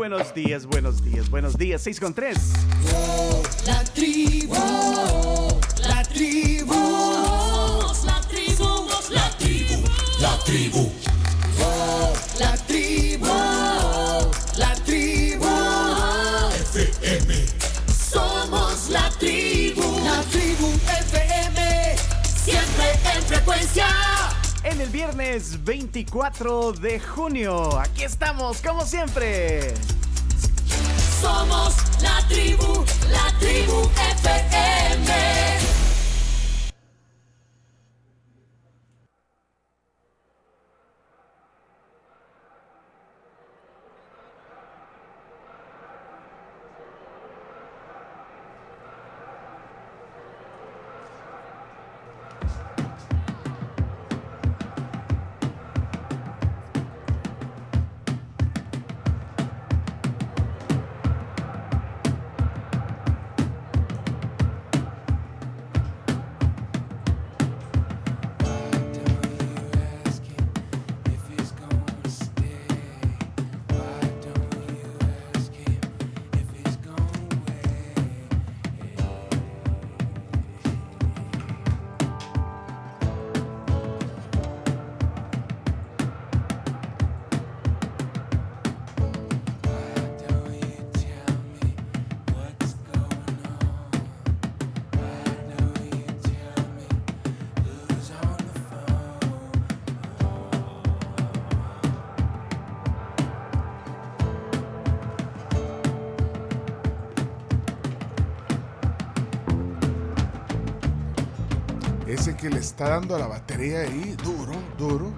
buenos días, buenos días, buenos días. 6 con 3. La tribu, la tribu, la tribu, la tribu, la tribu, la tribu, la tribu, FM. Somos la tribu, la tribu FM, siempre en frecuencia. El viernes 24 de junio, aquí estamos como siempre. Somos la tribu, la tribu FM. Que le está dando a la batería ahí, duro, duro,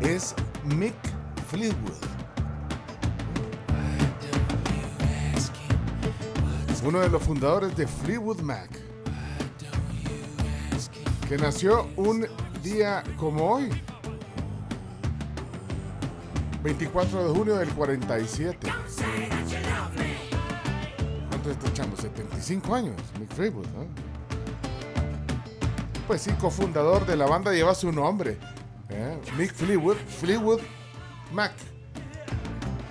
es Mick Fleetwood. Uno de los fundadores de Fleetwood Mac. Que nació un día como hoy. 24 de junio del 47. ¿Cuánto está echando? 75 años, Mick Fleetwood, ¿no? Pues sí, cofundador de la banda lleva su nombre. ¿eh? Mick Fleetwood, Fleetwood Mac.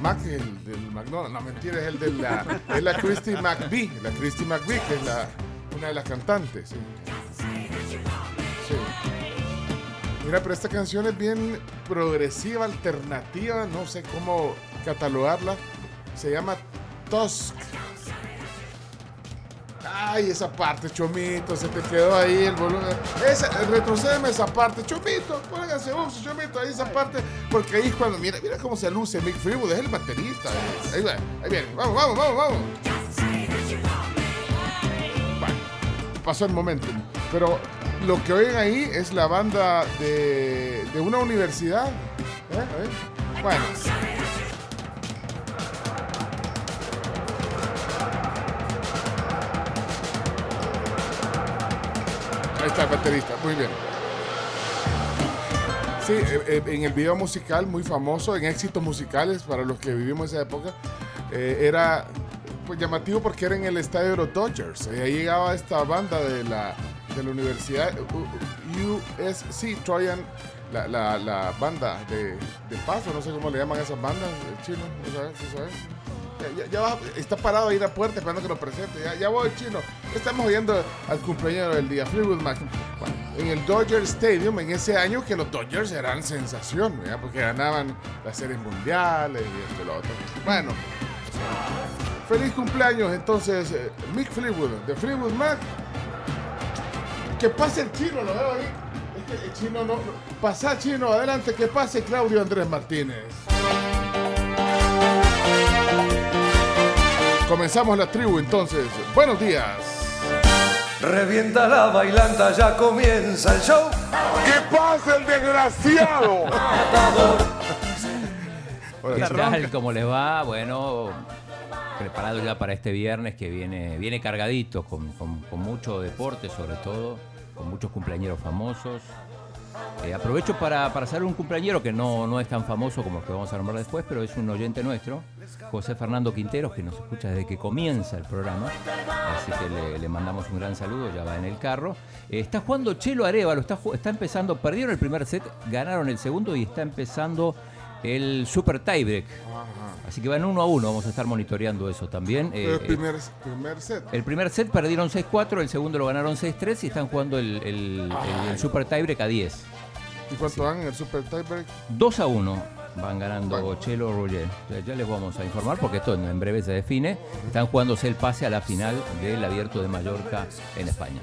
Mac el del McDonald's, no mentira, es el de la, es la Christy McVie, la Christy McVie, que es la, una de las cantantes. Mira, pero esta canción es bien progresiva, alternativa, no sé cómo catalogarla. Se llama Tusk. Ay, esa parte, Chomito, se te quedó ahí el volumen. Esa, retrocédeme esa parte, Chomito, póngase uso, Chomito, ahí esa parte. Porque ahí cuando, mira, mira cómo se luce Mick Freewood, es el baterista. Ahí, va, ahí viene, vamos, vamos, vamos, vamos. Bueno, pasó el momento. Pero lo que oyen ahí es la banda de, de una universidad. ¿Eh? ¿Eh? Bueno. Baterista, muy bien. Sí, eh, eh, en el video musical muy famoso, en éxitos musicales para los que vivimos esa época, eh, era pues, llamativo porque era en el estadio de los Dodgers. Y ahí llegaba esta banda de la, de la universidad USC, Troyan, la, la, la banda de, de paso, no sé cómo le llaman a esas bandas, el chino, ¿no sabes? ¿Sí sabes? Ya, ya va, está parado ahí la puerta esperando que lo presente. Ya, voy, chino. Estamos oyendo al cumpleaños del día, Fleetwood Mac. En el Dodger Stadium, en ese año que los Dodgers eran sensación, ¿verdad? porque ganaban las series mundiales y esto y lo otro. Bueno, feliz cumpleaños entonces, eh, Mick Fleetwood, de Fleetwood Mac. Que pase el chino, lo veo ahí. Es que el chino no. Pasa chino, adelante, que pase Claudio Andrés Martínez. Comenzamos la tribu entonces. Buenos días. Revienta la bailanta, ya comienza el show. ¿Qué pasa el desgraciado? ¿Qué tal? ¿Cómo les va? Bueno, preparado ya para este viernes que viene, viene cargadito, con, con- con mucho deporte sobre todo, con muchos cumpleañeros famosos. Eh, aprovecho para, para hacer un cumpleañero que no, no es tan famoso como el que vamos a nombrar después, pero es un oyente nuestro, José Fernando Quinteros, que nos escucha desde que comienza el programa. Así que le, mandamos un gran saludo, ya va en el carro. Eh, está jugando Chelo Arevalo, está, está empezando, perdieron el primer set, ganaron el segundo y está empezando el Super Tiebreak. Así que van uno a uno, vamos a estar monitoreando eso también. Pero Eh, el primer, primer set. el primer set perdieron 6-4, el segundo lo ganaron 6-3 y están jugando el, el- el- el Super Tiebreak a 10. ¿Y cuánto van en el Super Tiebreak? 2 a 1 van ganando Bueno. Chelo Roger. Ya, ya les vamos a informar porque esto en, breve se define. Están jugándose el pase a la final del Abierto de Mallorca en España.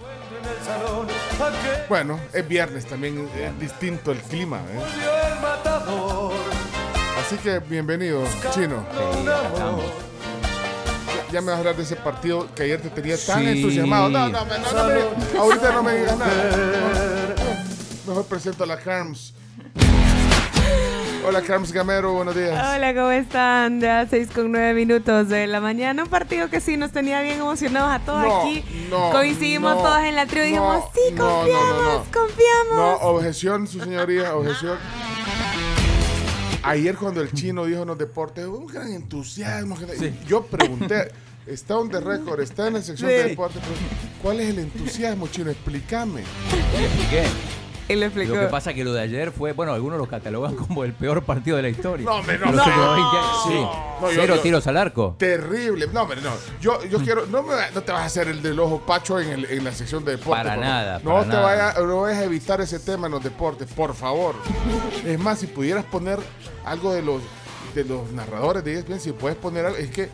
Bueno, es viernes también, es distinto el clima. ¿eh? Así que bienvenido, Chino. Sí. Ya me vas a hablar de ese partido que ayer te tenía tan Sí. entusiasmado. No, no, no, no me- ahorita no me digas nada. Mejor presento a la Carms. Hola Carms Gamero, buenos días. Hola, ¿cómo están? Ya 6 con 9 minutos de la mañana. Un partido que sí nos tenía bien emocionados a todos No, aquí. no, Coincidimos no, todos en la tribu y no, dijimos, sí, no, no, confiamos, no, no. confiamos. No, objeción, su señoría, objeción. Ayer cuando el chino dijo en los deportes, un gran entusiasmo. Yo pregunté, está on the record, está en la sección de deportes, pero ¿cuál es el entusiasmo, chino? Explícame. Le explicó. Lo que pasa es que lo de ayer fue, bueno, algunos lo catalogan como el peor partido de la historia. No, hombre, no, De los no. últimos 20 años. Sí. No, yo- Cero yo- tiros al arco. Terrible. No, hombre, no. Yo, yo quiero. No, me, no te vas a hacer el del ojo pacho en, el- en la sección de deportes. Para por favor. nada, No para te nada. vayas no vayas a evitar ese tema en los deportes, por favor. Es más, si pudieras poner algo de los de los narradores de ESPN, si puedes poner algo, es que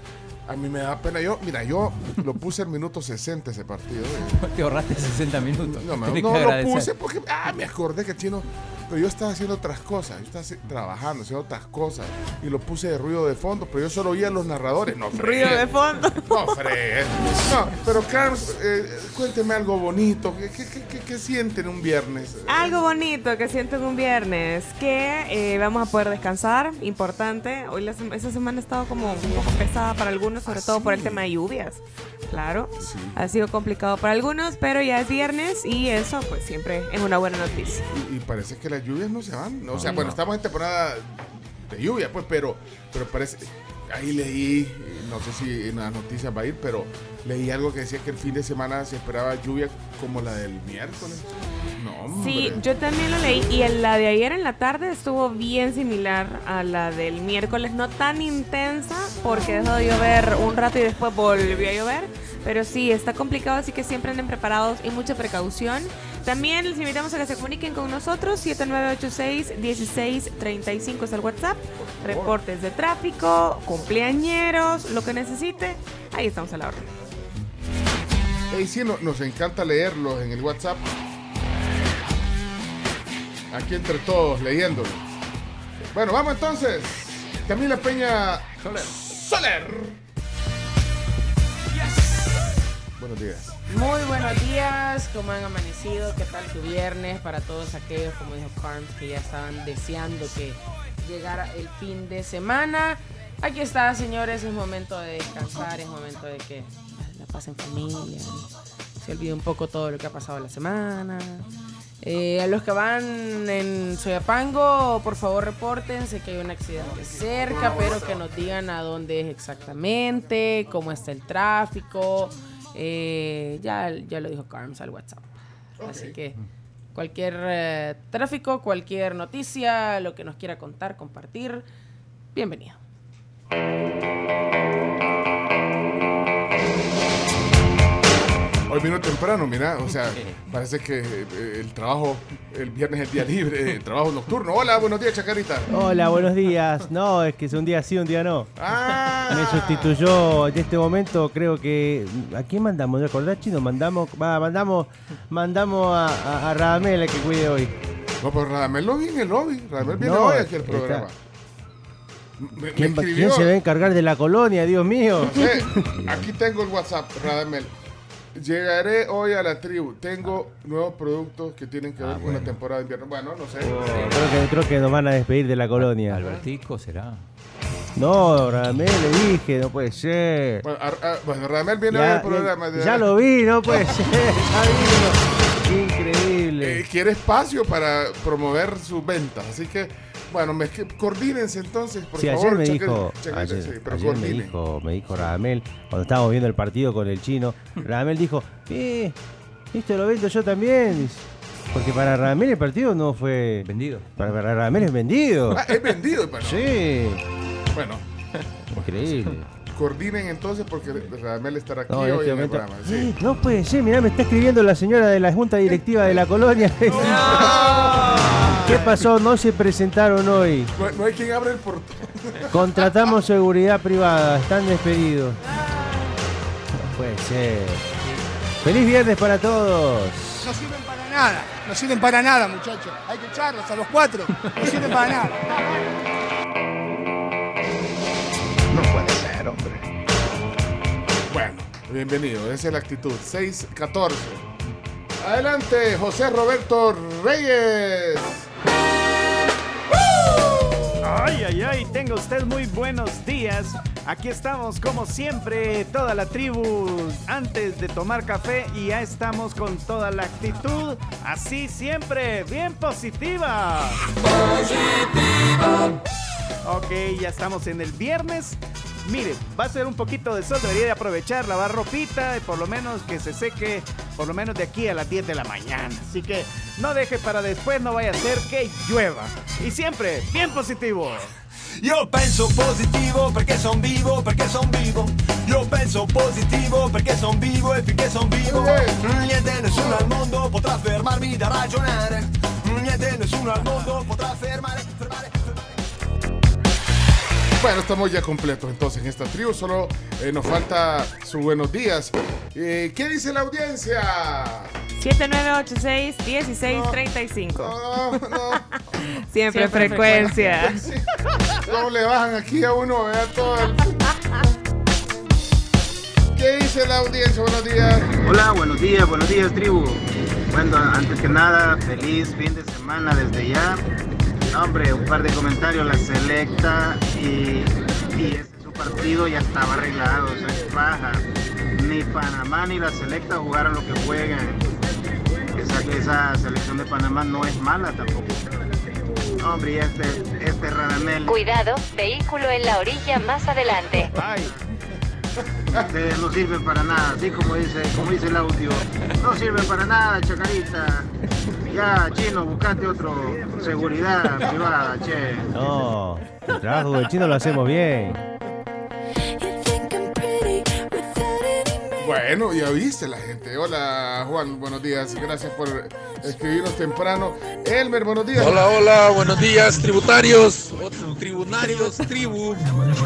a mí me da pena. Yo, mira, yo lo puse en minuto 60 ese partido. Te ahorraste 60 minutos. No, me- no lo puse porque ah, me acordé que chino. Pero yo estaba haciendo otras cosas, yo estaba trabajando, haciendo otras cosas. Y lo puse de ruido de fondo, pero yo solo oía a los narradores. No, Ruido de fondo. No, fregues. No, pero Carlos, eh, cuénteme algo bonito. ¿Qué, qué, qué- qué- sienten un viernes? Algo bonito que siento en un viernes, que eh, vamos a poder descansar, importante. Hoy la esa semana ha estado como un poco pesada para algunos, sobre todo por el tema de lluvias. Claro, Sí. ha sido complicado para algunos, pero ya es viernes y eso pues siempre es una buena noticia. Y, y parece que las lluvias no se van. O sea, bueno, estamos en temporada de lluvia, pues, pero, pero parece. Ahí leí, no sé si en las noticias va a ir, pero leí algo que decía que el fin de semana se esperaba lluvia como la del miércoles. No, hombre. Sí, yo también lo leí y la de ayer en la tarde estuvo bien similar a la del miércoles, no tan intensa porque dejó de llover un rato y después volvió a llover, pero sí, está complicado, así que siempre anden preparados y mucha precaución. También les invitamos a que se comuniquen con nosotros, 7986-1635 es el WhatsApp, reportes de tráfico, cumpleañeros, lo que necesite, ahí estamos a la orden. Ey, sí, no- nos encanta leerlos en el WhatsApp. Aquí entre todos, leyéndolo. Bueno, vamos entonces. Camila Peña Soler. Soler. Buenos días. Muy buenos días, ¿cómo han amanecido? ¿Qué tal su viernes? Para todos aquellos, como dijo Carms, que ya estaban deseando que llegara el fin de semana. Aquí está, señores, es momento de descansar, es momento de que la pasen en familia, se olvide un poco todo lo que ha pasado la semana. Eh, a los que van en Soyapango, por favor reporten, sé que hay un accidente cerca, pero que nos digan a dónde es exactamente, cómo está el tráfico. Eh, ya, ya lo dijo Carms al WhatsApp. Así que cualquier eh, tráfico, cualquier noticia, lo que nos quiera contar, compartir, bienvenido. Hoy vino temprano, mira, o sea, parece que eh, el trabajo, el viernes es día libre, el trabajo nocturno. Hola, buenos días, Chacarita. Hola, buenos días. No, es que es un día sí, un día no. Ah, Me sustituyó en este momento, creo que. ¿A quién mandamos? ¿De acordás, chino? Mandamos, va, mandamos, mandamos a, a, a Radamel a que cuide hoy. No, pues Radamel lo vi en el lobby. Radamel viene No, hoy aquí al programa. Me, me ¿Quién, va- escribió. quién se va a encargar de la colonia, Dios mío? No sé, aquí tengo el WhatsApp, Radamel. Llegaré hoy a la tribu. Tengo nuevos productos que tienen que ver Ah, con la temporada de invierno. Bueno, no sé. Creo que, creo que nos van a despedir de la colonia. Albertico será. No, Radamel, le dije, no puede ser. Bueno, a- a- bueno, Radamel viene hoy al programa. ya- ya lo vi, no puede ser. Ya vino. Increíble. Eh, quiere espacio para promover sus ventas. Así que, bueno, me, que- coordínense entonces, por Sí, favor. ayer me chequen- dijo, chequen- ayer, sí, pero ayer me dijo, me dijo Radamel, cuando estábamos viendo el partido con el chino, Radamel dijo, eh, esto lo vendo yo también. Porque para Radamel el partido no fue. Vendido. Para, para Radamel es vendido. Ah, es vendido, pero. Sí. Bueno, Increíble. coordinen entonces porque Radamel estará aquí No, hoy este en el programa. Sí. No puede ser, mirá, me está escribiendo la señora de la Junta Directiva de la colonia. ¿Qué pasó? No se presentaron hoy. No, no hay quien abra el portón. Contratamos seguridad privada, están despedidos. No puede ser. Feliz viernes para todos. No sirven para nada, no sirven para nada, muchachos. Hay que echarlos a los cuatro. No sirven para nada. No puede ser, hombre. Bueno, bienvenido. Esa es la actitud. 6-14. Adelante, José Roberto Reyes. Ay, ay, ay, tenga usted muy buenos días. Aquí estamos como siempre, toda la tribu, antes de tomar café y ya estamos con toda la actitud, así siempre, bien positiva. Ok, ya estamos en el viernes. Mire, va a ser un poquito de sol, debería de aprovechar, lavar ropita y por lo menos que se seque por lo menos de aquí a las 10 de la mañana. Así que no deje para después, no vaya a ser que llueva. Y siempre, bien positivo. Io penso positivo perché son vivo, perché son vivo. Io penso positivo perché son vivo e finché son vivo. Niente, nessuno al mondo potrà fermarmi da ragionare. Niente, nessuno al mondo potrà fermare, fermare, Bueno, estamos ya completos entonces en esta tribu. Solo eh, nos falta su buenos días. Eh, ¿Qué dice la audiencia? 7986-1635. No, no. Siempre, Siempre frecuencia. ¿Cómo le bajan aquí a uno? Vea todo el- ¿Qué dice la audiencia? Buenos días. Hola, buenos días, buenos días, tribu. Bueno, antes que nada, feliz fin de semana desde ya. No, hombre, un par de comentarios, la selecta y, y ese su partido ya estaba arreglado, o sea, es baja. Ni Panamá ni la selecta jugaron lo que juegan. Esa, esa selección de Panamá no es mala tampoco. No, hombre, este, este Radamel. Cuidado, vehículo en la orilla más adelante. Ay, Ustedes no sirven para nada, así como dice, como dice el audio. No sirven para nada, chacarita. Ya, chino, buscate otro seguridad privada, che. No, el trabajo del chino lo hacemos bien. Bueno, ya viste la gente. Hola, Juan, buenos días. Gracias por escribirnos temprano. Elmer, buenos días. Hola, hola, buenos días, tributarios, tribunarios, tribu,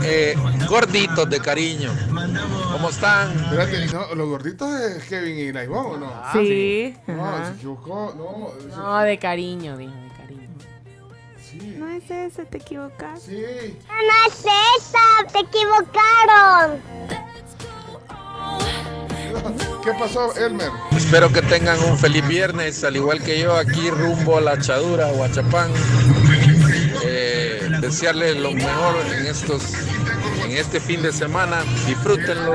eh, gorditos de cariño. ¿Cómo están? Espérate, no, los gorditos de Kevin y Naibón, ¿o no? Sí. No, se equivocó. No, No, de cariño, dijo, de cariño. sí. No es ese, te equivocas. Sí. No es esa, te equivocaron. ¿Qué pasó, Elmer? Espero que tengan un feliz viernes, al igual que yo, aquí rumbo a la Chadura, Huachapán. Eh, desearles lo mejor en estos en este fin de semana, disfrútenlo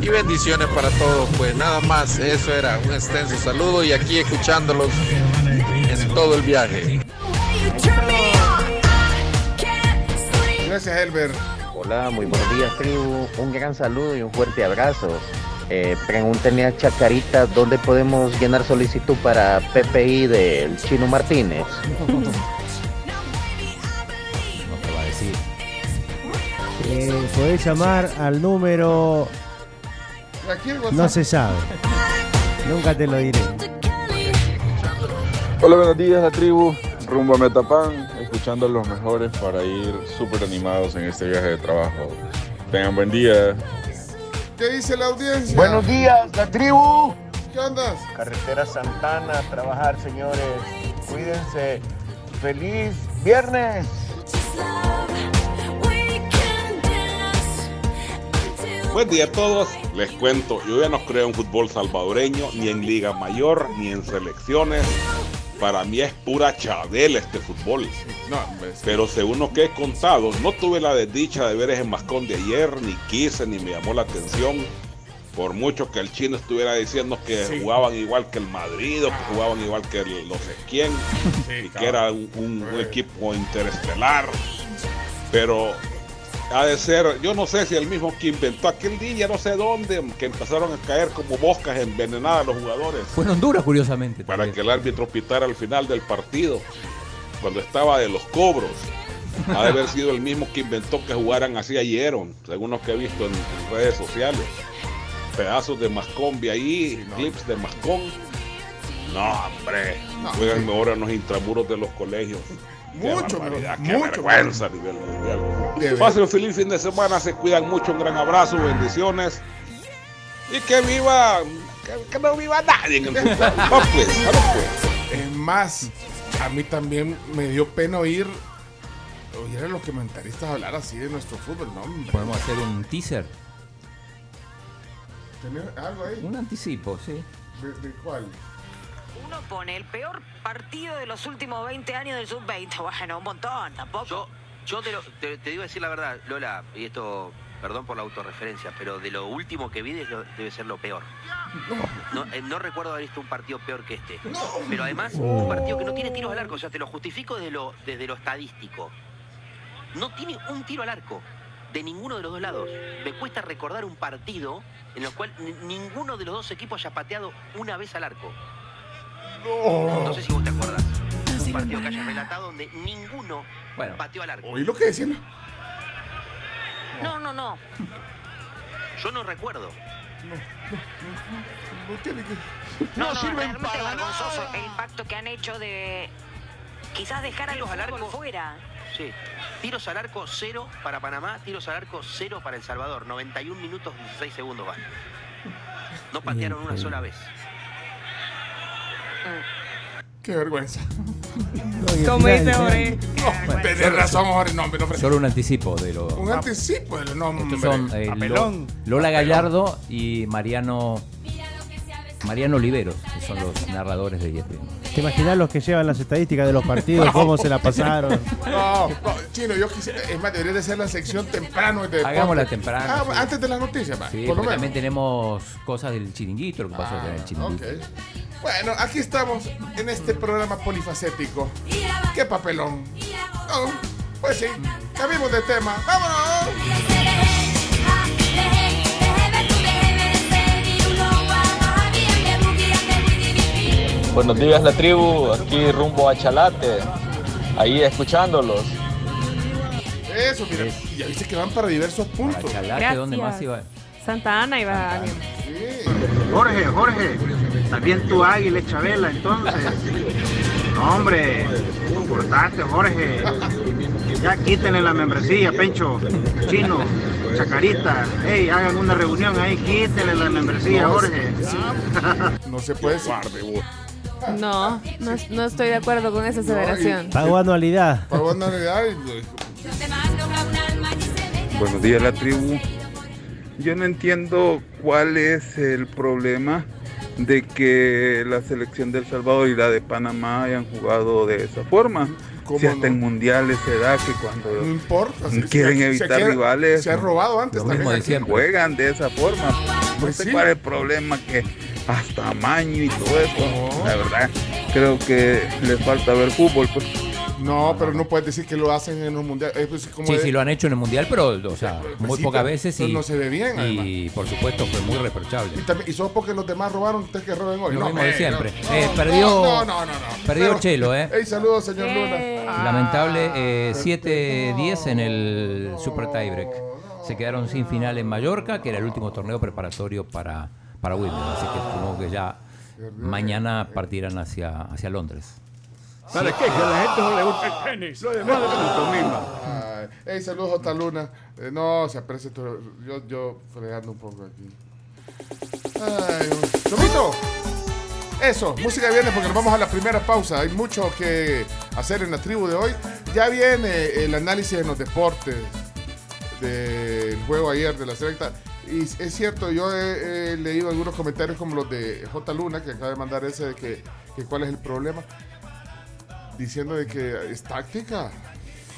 y bendiciones para todos. Pues nada más, eso era un extenso saludo y aquí escuchándolos en todo el viaje. Gracias, Elmer. Hola, muy buenos días, tribu. Un gran saludo y un fuerte abrazo. Eh, pregúntenle a Chacarita dónde podemos llenar solicitud para PPI del Chino Martínez. No te va a decir. Eh, podés llamar al número. No se sabe. Nunca te lo diré. Hola, buenos días, la tribu. Rumbo a Metapán, escuchando los mejores para ir súper animados en este viaje de trabajo. Tengan buen día. ¿Qué dice la audiencia? Buenos días, la tribu. ¿Qué andas? Carretera Santana, a trabajar, señores. Cuídense. Feliz viernes. Buen día a todos. Les cuento, yo ya no creo en fútbol salvadoreño, ni en Liga Mayor, ni en selecciones. Para mí es pura chabela este fútbol. No. Pero según lo que he contado, no tuve la desdicha de ver ese mascón de ayer, ni quise, ni me llamó la atención. Por mucho que el chino estuviera diciendo que Sí. jugaban igual que el Madrid o que jugaban igual que el no sé quién, Sí, y que era un, un- un equipo interestelar. Pero ha de ser, yo no sé si el mismo que inventó aquel día, no sé dónde, que empezaron a caer como moscas envenenadas los jugadores. Fue en Honduras, curiosamente. Para que el árbitro pitara al final del partido, cuando estaba de los cobros. Ha de haber sido el mismo que inventó que jugaran así ayer, según lo que he visto en, en redes sociales. Pedazos de mascombi ahí, clips de mascón. No, hombre, juegan ahora en los intramuros de los colegios. Mucho, qué mucho, vergüenza a nivel mundial. Pasen un feliz fin de semana, se cuidan mucho, un gran abrazo, bendiciones. Y que viva, que, que no viva nadie en el fútbol. Pues, salud, pues. Es más, a mí también me dio pena oír, oír a los comentaristas hablar así de nuestro fútbol, no, hombre. Podemos hacer un teaser, ¿Tenés algo ahí? un anticipo, sí. ¿De, de cuál? Uno pone el peor partido de los últimos 20 años del sub-20. Bueno, un montón, tampoco. Yo, yo te, lo- te, digo decir la verdad, Lola, y esto, perdón por la autorreferencia, pero de lo último que vi debe ser lo peor. No, eh, no recuerdo haber visto un partido peor que este. Pero además, un partido que no tiene tiros al arco, o sea, te lo justifico desde lo, desde lo estadístico. No tiene un tiro al arco de ninguno de los dos lados. Me cuesta recordar un partido en el cual ni- ninguno de los dos equipos haya pateado una vez al arco. No sé si vos te acuerdas. Un partido que hayas relatado donde ninguno Bueno. pateó al arco. Oí lo que decían. No, no, no. Yo no recuerdo. No tiene que... No, no, realmente vergonzoso el impacto que han hecho de quizás dejar al Tiros al arco. fuera. Sí. Tiros al arco cero para Panamá, tiros al arco cero para El Salvador. 91 minutos 16 segundos van. No patearon una sola vez. Qué vergüenza. Como dice Jorge. No, tenés razón, Jorge. No. Solo un anticipo de lo. Un anticipo del nombre. Estos son eh, Lo- Papelón. Lola Gallardo y Mariano Mariano Oliveros, que son los narradores de ESPN. ¿Te imaginas los que llevan las estadísticas de los partidos, cómo se la pasaron? No, no, chino, yo quisiera. Es más, debería de ser la sección temprano de deporte. Hagámosla temprano, Ah, sí. antes de las noticias, va, Sí, por lo porque menos. también tenemos cosas del chiringuito, lo que pasó en el chiringuito. Bueno, aquí estamos en este programa polifacético. ¡Qué papelón! No, pues sí, cambiemos de tema. ¡Vámonos! Buenos días la tribu, aquí rumbo a Chalate, ahí escuchándolos. Eso, mira, y ya viste que van para diversos puntos. Gracias. Santa Ana iba alguien. Jorge, Jorge, también tú águila Chabela, entonces. No, hombre, comportate, Jorge. Ya quítenle la membresía, Pencho, Chino, Chacarita. Hey, hagan una reunión ahí, quítenle la membresía, Jorge. No se puede decir. No, no, no estoy de acuerdo con esa aseveración. Pago anualidad. Pago anualidad y- Buenos días, la tribu. Yo no entiendo cuál es el problema de que la selección del Salvador y la de Panamá hayan jugado de esa forma. ¿Cómo Si hasta no? en mundiales se da que cuando No importa. quieren se- evitar se rivales Se ha robado antes también. mismo de juegan de esa forma. No Pues sé sí. cuál es el problema que hasta amaño y todo eso. La verdad, creo que les falta ver fútbol. Pues. No, pero no puedes decir que lo hacen en un mundial. Es pues como Sí, de- sí, lo han hecho en el Mundial, pero o sea, muy sí, pocas veces y, no se ve bien, y por supuesto fue muy reprochable. Y, también- y solo porque los demás robaron, ustedes que roben hoy. Lo no, mismo de siempre. no, Eh, no, perdió- No, no, no. no. perdió Pero- Chelo, ¿eh? Ey, saludos, señor Luna. Lamentable, eh, 7-10 en el Super Tiebreak. Se quedaron sin final en Mallorca, que era el último torneo preparatorio para, para Wimbledon. Así que supongo que ya mañana partirán hacia, hacia Londres. ¿Sabes qué? Que a la gente no le gusta el tenis. Lo demás es lo mismo. Ay, Ey, saludos, J. Luna. Eh, no, se aprecia todo. Yo, yo fregando un poco aquí. Ay, Chomito. Eso, música de viernes porque nos vamos a la primera pausa. Hay mucho que hacer en la tribu de hoy. Ya viene el análisis en los deportes del juego ayer de la selecta. Y es cierto, yo he, leído algunos comentarios como los de J. Luna, que acaba de mandar ese de que, que cuál es el problema. Diciendo de que es táctica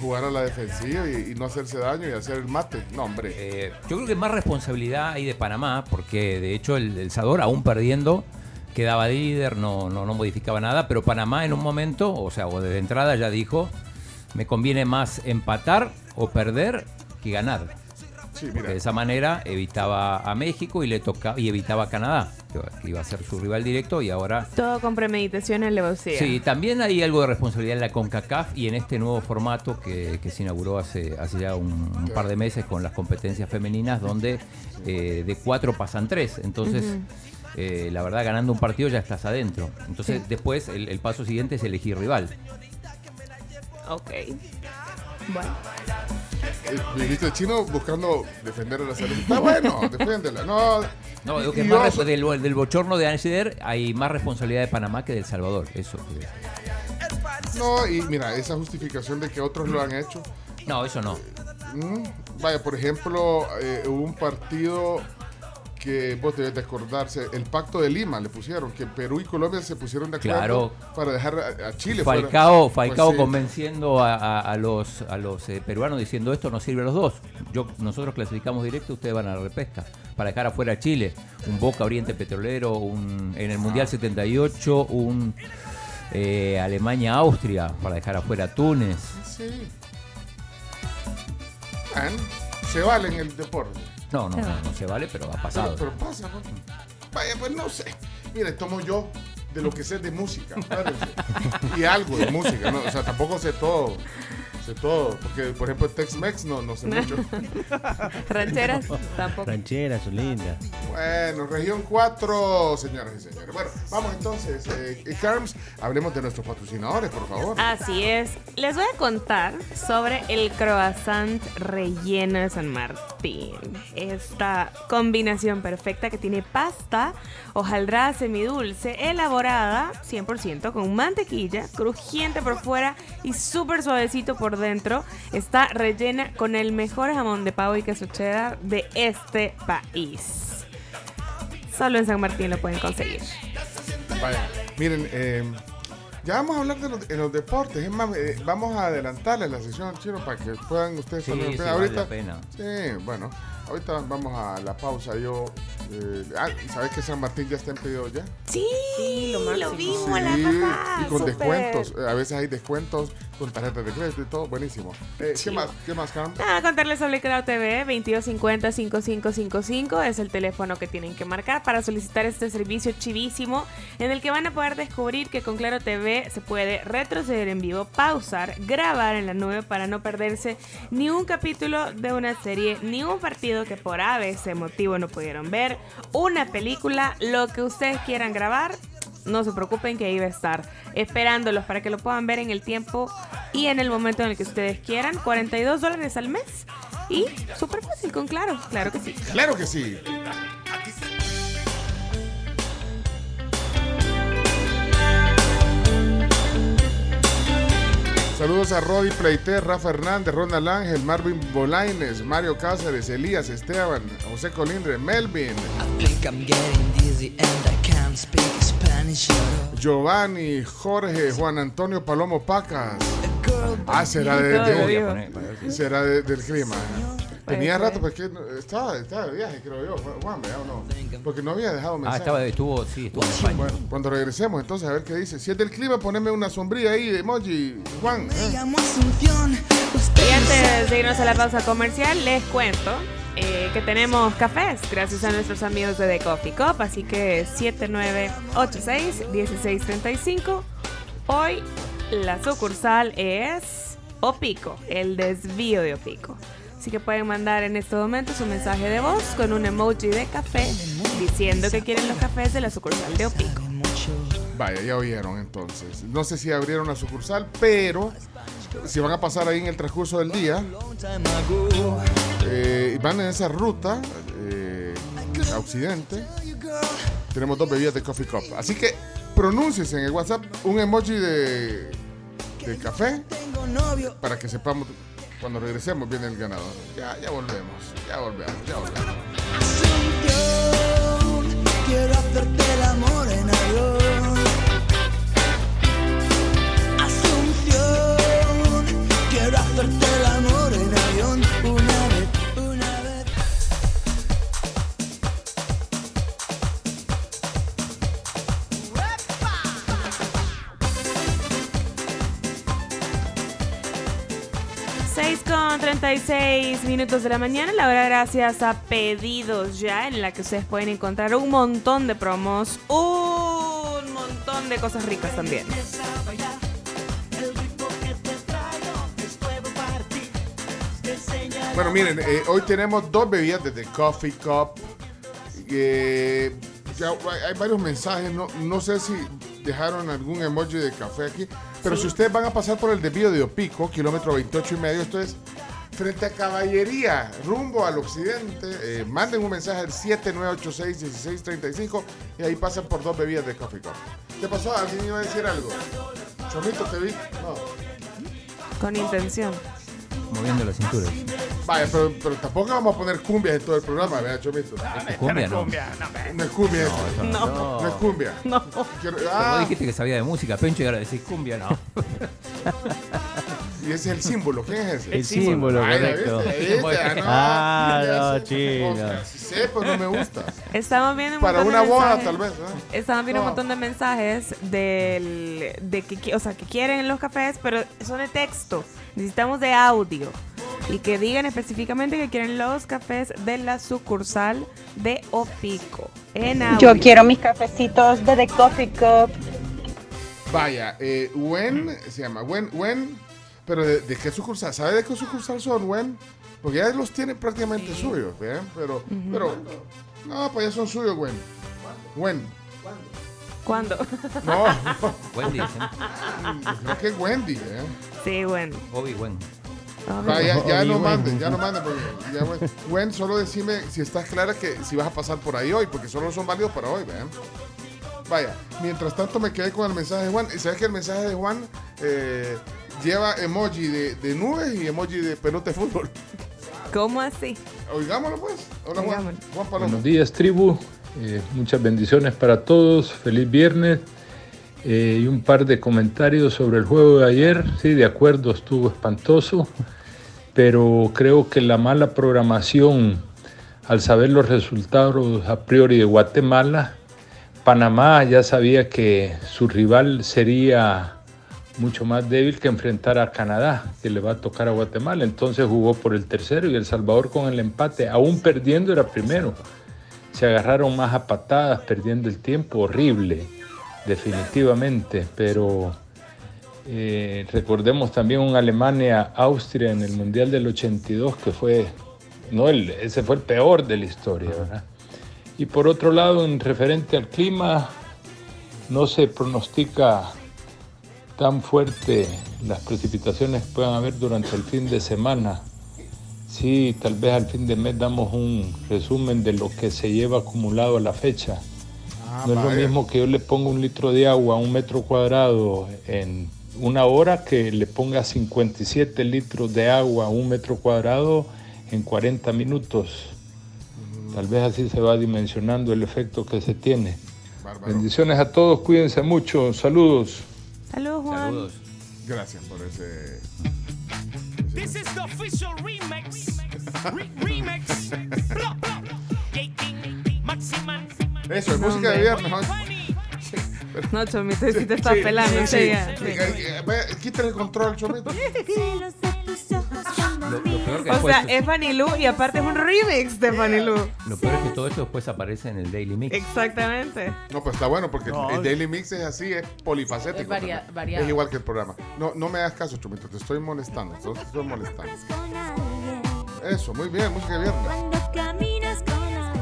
jugar a la defensiva y, no hacerse daño y hacer el mate. No, hombre. Eh, yo creo que más responsabilidad hay de Panamá, porque de hecho el, el Sador, aún perdiendo, quedaba líder, no, no, no modificaba nada, pero Panamá en un momento, o sea, o desde entrada ya dijo, me conviene más empatar o perder que ganar. Sí, Porque mira. de esa manera evitaba a México y le tocaba y evitaba a Canadá, que iba a ser su rival directo y ahora Todo con premeditación en Levosía. Sí, también hay algo de responsabilidad en la CONCACAF y en este nuevo formato que, que se inauguró hace, hace ya un, un par de meses con las competencias femeninas, donde eh, de cuatro pasan tres. Entonces, eh, la verdad, ganando un partido ya estás adentro. Entonces, Sí. después el, el paso siguiente es elegir rival. Ok. Bueno. El chino buscando defender a la salud. Está bueno, defiéndela. No, No, digo que más resp- del, del bochorno de ayer hay más responsabilidad de Panamá que de El Salvador. Eso. No, y mira, esa justificación de que otros lo han hecho. No, eso no. Mm, Vaya, por ejemplo, eh, hubo un partido que vos debes de acordarse, el Pacto de Lima le pusieron, que Perú y Colombia se pusieron de acuerdo Claro. para dejar a, a Chile fuera. Falcao, Falcao Pues convenciendo a, a- a los, a los eh, peruanos diciendo esto no sirve a los dos. Yo, nosotros clasificamos directo, ustedes van a la repesca. Para dejar afuera a Chile. Un Boca Oriente Petrolero, un, en el Mundial 78, un eh, Alemania-Austria, para dejar afuera a Túnez. Sí. Se vale en el deporte. No, no, no, no se vale, pero ha pasado. Pero, pero pasa, ¿no? Vaya, pues no sé. Mire, tomo yo de lo que sé de música. espérense. y algo de música, ¿no? O sea, tampoco sé todo. Sé todo. Porque, por ejemplo, Tex-Mex no, no sé mucho. Rancheras tampoco. Rancheras son lindas. Bueno, región 4, señoras y señores. Bueno, vamos entonces. Eh, eh, Carms, hablemos de nuestros patrocinadores, por favor. Así es. Les voy a contar sobre el croissant relleno de San Martín. Esta combinación perfecta que tiene pasta, hojaldrada semidulce, elaborada 100% con mantequilla, crujiente por fuera y súper suavecito por dentro. Está rellena con el mejor jamón de pavo y queso cheddar de este país. Solo en San Martín lo pueden conseguir. Vaya, miren, eh, ya vamos a hablar de los, de los deportes. Es más, eh, vamos a adelantarle la sesión chino para que puedan ustedes Sí, poner- sí, vale ahorita. la pena. Sí, bueno, ahorita vamos a la pausa. Yo, eh, ah, ¿sabes que San Martín ya está en pedido ya? Sí, lo lo, vimos la Sí, pasada. y con descuentos. Eh, A veces hay descuentos con tarjetas de crédito y todo. Buenísimo. Eh, ¿Qué más? ¿Qué más, Carm? Nada, contarles sobre Claro TV 2250-5555 es el teléfono que tienen que marcar para solicitar este servicio chivísimo en el que van a poder descubrir que con Claro TV se puede retroceder en vivo, pausar, grabar en la nube para no perderse ni un capítulo de una serie, ni un partido que por ese motivo no pudieron ver, una película, lo que ustedes quieran grabar, no se preocupen que va a estar esperándolos para que lo puedan ver en el tiempo y en el momento en el que ustedes quieran. 42 dólares al mes y súper fácil con Claro, claro que sí. Claro que sí. Saludos a Rodi Pleiter, Rafa Hernández, Ronald Ángel, Marvin Bolaines, Mario Cáceres, Elías Esteban, José Colindre, Melvin. Giovanni, Jorge, Juan Antonio Palomo Pacas. Ah, será, de, será de- del clima. Tenía rato porque no- estaba, estaba de viaje, creo yo, Juan, ¿verdad o no? Porque no había dejado Ah, mensaje. estaba, estuvo, sí, estuvo en España. Bueno, cuando regresemos, entonces, a ver qué dice. Si es del clima, poneme una sombrilla ahí, emoji, Juan. ¿eh? Y antes de irnos a la pausa comercial, les cuento eh, que tenemos cafés gracias a nuestros amigos de The Coffee Cup. Así que 7986-1635. Hoy la sucursal es Opico, el desvío de Opico. Así que pueden mandar en este momento su mensaje de voz con un emoji de café diciendo que quieren los cafés de la sucursal de Opico. Vaya, ya oyeron entonces. No sé si abrieron la sucursal, pero si van a pasar ahí en el transcurso del día eh, van en esa ruta eh, a Occidente, tenemos dos bebidas de Coffee Cup. Así que pronúnciese en el WhatsApp un emoji de, de café para que sepamos cuando regresemos viene el ganador. Ya, ya volvemos, ya volvemos, ya volvemos. Quiero hacerte el amor en avión. Asunción, quiero hacerte el 6 con 36 minutos de la mañana, la hora gracias a Pedidos Ya, en la que ustedes pueden encontrar un montón de promos, un montón de cosas ricas también. Bueno, miren, eh, hoy tenemos dos bebidas desde Coffee Cup. Eh, ya hay- varios mensajes, no, no sé si dejaron algún emoji de café aquí, pero Sí. si ustedes van a pasar por el desvío de Opico, kilómetro 28 y medio, esto es frente a Caballería, rumbo al occidente, eh, manden un mensaje al 7986-1635 y ahí pasan por dos bebidas de Cup. ¿Qué pasó? ¿Alguien iba a decir algo? Chomito, te vi. No. Con intención. Moviendo la cintura. Vaya, pero, pero tampoco vamos a poner cumbias en todo el programa, ¿verdad, Chomito? cumbia, ¿no? No es cumbia eso. No. No es cumbia. No. Quiero- ah, vos dijiste que sabía de música, Pencho, y ahora decís cumbia, no. y ese es el símbolo. ¿Quién es ese? El símbolo, Ay, ¿ya correcto. viste? ¿Viste? Ah, no. Ah, no, chino. No, Si sé, pero no me gusta. Estamos viendo un Para montón una de boda, mensajes. tal vez. ¿eh? Estamos viendo un No. montón de mensajes del, de que, o sea, que quieren los cafés, pero son de texto. Necesitamos de audio. Y que digan específicamente que quieren los cafés de la sucursal de Opico. En audio. Yo quiero mis cafecitos de The Coffee Cup. Vaya, eh, Wen se llama Wen, Wen, pero de, de qué sucursal? ¿Sabe de qué sucursal son, Wen? Porque ya los tiene prácticamente suyos, ¿ven? Pero, pero, no, pues ya son suyos, Wen. Wen. ¿Cuándo? No, Wendy, ¿sí? creo que es Wendy, ¿eh? Sí, bueno. Obi Wen. Vaya, ya no Obi-Wan. manden, ya no manden. Porque ya, Wen. Wen, solo decime si estás clara que si vas a pasar por ahí hoy, porque solo son válidos para hoy, ¿ven? Vaya, mientras tanto me quedé con el mensaje de Juan. ¿Y sabes que el mensaje de Juan eh, lleva emoji de, de nubes y emoji de pelota de fútbol? ¿Cómo así? Oigámoslo pues. Hola Juan. Oigámoslo. Juan Palomo. Buenos días, tribu. Eh, muchas bendiciones para todos. Feliz viernes. Eh, y un par de comentarios sobre el juego de ayer. Sí, de acuerdo, estuvo espantoso. Pero creo que la mala programación, al saber los resultados a priori de Guatemala, Panamá ya sabía que su rival sería mucho más débil que enfrentar a Canadá, que le va a tocar a Guatemala. Entonces jugó por el tercero y El Salvador con el empate, aún perdiendo era primero. Se agarraron más a patadas, perdiendo el tiempo, horrible, definitivamente. Pero eh, recordemos también un Alemania-Austria en el Mundial del 82, que fue, no, el, ese fue el peor de la historia, ¿verdad? Y por otro lado, en referente al clima, no se pronostica tan fuerte las precipitaciones que puedan haber durante el fin de semana. Sí, tal vez al fin de mes damos un resumen de lo que se lleva acumulado a la fecha. Ah, no es lo mismo que yo le ponga un litro de agua a un metro cuadrado en una hora que le ponga 57 litros de agua a un metro cuadrado en 40 minutos. Tal vez así se va dimensionando el efecto que se tiene. Bendiciones a todos, cuídense mucho, saludos. Saludos, Juan. Gracias por ese. This is the official remix. Re-. Eso, es música de viernes. No, Chomito, si te estás Sí, pelando. sí, sí, sí. sí. Quítale el control, Chomito. Lo, lo que O sea, es Fanny Lu y aparte es un remix de Fanny Lu. lo peor es que todo esto después aparece en el Daily Mix. Exactamente. No, pues está bueno porque No. el Daily Mix es así, es polifacético. Es varia- también. variado. Es igual que el programa. No, no me hagas caso, Chumito, te estoy molestando. Te estoy molestando. Eso, muy bien, música de viernes.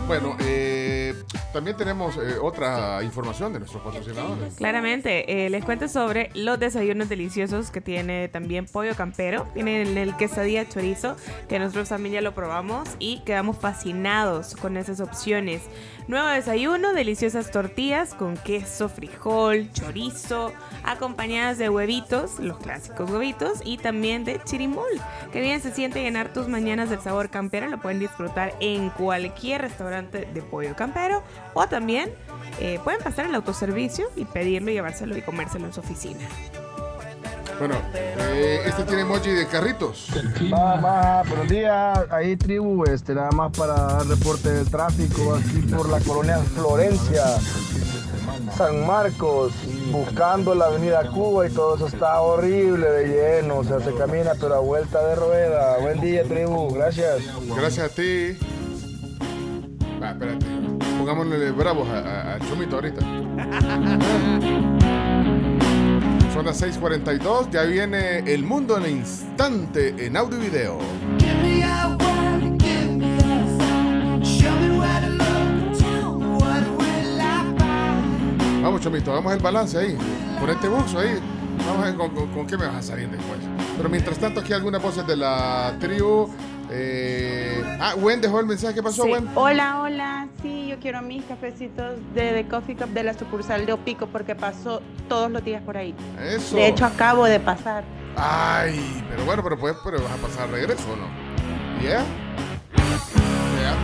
Bueno, eh, también tenemos eh, otra información de nuestros patrocinadores. Claramente, eh, les cuento sobre los desayunos deliciosos que tiene también Pollo Campero. Tienen el quesadilla chorizo, que nosotros también ya lo probamos y quedamos fascinados con esas opciones. Nuevo desayuno, deliciosas tortillas con queso, frijol, chorizo, acompañadas de huevitos, los clásicos huevitos, y también de chirimol. Que bien se siente llenar tus mañanas del sabor campero. Lo pueden disfrutar en cualquier restaurante de pollo campero o también eh, pueden pasar el autoservicio y pedirlo, llevárselo y comérselo en su oficina. Bueno, eh, este tiene emoji de carritos. Va, va, buenos días, ahí tribu, este, nada más para dar reporte del tráfico aquí por la colonia Florencia. San Marcos, buscando la avenida Cuba y todo eso está horrible de lleno. O sea, se camina pero a vuelta de rueda. Buen día, tribu. Gracias. Gracias a ti. Va, espérate. Pongámosle bravos a, a- a Chomito ahorita. Son las 6:42. Ya viene El Mundo en el Instante en audio y video. Vamos, Chomito, hagamos el balance ahí. Ponete buxo ahí. Vamos a ver con, con- con qué me vas a salir después. Pero mientras tanto, aquí algunas voces de la tribu. Eh, ah, Gwen dejó el mensaje. ¿Qué pasó, Sí. Gwen? Hola, hola. Sí, yo quiero mis cafecitos de The Coffee Cup de la sucursal de Opico porque paso todos los días por ahí. Eso. De hecho, acabo de pasar. Ay, pero bueno, pero pues, pero vas a pasar regreso o no. ¿Yeah? Yeah.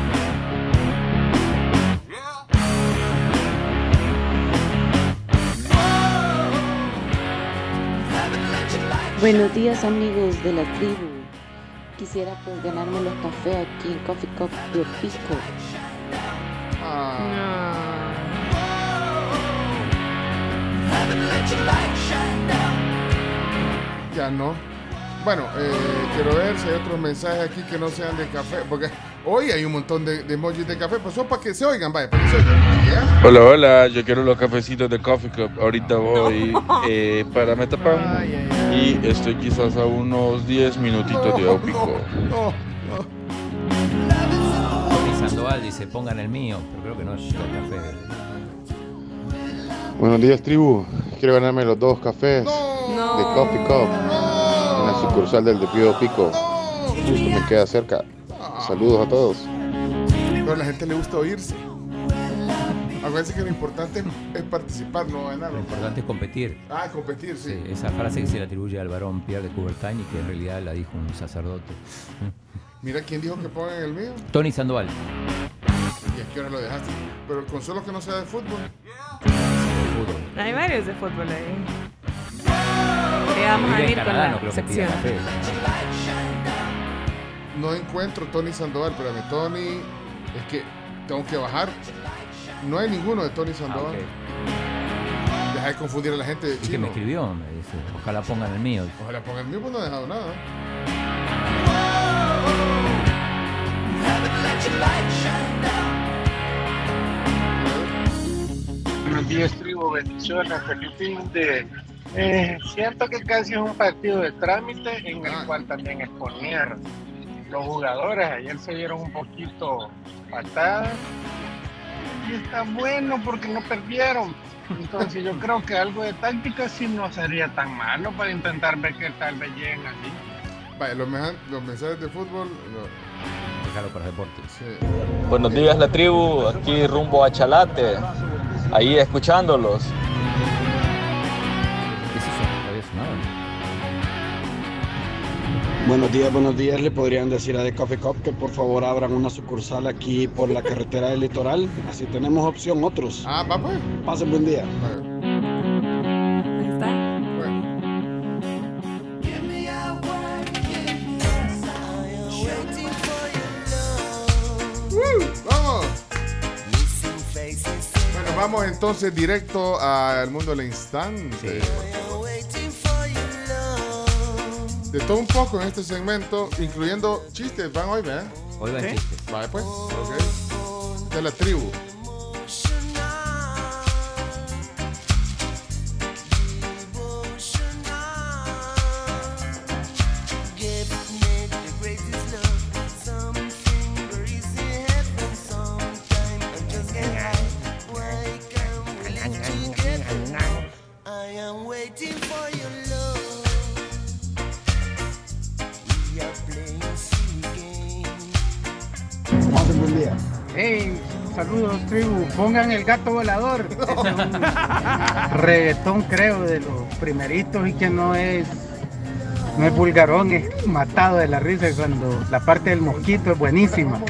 Buenos días amigos de la tribu. Quisiera pues ganarme los cafés aquí en Coffee Cup de Pisco. Ya no. Bueno, eh, quiero ver si hay otros mensajes aquí que no sean de café. Porque hoy hay un montón de, de emojis de café. Pues son para que se oigan, vaya, para que se oigan. ¿Ya? Hola, hola, yo quiero los cafecitos de Coffee Cup. Ahorita voy eh, para Metapan y estoy quizás a unos 10 minutitos de Opico. No, Tony Sandoval dice, pongan el mío, pero creo que no es el café. Buenos días, tribu. Quiero ganarme los dos cafés de Coffee Cup en la sucursal del de Pío Pico. Justo me queda cerca. Saludos a todos. Pero a la gente le gusta oírse. Acuérdense que lo importante es, participar, no ganar. Lo importante es competir. Ah, competir, sí. Sí, esa frase que se le atribuye al varón Pierre de Coubertin y que en realidad la dijo un sacerdote. Mira quién dijo que pongan el mío. Tony Sandoval. ¿Y a qué hora lo dejaste? Pero con solo que no sea de fútbol. Hay varios de fútbol ahí. Vamos a ir con la sección. No encuentro Tony Sandoval, espérame, Tony. Es que tengo que bajar. No hay ninguno de Tony Sandoval. Deja de confundir a la gente de Y que me escribió, me dice, ojalá pongan el mío. Ojalá pongan el mío, pues no ha dejado nada. Buenos días, tribu, bendiciones, feliz fin de... Eh, siento que casi es un partido de trámite en el cual también exponieron los jugadores. Ayer se vieron un poquito patadas y está bueno porque no perdieron. Entonces yo creo que algo de táctica sí no sería tan malo para intentar ver que tal vez lleguen así. Vaya, los, los mensajes de fútbol. Déjalo para deportes. Buenos días la tribu, aquí rumbo a Chalate, ahí escuchándolos. Buenos días, buenos días. Le podrían decir a The Coffee Cup que por favor abran una sucursal aquí por la carretera del litoral. Así tenemos opción otros. Ah, va pues. Pasen buen día. ¡Vamos! Bueno, vamos entonces directo al mundo del instante. De todo un poco en este segmento, incluyendo chistes, van hoy, ¿verdad? Hoy van ¿Sí? chistes. Vale, pues. Ok. De la tribu. Saludos tribu, pongan el gato volador. Es un reggaetón creo de los primeritos y que no es no es vulgarón, es matado de la risa cuando la parte del mosquito es buenísima.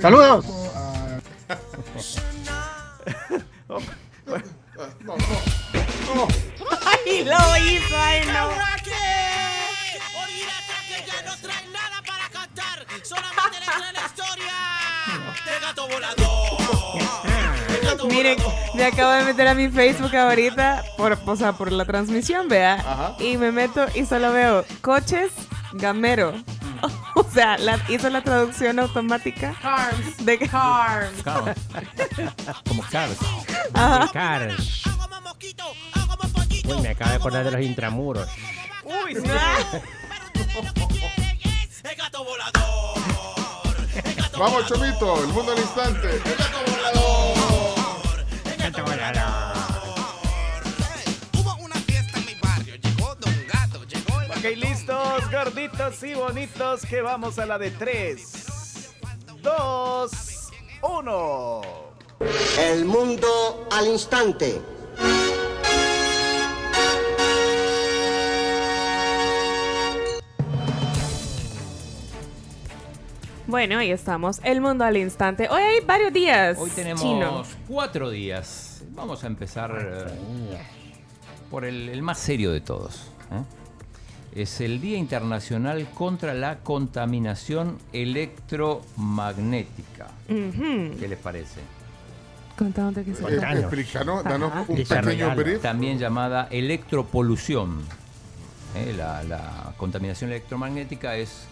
Saludos. ¡Ay, lo hizo! ¡Ay, no! Solamente le trae la historia de gato volador. Gato Miren, me acabo de meter a mi Facebook ahorita, por, o sea, por la transmisión, vea. Y me meto y solo veo coches gamero. O sea, la- hizo la traducción automática. Cars. De Cars. Como Cars. Ajá. Cars. Uy, me acabo de acordar de los intramuros. Uy, Vamos, Chomito, el mundo al instante. El gato Ok, listos, gorditos y bonitos, que vamos a la de 3, 2, 1. El mundo al instante. Bueno, ahí estamos. El mundo al instante. Hoy hay varios días. Hoy tenemos Chino. cuatro días. Vamos a empezar eh, por el, el más serio de todos. ¿eh? Es el Día Internacional contra la Contaminación Electromagnética. ¿Qué les parece? Contándote que se Eh, explícanos, danos un pequeño brief. También llamada electropolución. Eh, La, la contaminación electromagnética es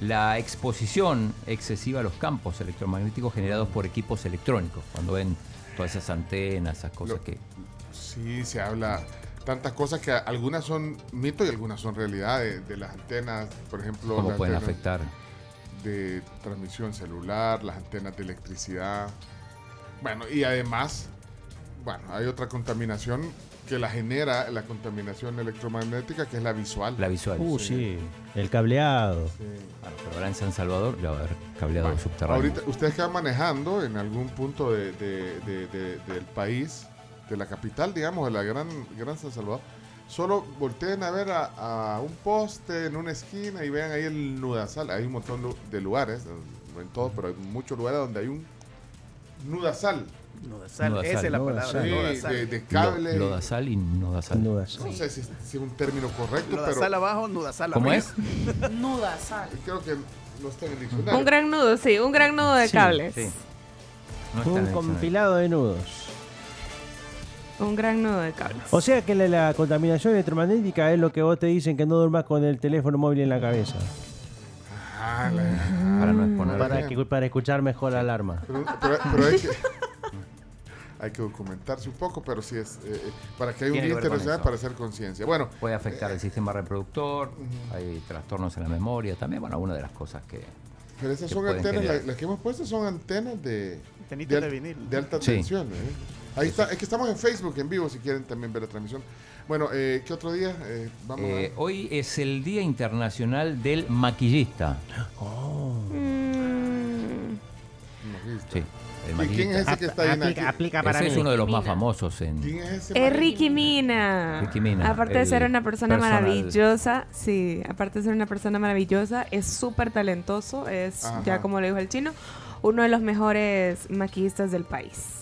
la exposición excesiva a los campos electromagnéticos generados por equipos electrónicos. Cuando ven todas esas antenas, esas cosas que... Sí, se habla tantas cosas que algunas son mito y algunas son realidad de, de las antenas, por ejemplo. ¿Cómo pueden afectar? De transmisión celular, las antenas de electricidad. Bueno, y además, bueno, hay otra contaminación que la genera la contaminación electromagnética, que es la visual. La visual. Uh, sí. El cableado. Bueno, pero ahora en San Salvador ya va a haber cableado subterráneo. Ahorita, ustedes que van manejando en algún punto de- de- de- de- del país, de la capital, digamos, de la gran, gran San Salvador, solo volteen a ver a, a un poste en una esquina y vean ahí el nudazal. Hay un montón de lugares, no en todos, pero hay muchos lugares donde hay un nudazal. Nudazal, Nudazal. esa es la palabra. Sí, de, de cable. Lo- Lodazal y nodazal. No sé si, si es un término correcto, Nudazal pero abajo, nudazal ¿Cómo arriba. es? Nuda sal. creo que no está en el diccionario. Un gran nudo, sí, un gran nudo de Sí, cables. sí. No está en Un compilado de nudos. Un gran nudo de cables. O sea que la, la contaminación electromagnética es lo que vos te dicen que no duermas con el teléfono móvil en la cabeza. Ah, la- Para no exponer. Para, que, para escuchar mejor la alarma. Pero, pero- pero hay, que, hay que documentarse un poco, pero sí es eh, eh, para que haya un día eso. para hacer conciencia. Bueno, Puede afectar el sistema reproductor, hay trastornos en la memoria, también, bueno, una de las cosas que... pero esas que son antenas, la- las que hemos puesto son antenas de, Antenitas de, al- de vinil. de alta Sí. tensión. ¿eh? Ahí está, es que estamos en Facebook en vivo si quieren también ver la transmisión. Bueno, eh, ¿qué otro día? Eh, vamos Eh, hoy es el Día Internacional del Maquillista. Mm, a... Sí, el ¿Y maquillista. quién es ese que está ahí? en Aplica, aplica para Ese mí. es uno de los más Mina. famosos en... ¿Quién es ese? Es? Ricky Mina. Ricky Mina, Aparte de ser una persona personal. maravillosa, sí, aparte de ser una persona maravillosa, es súper talentoso, es, Ajá. ya como le dijo el chino, uno de los mejores maquillistas del país.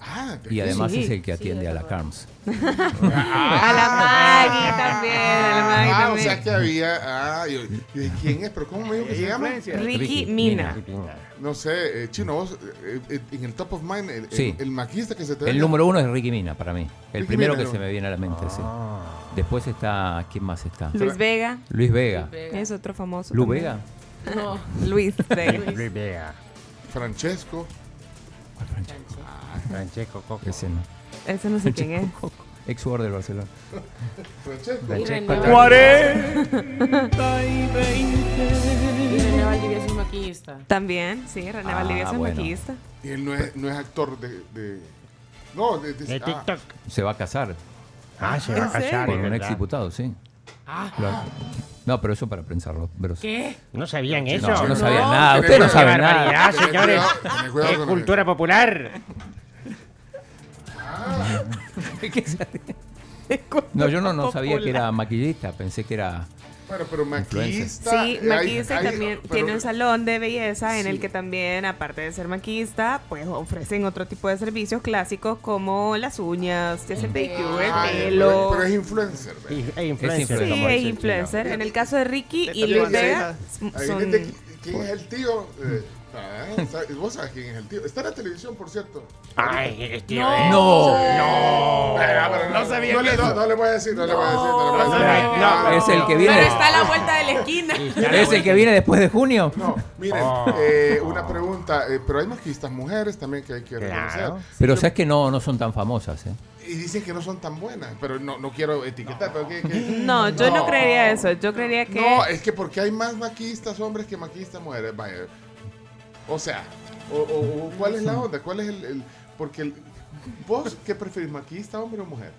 Ah, Y además Sí. es el que atiende a la. CARMS. a la Maggie también, a la Maggie Ah, o sea que había. Ah, yo, yo dije, ¿quién es? ¿Pero cómo me dijo que se llama? Ricky, Ricky Mina. No sé, eh, Chino, vos eh, eh, en el top of mind, el, Sí. el maquista que se te El número uno es Ricky Mina para mí. El Ricky primero Mina, que ¿no? se me viene a la mente, sí. Después está... ¿Quién más está? Luis Vega, Luis Vega. Es otro famoso. ¿Lu. Vega? No. Luis Vega. Luis Vega. Francesco. Francesco Coco. Ese no. Ese no sé quién es. Ex jugador del Barcelona. Francesco. Y René Francesco. Y René Valdivia es un maquillista. También, sí, René Ah, Valdivia es bueno. maquillista. Y él no es, no es actor de. de- no, de, de- De ah, TikTok. Se va a casar Ah, se va a ¿En casar. con un ¿verdad? ex diputado, sí. Ah, Claro. No, pero eso para pensarlo. Pero ¿qué? ¿No sabían eso? No, yo no sabía nada. Qué Usted no ¡Qué nada. barbaridad, Tener señores! cuidado, tener cuidado ¡Es con cultura popular! ¿Qué se- No, yo no, no sabía que era maquillista. Pensé que era. Bueno, pero maquillista. Sí, eh, hay- maquillista y hay- también pero- tiene un salón de belleza en Sí. el que también, aparte de ser maquillista, pues ofrecen otro tipo de servicios clásicos como las uñas, pedicure, el Ah, pelo. Pero, pero es influencer. ¿ve? Y- e influencer. Sí, es influencer. En el caso de Ricky y Luis Vega, son... ¿Quién es el tío? Eh, Ah, ¿sabes? Vos sabés quién es el tío. Está en la televisión, por cierto. Ay, el tío. No. No. Ah, pero No sabía no, que le, no, no voy a decir, no le voy a decir, no le voy a No decir. sabía. No, no, Es el que viene. Pero está a la vuelta de la esquina. ¿Es el que viene después de junio? No, miren, Oh. eh, una pregunta, eh, pero hay maquistas mujeres también que hay que reconocer. Claro. Pero sabes que no, no son tan famosas, ¿eh? Y dicen que no son tan buenas, pero no, no quiero etiquetar, pero que, que- No, yo no creería eso. Yo creería que. No, es que porque hay más maquistas hombres que maquistas mujeres. Vaya. O sea, o, o- o ¿cuál es la onda? ¿Cuál es el...? el- porque el- vos, ¿qué preferís, maquista, hombre o mujer?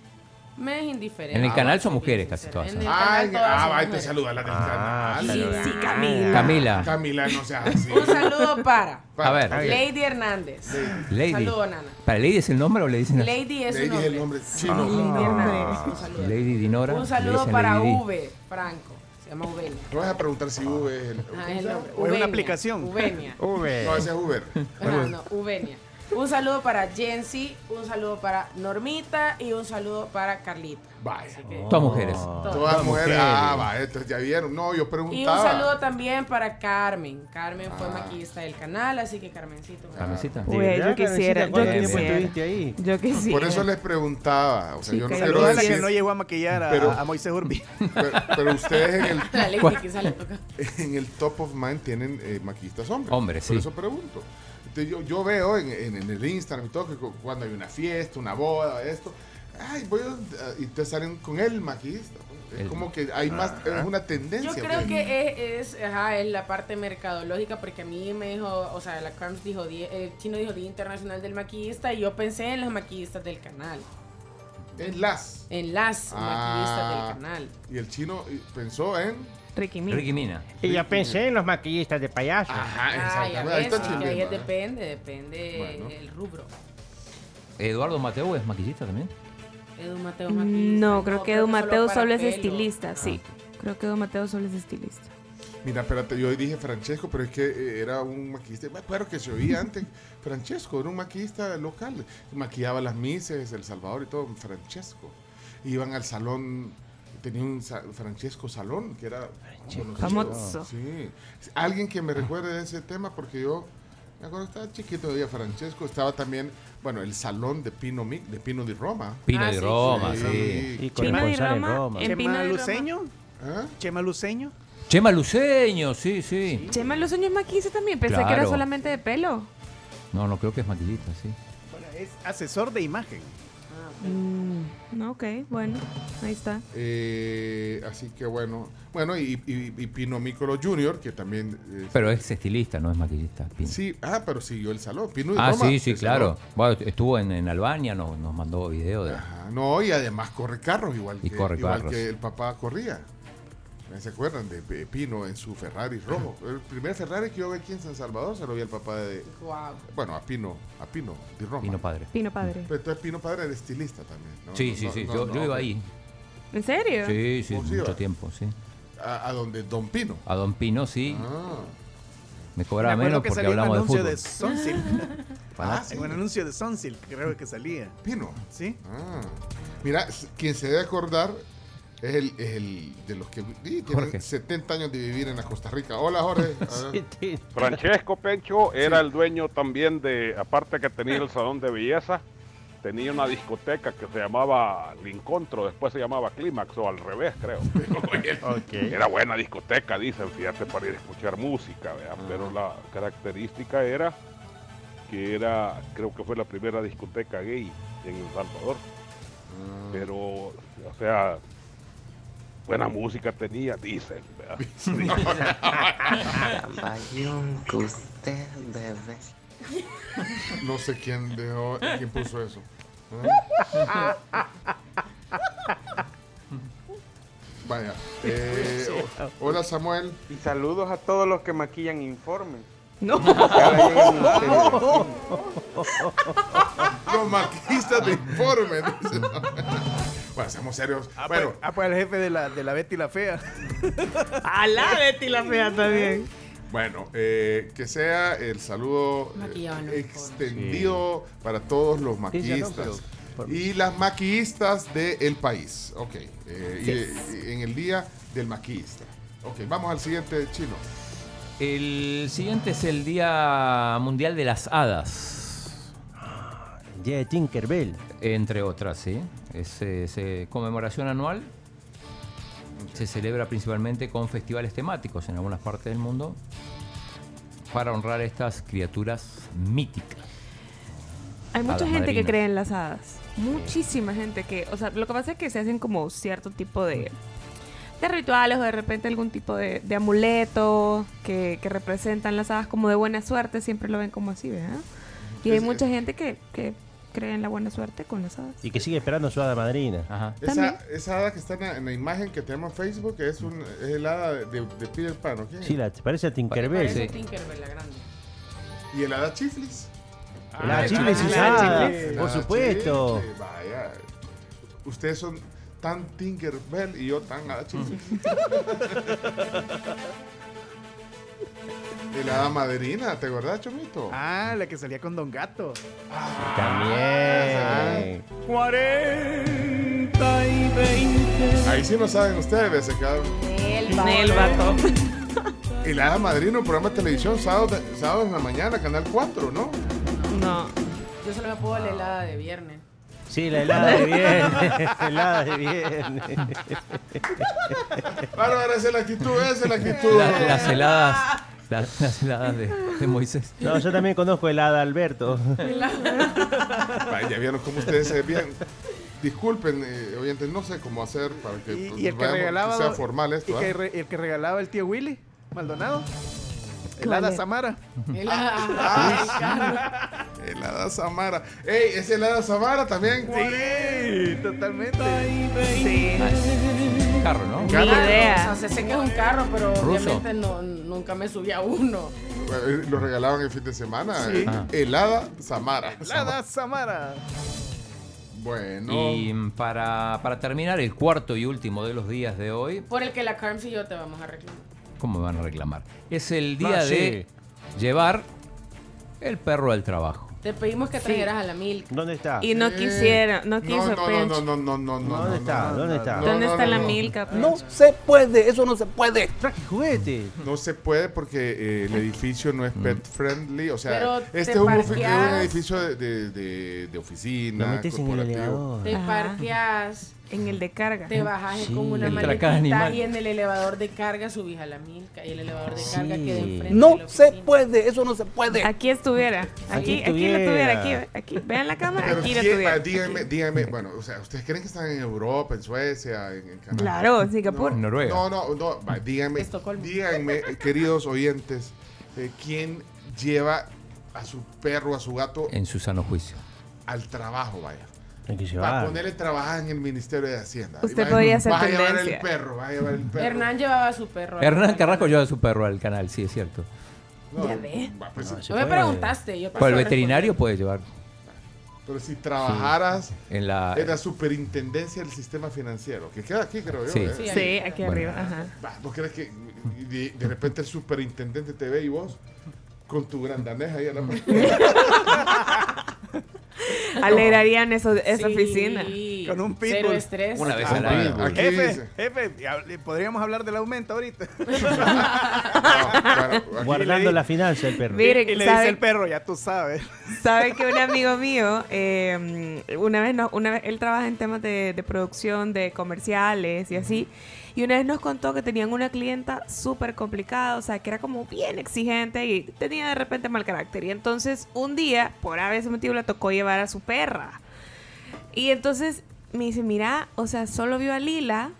Me es indiferente. En el Ah, canal son mujeres casi todas. En el. Ay, todas ah, va, te saluda la del Ah, canal. Sí, saluda. sí, Camila. Camila. Camila, no seas así. Un saludo para A ver. Lady Hernández. Lady. Saludo, Nana. ¿Para Lady es el nombre o le dicen así? Lady es Lady su es el nombre. nombre chino. Lady Hernández. Un saludo. Lady Dinora. Un le saludo dicen para Lady Di. V, Franco. Se llama Uvenia. No vas a preguntar si V es el... Ah, es el nombre. O es una Uvenia. aplicación. No, ese es Uber. Ajá, no, Uvenia. Un saludo para Jensi, un saludo para Normita y un saludo para Carlita. Vaya. Que- Todas mujeres. Todas. Todas mujeres. Ah, va, entonces ya vieron. No, yo Y un preguntaba. saludo también para Carmen. Carmen fue maquillista del canal, así que Carmencito. Carmencita. Uy, ¿verdad, yo quisiera, yo quisiera. ahí? Yo quisiera. Por eso les preguntaba. O sea, yo no quiero la que decir. no llegó a maquillar a, Pero- a Moisés Urbi. Pero, pero ustedes en el, La Lady quizá le toca. en el top of mind tienen eh, maquillistas hombres. Hombres, Por sí. eso pregunto. Entonces, yo, yo veo en, en- en el Instagram y todo que cu- cuando hay una fiesta, una boda, esto, ay, voy a- y te salen con el maquillista. pues. Es El- como que hay más, es una tendencia. Yo creo pues. que es, es, ajá, es la parte mercadológica porque a mí me dijo, o sea, la Carms dijo, di- el chino dijo Día Internacional del Maquillista y yo pensé en las maquillistas del canal, En las. en las Ah. maquillistas del canal. Y el chino pensó en. Ricky Mina. Ricky Mina. Y yo pensé en los maquillistas de payaso. Ajá, Ah, ya exactamente. Ahí depende, depende Bueno. el rubro. Eduardo Mateo es maquillista también. Edu Mateo es maquillista. No, creo que Edu Mateo solo es estilista, sí. Creo que Edu Mateo solo es estilista. Mira, espérate, yo dije Francesco, pero es que eh, era un maquillista. Me acuerdo que se oía antes. Francesco era un maquillista local. Maquillaba las mises, El Salvador y todo. Francesco. Iban al salón. Tenía un sa- Francesco Salón, que era. Famoso. Sí. Alguien que me recuerde de ese tema, porque yo me acuerdo que estaba chiquito todavía Francesco. Estaba también, bueno, el salón de Pino, Mi- de Pino di Roma. Pino Ah, de sí, Roma, sí. sí. Y con Chema en Roma, Roma. en- Pino Chema de Roma. Luceño. ¿Ah? Chema Luceño. Chema Luceño, sí, sí. Chema Luceño es maquillista también. Pensé que era Claro. solamente de pelo. No, no creo que es maquillista, sí. Bueno, es asesor de imagen. Mm, no, ok, bueno. Ahí está. Eh, así que bueno. Bueno, y, y, y Pino Micolo Jr., que también. eh, Pero es estilista, no es maquillista. Pino. Sí, ah, pero siguió el salón. Pino Ah, Roma, sí, sí, claro. Bueno, estuvo en, en Albania, nos, nos mandó video de... Ajá, no, y además corre carros igual, Y que, corre igual carros. que el papá corría. ¿Se acuerdan de Pino en su Ferrari rojo? El primer Ferrari que yo vi aquí en San Salvador se lo vi al papá de. Bueno, a Pino, a Pino de Roma. Pino Padre. Pino Padre. Pero entonces Pino padre era estilista también. ¿no? Sí, No, sí, no, sí. no, yo, no, yo iba ahí. ¿En serio? Sí, sí, ¿Vos mucho tiempo, sí. A, a donde Don Pino. A Don Pino, sí. Ah. Me cobraba menos que porque hablamos de anuncio fútbol. de Sunsilk. Ah, sí. En un anuncio de Sunsilk, creo que salía. Pino. ¿Sí? Ah. Mira, quien se debe acordar es el, es el de los que sí, tienen Jorge. 70 años de vivir en la Costa Rica. Hola, Jorge. Ver. Francesco Pencho era el dueño también de, aparte que tenía el salón de belleza, tenía una discoteca que se llamaba Lincontro, después se llamaba Clímax o al revés, creo. Era buena discoteca, dicen, fíjate, para ir a escuchar música, ¿vea? pero la característica era que era, creo que fue la primera discoteca gay en El Salvador. Pero, o sea, buena música tenía, dicen. ¿vea? Bayón que usted bebé. No sé quién dejó, quién puso eso. Vaya. eh, hola Samuel. Y saludos a todos los que maquillan informes. No. Los maquillistas de informe. Bueno, seamos serios. Ah, bueno, pues, ah, pues el jefe de la, de la Betty la Fea. A la Betty la Fea también. bueno eh, que sea el saludo eh, extendido para todos los maquillistas. y las maquillistas del país. Ok. eh, y- y en el día del maquillista. Ok, vamos al siguiente chino. El siguiente es el Día Mundial de las Hadas. Día de Tinkerbell. Entre otras, sí. Es, eh, se- conmemoración anual. Se celebra principalmente con festivales temáticos en algunas partes del mundo para honrar a estas criaturas míticas. Hay mucha gente que cree en las hadas. Muchísima gente que, o sea, lo que pasa es que se hacen como cierto tipo de, de rituales o de repente algún tipo de, de amuleto que, que representan las hadas como de buena suerte, siempre lo ven como así, ¿verdad? Y hay mucha gente que, que cree en la buena suerte con las hadas. Y que sigue esperando su hada madrina. Esa, esa hada que está en la, en la imagen que tenemos en Facebook es, un, es el hada de, de Peter Pan, ¿o quién? Sí, la, parece a Tinkerbell. Parece Tinkerbell, la grande. ¿Y el hada Chiflis? La Ah, Chiflis es hada Chiflis. por supuesto. Chiflis, Vaya. Ustedes son tan Tinkerbell y yo tan hada Chiflis. el hada madrina, ¿te acordás, Chomito? Ah, la que salía con Don Gato. También. 40 y 20. Ahí sí no saben ustedes, se quedaron. El vato. El hada madrina, un programa de televisión, sábado, de- sábado en la mañana, Canal 4, ¿no? No. Yo solo me puedo la helada de viernes. Sí, la helada de viernes. helada de viernes. Bárbara, esa es la actitud, esa es la actitud. La- las heladas, la- las heladas de, de Moisés. No, yo también conozco el hada Alberto. Vaya, ya vieron cómo ustedes se bien. Disculpen, eh, oyentes, no sé cómo hacer para que, Y, pues, y el que regalaba. sea don- formal esto. y que ¿ah? el que regalaba el tío Willy, Maldonado. El ¿Cuál hada es? Samara. El hada. El hada Samara. ¡Ey! ¿Es el hada Samara también? Sí, totalmente. Sí. Carro, ¿no? Ni Carro. idea. O sea, sé que es un carro, pero Ruso. obviamente no, nunca me subí a uno. Lo regalaban el fin de semana. Sí. eh, El hada Samara. El hada Samara. Bueno. Y mm, para, para terminar, el cuarto y último de los días de hoy, Por el que la Carms y yo te vamos a reclamar. ¿Cómo me van a reclamar? Es el día Ah, de llevar el perro al trabajo. Te pedimos que trajeras a la Milk. ¿Dónde está? Y no quisiera, no quiso, no, no, Pencho. no, no, no, no, no. ¿Dónde está? ¿Dónde está? no, ¿Dónde no, está no, la no. milka? No se puede, eso no se puede. Traje juguete. No se puede porque eh, el edificio no es pet friendly. O sea, Pero este te es un, un edificio de, de, de- de oficina. Lo metes en el corporativo. elevador. Te Ajá. parqueas, En el de carga. te bajas Sí. con una maletita y en el elevador de carga subís a la Milka y el elevador de carga queda enfrente de No la se puede, eso no se puede. Aquí estuviera. Aquí, aquí lo tuviera. Aquí, aquí. Vean la cámara, Pero aquí lo ¿quién- tuviera. ah, díganme, díganme, bueno, o sea, ¿ustedes creen que están en Europa, en Suecia, en, en Canadá? Claro, en Singapur. En Noruega. No, no, no, va, díganme, Estocolmo. díganme, eh, queridos oyentes, eh, ¿quién lleva a su perro, a su gato En su sano juicio. al trabajo, vaya? Para ponerle trabajar en el Ministerio de Hacienda. Usted Vas- podría ser vas a llevar tendencia. el perro, vas a llevar el perro. Hernán llevaba a su perro. Hernán Carrasco mañana. lleva a su perro al canal, sí, es cierto. No, Ya ve. pues, No, sí, No me preguntaste. Yo Pues el veterinario puede llevar pero si trabajaras en la... en la superintendencia del sistema financiero, que queda aquí, creo yo. Sí. ¿eh? Sí, Sí, aquí Bueno. arriba. Ajá. ¿Vos crees que de, de repente el superintendente te ve y vos con tu gran danés ahí a la Alegrarían eso, esa Sí. oficina. Con un Cero pitbull. estrés. Una vez Ah, al año. aquí Jefe, dice. jefe, podríamos hablar del aumento ahorita. No, claro, aquí- Guardando la finanza el perro. Miren, y le ¿sabe- dice el perro, ya tú sabes. Sabe que un amigo mío, eh, una vez, no, una vez, él trabaja en temas de, de producción de comerciales y así, y una vez nos contó que tenían una clienta súper complicada, o sea, que era como bien exigente y tenía de repente mal carácter. Y entonces un día, por haber ese motivo, le tocó llevar a su perra. Y entonces me dice, mira, o sea, solo vio a Lila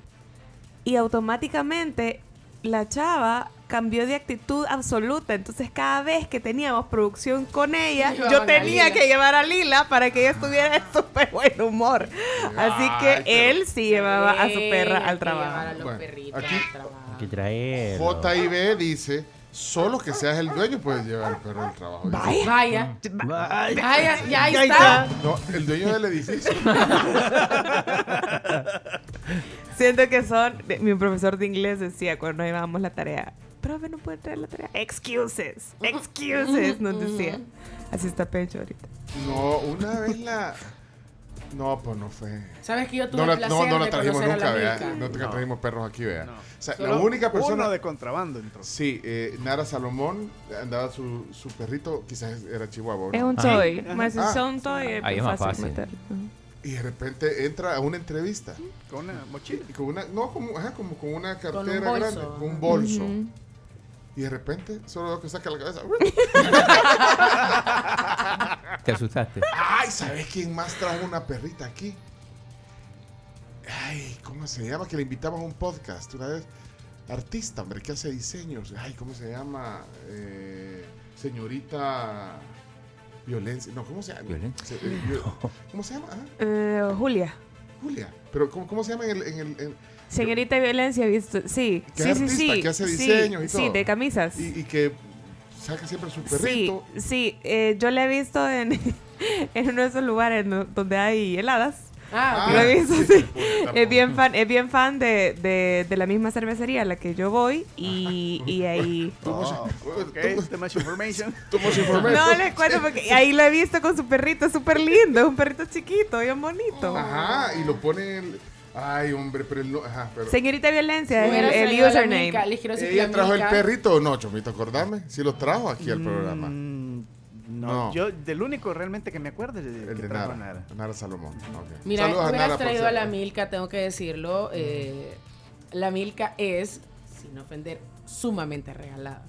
y automáticamente la chava cambió de actitud absoluta. Entonces cada vez que teníamos producción con ella, yo a tenía que llevar a Lila para que ella estuviera en súper buen humor. Así que él sí llevaba a su perra al a trabajo. los Bueno, perritos aquí- al trabajo. Hay que traer. JIB dice, solo que seas el dueño puedes llevar el perro al trabajo. Vaya. Vaya. Vaya. Vaya, ya ahí está. No, el dueño del edificio. Siento que son, de- mi profesor de inglés decía cuando llevábamos la tarea, profe, no puede traer la tarea. Excuses, excuses, nos decía. Así está Pecho ahorita. No, una vez la... No, pues no fue. ¿Sabes que yo tuve no la, el no, placer no la de trajimos nunca, la vea. No, te- No. trajimos perros aquí, vea. O sea, la Solo única persona. Uno de contrabando entró. Sí, eh, Nara Salomón andaba su, su perrito, quizás era chihuahua. ¿no? Es un Ah. toy. Más si Ah. son toy, es Ahí es más fácil. meter. Y de repente entra a una entrevista. Con una mochila. Y con una, no, como, ajá, como con una cartera Con un bolso. grande, con un bolso. Ujú. Y de repente, solo veo que saca la cabeza. Te asustaste. Ay, ¿sabes quién más trajo una perrita aquí? Ay, ¿cómo se llama? Que le invitamos a un podcast una vez. Artista, hombre, que hace diseños. Ay, ¿cómo se llama? Eh, señorita Violencia. No, ¿cómo se llama? Se- eh, ¿Cómo se llama? Ah, Eh, Julia. Julia. Pero, ¿cómo, cómo se llama en el. En el en- Señorita Violencia, visto. Sí, Que sí, es sí, artista, sí. que hace sí, diseños y Sí, todo. de camisas. y, y que saca siempre su Sí, perrito. sí. eh, yo la he visto en, en uno de esos lugares no- donde hay heladas. Ah, Ah, Lo he visto, sí, sí. Es bien fan, es bien fan de, de, de la misma cervecería a la que yo voy y, y ahí... Oh, too much information. Too much information. No les cuento porque ahí lo he visto con su perrito, súper lindo, es un perrito chiquito, bien bonito. Ajá, y lo pone. el- Ay, hombre, pero él no. Ajá, pero. Señorita Violencia el, la username. Decir que ¿Ella la trajo el perrito o no, Chomito? Acordame. Si lo trajo aquí al programa. Mm, no, No. yo del único realmente que me acuerdo es de, El que de trajo Nara. Nara. Nara Salomón. ok. Mira, Saludos a Nara, traído a la. Milka, tengo que decirlo. eh, la Milka es, sin ofender, sumamente regalada.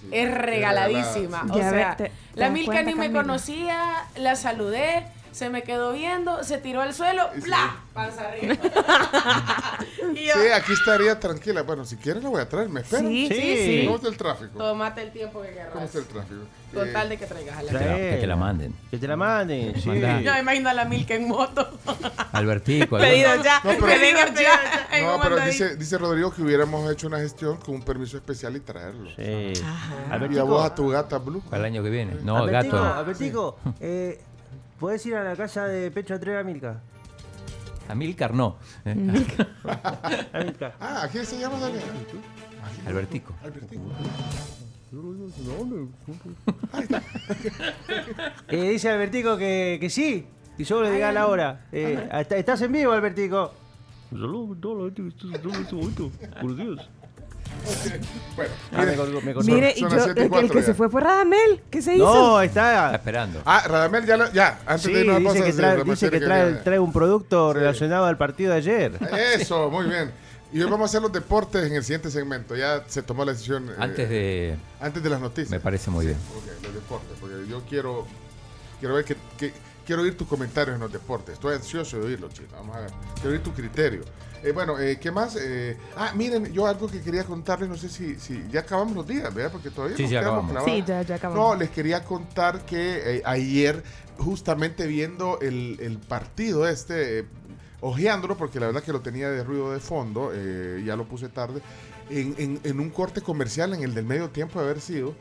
Sí, Es regaladísima. regalada, O Ya sea, ve, te- te la Milka ni me conocía, la saludé, se me quedó viendo, se tiró al suelo, sí. ¡bla! Panza arriba. y yo, Sí, aquí estaría tranquila. Bueno, si quieres la voy a traer. ¿Me esperan? Sí, sí, sí. ¿Cómo está el tráfico? tómate el tiempo que ¿Cómo querrás. está el tráfico? Con Eh, tal de que traigas a la Que te la- Milka. que te la manden. Que te la manden, sí. Yo me imagino a la Milka en moto. Albertico. Pedido ya, No, pero- que venga ya. No, pero dice, dice Rodrigo que hubiéramos hecho una gestión con un permiso especial y traerlo. Sí. Y a vos a tu gata Blue. Para el año que viene. No, Albertico, gato. Albertico, eh, ¿puedes ir a la casa de Pecho a traer a Milka? Amílcar no. Eh, A Milka. Ah, ¿a quién se llama Daniel? Albertico. Albertico. Eh, dice Albertico que, que sí, y solo le diga la hora. Eh, está- ¿Estás en vivo, Albertico? Bueno, Ah, me me. Mire, y yo, las el, que ya. se fue fue Radamel. ¿Qué se hizo? No, Está está. esperando. Ah, Radamel, ya, ya antes Sí, de irnos a dice que trae, dice que trae, un producto relacionado al partido de ayer. Eso, muy bien. Y hoy vamos a hacer los deportes en el siguiente segmento. Ya se tomó la decisión. eh, Antes de. antes de las noticias. Me parece muy bien. Ok, los deportes, porque yo quiero quiero ver que, que- quiero oír tus comentarios en los deportes. Estoy ansioso de oírlo, chino. Vamos a ver. Quiero oír tu criterio. Eh, bueno, eh, ¿qué más? Eh, ah, miren, yo algo que quería contarles, no sé si, si ya acabamos los días, ¿verdad? Porque todavía Sí, nos ya quedamos acabamos. Sí, ya, ya acabamos. No, les quería contar que eh, ayer, justamente viendo el, el partido este, eh, ojeándolo, porque la verdad que lo tenía de ruido de fondo, eh, ya lo puse tarde, en, en- en un corte comercial, en el del medio tiempo de haber sido,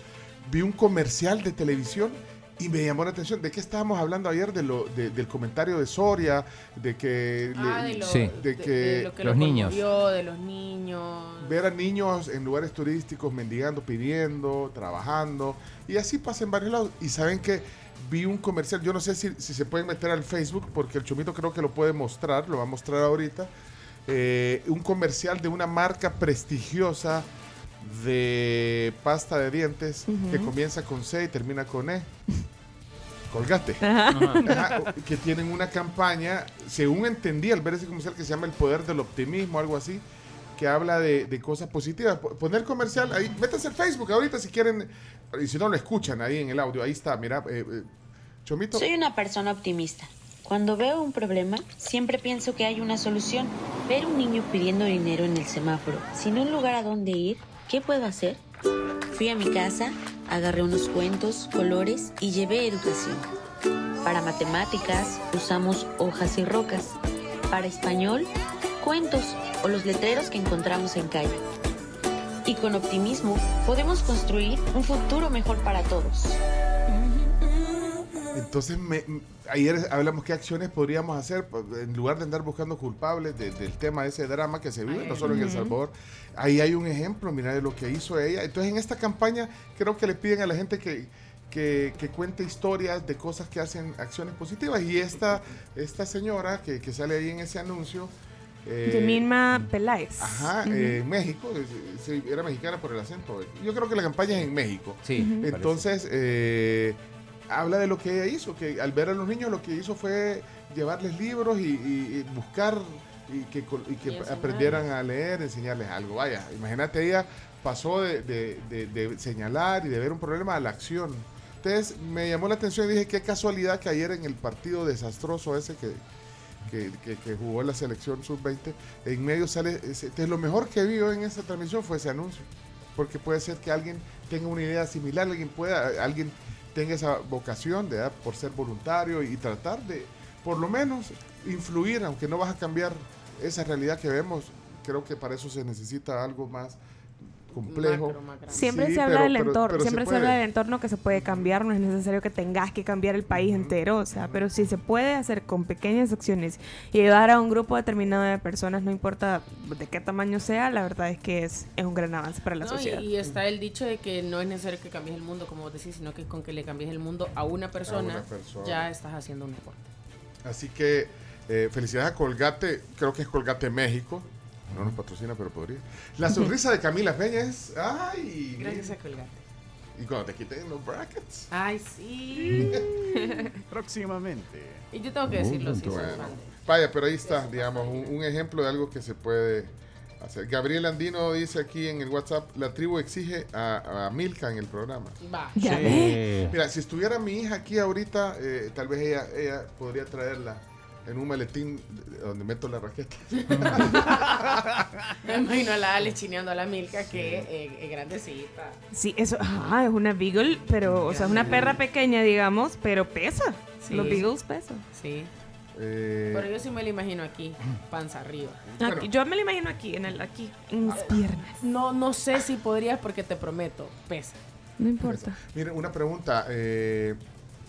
vi un comercial de televisión y me llamó la atención. ¿De qué estábamos hablando ayer? De lo, de- del comentario de Soria, de que... Ah, le- de lo, Sí. de que de lo que los lo niños. conmovió, de los niños. ver a niños en lugares turísticos mendigando, pidiendo, trabajando, y así pasa en varios lados. Y saben que vi un comercial, yo no sé si, si se pueden meter al Facebook, porque el Chomito creo que lo puede mostrar, lo va a mostrar ahorita, eh, un comercial de una marca prestigiosa de pasta de dientes que comienza con C y termina con E. Colgate. Ajá, que tienen una campaña, según entendí al ver ese comercial que se llama El Poder del Optimismo, algo así, que habla de, de cosas positivas. Po- Poner comercial, ahí, métanse al Facebook ahorita si quieren, y si no lo escuchan ahí en el audio, ahí está, mira, eh, eh, Chomito. Soy una persona optimista. Cuando veo un problema, siempre pienso que hay una solución. Ver un niño pidiendo dinero en el semáforo, sin un lugar a donde ir, ¿qué puedo hacer? Fui a mi casa, agarré unos cuentos, colores y llevé educación. Para matemáticas usamos hojas y rocas. Para español, cuentos o los letreros que encontramos en calle. Y con optimismo podemos construir un futuro mejor para todos. Entonces, me- ayer hablamos qué acciones podríamos hacer pues, en lugar de andar buscando culpables de- del tema de ese drama que se vive, no solo en El Salvador. Ahí hay un ejemplo, mira, de lo que hizo ella. Entonces, en esta campaña creo que le piden a la gente que, que, que cuente historias de cosas que hacen acciones positivas. Y esta, esta señora que, que sale ahí en ese anuncio... eh, Yemima Peláez. Ajá, eh, en México, eh, sí, era mexicana por el acento. Yo creo que la campaña es en México. Sí. Entonces, eh, habla de lo que ella hizo, que al ver a los niños lo que hizo fue llevarles libros y, y- y buscar y que, y que aprendieran a leer, enseñarles algo. Vaya, imagínate, ella pasó de, de- de- de señalar y de ver un problema a la acción. Entonces, me llamó la atención y dije, qué casualidad que ayer en el partido desastroso ese que, que, que- que jugó la selección sub-20, en medio sale, entonces lo mejor que vio en esa transmisión fue ese anuncio, porque puede ser que alguien tenga una idea similar, alguien pueda, alguien tenga esa vocación de, ah, por ser voluntario y tratar de, por lo menos, influir, aunque no vas a cambiar esa realidad que vemos, creo que para eso se necesita algo más complejo. Siempre Sí, se habla pero- del pero- entorno, pero siempre se, puede. habla del entorno que se puede cambiar, no es necesario que tengas que cambiar el país entero, o sea, pero si se puede hacer con pequeñas acciones y ayudar a un grupo determinado de personas, no importa de qué tamaño sea, la verdad es que es, es un gran avance para la No, sociedad. y, y está el dicho de que no es necesario que cambies el mundo, como vos decís, sino que con que le cambies el mundo a una persona, una persona. ya estás haciendo un aporte. Así que eh, felicidades a Colgate, creo que es Colgate México. No nos patrocina, pero podría. La sonrisa de Camila Peña es. ¡Ay! Gracias a Colgate. Y cuando te quiten los brackets. Ay, sí. Próximamente. y yo tengo que decirlo, sí, Bueno, vaya, pero ahí está, digamos, un, un ejemplo de algo que se puede hacer. Gabriel Andino dice aquí en el WhatsApp: la tribu exige a, a Milka en el programa. Va. Ya ve. Mira, si estuviera mi hija aquí ahorita, eh, tal vez ella, ella podría traerla en un maletín donde meto la raqueta. Me imagino a la Ale chineando a la Milka, que eh, es grandecita. Sí, eso, ajá, es una beagle, pero, o sea, es una perra pequeña, digamos, pero pesa. Sí. Los beagles pesan. Sí. Eh, Pero yo sí me la imagino aquí, panza arriba. Aquí- yo me lo imagino aquí, en el, aquí, en mis piernas. No, no sé si podrías porque te prometo, pesa. No importa. Mire, una pregunta. eh,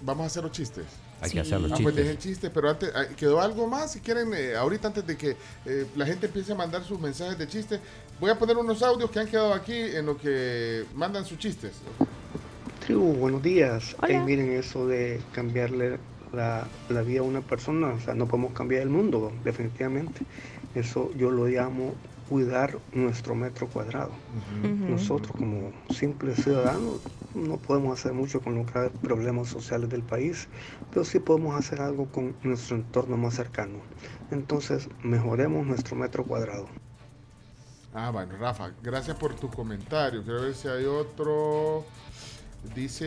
¿Vamos a hacer los chistes? Hay que hacer los Ah, pues chistes. dejen chistes, pero antes, ah, ¿quedó algo más? Si quieren, eh, ahorita antes de que eh, la gente empiece a mandar sus mensajes de chistes, voy a poner unos audios que han quedado aquí en lo que mandan sus chistes. Tribu, buenos días. Hola. Eh, miren, eso de cambiarle la, la vida a una persona, o sea, no podemos cambiar el mundo, definitivamente. Eso yo lo llamo cuidar nuestro metro cuadrado. Nosotros como simples ciudadanos no podemos hacer mucho con los graves problemas sociales del país, pero sí podemos hacer algo con nuestro entorno más cercano. Entonces, mejoremos nuestro metro cuadrado. Ah, bueno, Rafa, gracias por tu comentario. Quiero ver si hay otro. Dice,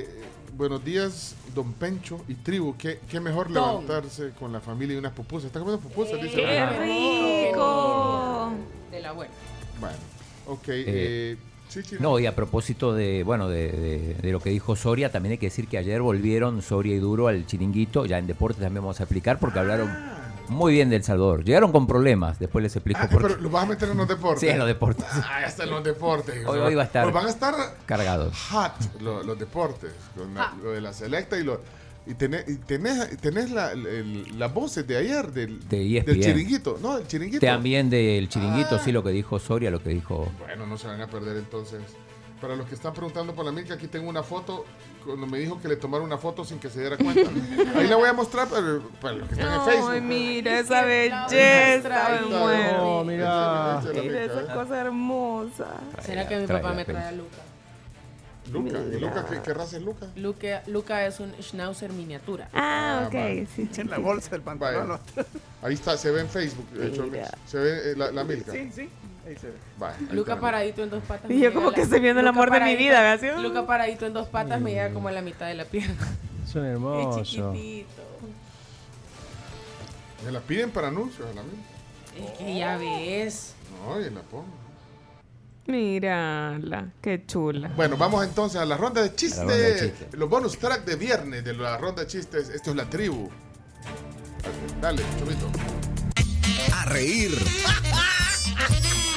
eh, buenos días, don Pencho y tribu. Qué, qué mejor Don. levantarse con la familia y unas pupusas. ¿Está comiendo pupusas? Dice. ¡Qué rico! De la buena. Bueno, ok. eh, sí, Chino. No, y a propósito de, bueno, de, de- de lo que dijo Soria, también hay que decir que ayer volvieron Soria y Duro al chiringuito, ya en deporte también vamos a explicar, porque hablaron muy bien del Salvador. Llegaron con problemas, después les explico Ah, por qué. pero los vas a meter en los deportes. Sí, en los deportes. Ah, ya está en los deportes. Hoy- hoy va a estar Pues van a estar Cargados. hot lo- los, deportes. Con la- lo de la selecta y lo. Y tenés, y tenés, y tenés la, el- las voces de ayer del, De E del chiringuito. No, del chiringuito. También del chiringuito, Ah. sí, lo que dijo Soria, lo que dijo... Bueno, no se van a perder entonces. Para los que están preguntando por la Milka, aquí tengo una foto. Cuando me dijo que le tomaron una foto sin que se diera cuenta. Ahí la voy a mostrar para, para los que están en Facebook. Ay, mira esa belleza, me muero. Oh, mira. Esa Mira ¿eh? cosa hermosa. ¿Será que mi papá me trae a Luca? Luca, ¿y. Luca ¿qué, qué raza es Luca? Luca, Luca es un schnauzer miniatura. Ah, Ah, ok, vale. sí. En la bolsa del pantalón. Ahí está, se ve en Facebook. de hecho, se ve eh, la, la Milka. Sí, sí. Ahí se ve. Ahí Luca está. paradito en dos patas. Y yo como que estoy viendo el amor de mi vida, ¿verdad? Luca paradito en dos patas me llega como a la mitad de la pierna. Son Es hermosos. chiquitito. Me la piden para anuncios a la Milka. Es que ya ves. No, y la pongo. Mírala, qué chula. Bueno, vamos entonces a la ronda de chistes. ronda de chistes. Los bonus track de viernes de la ronda de chistes. Esto es la tribu. Dale, chomito. A reír.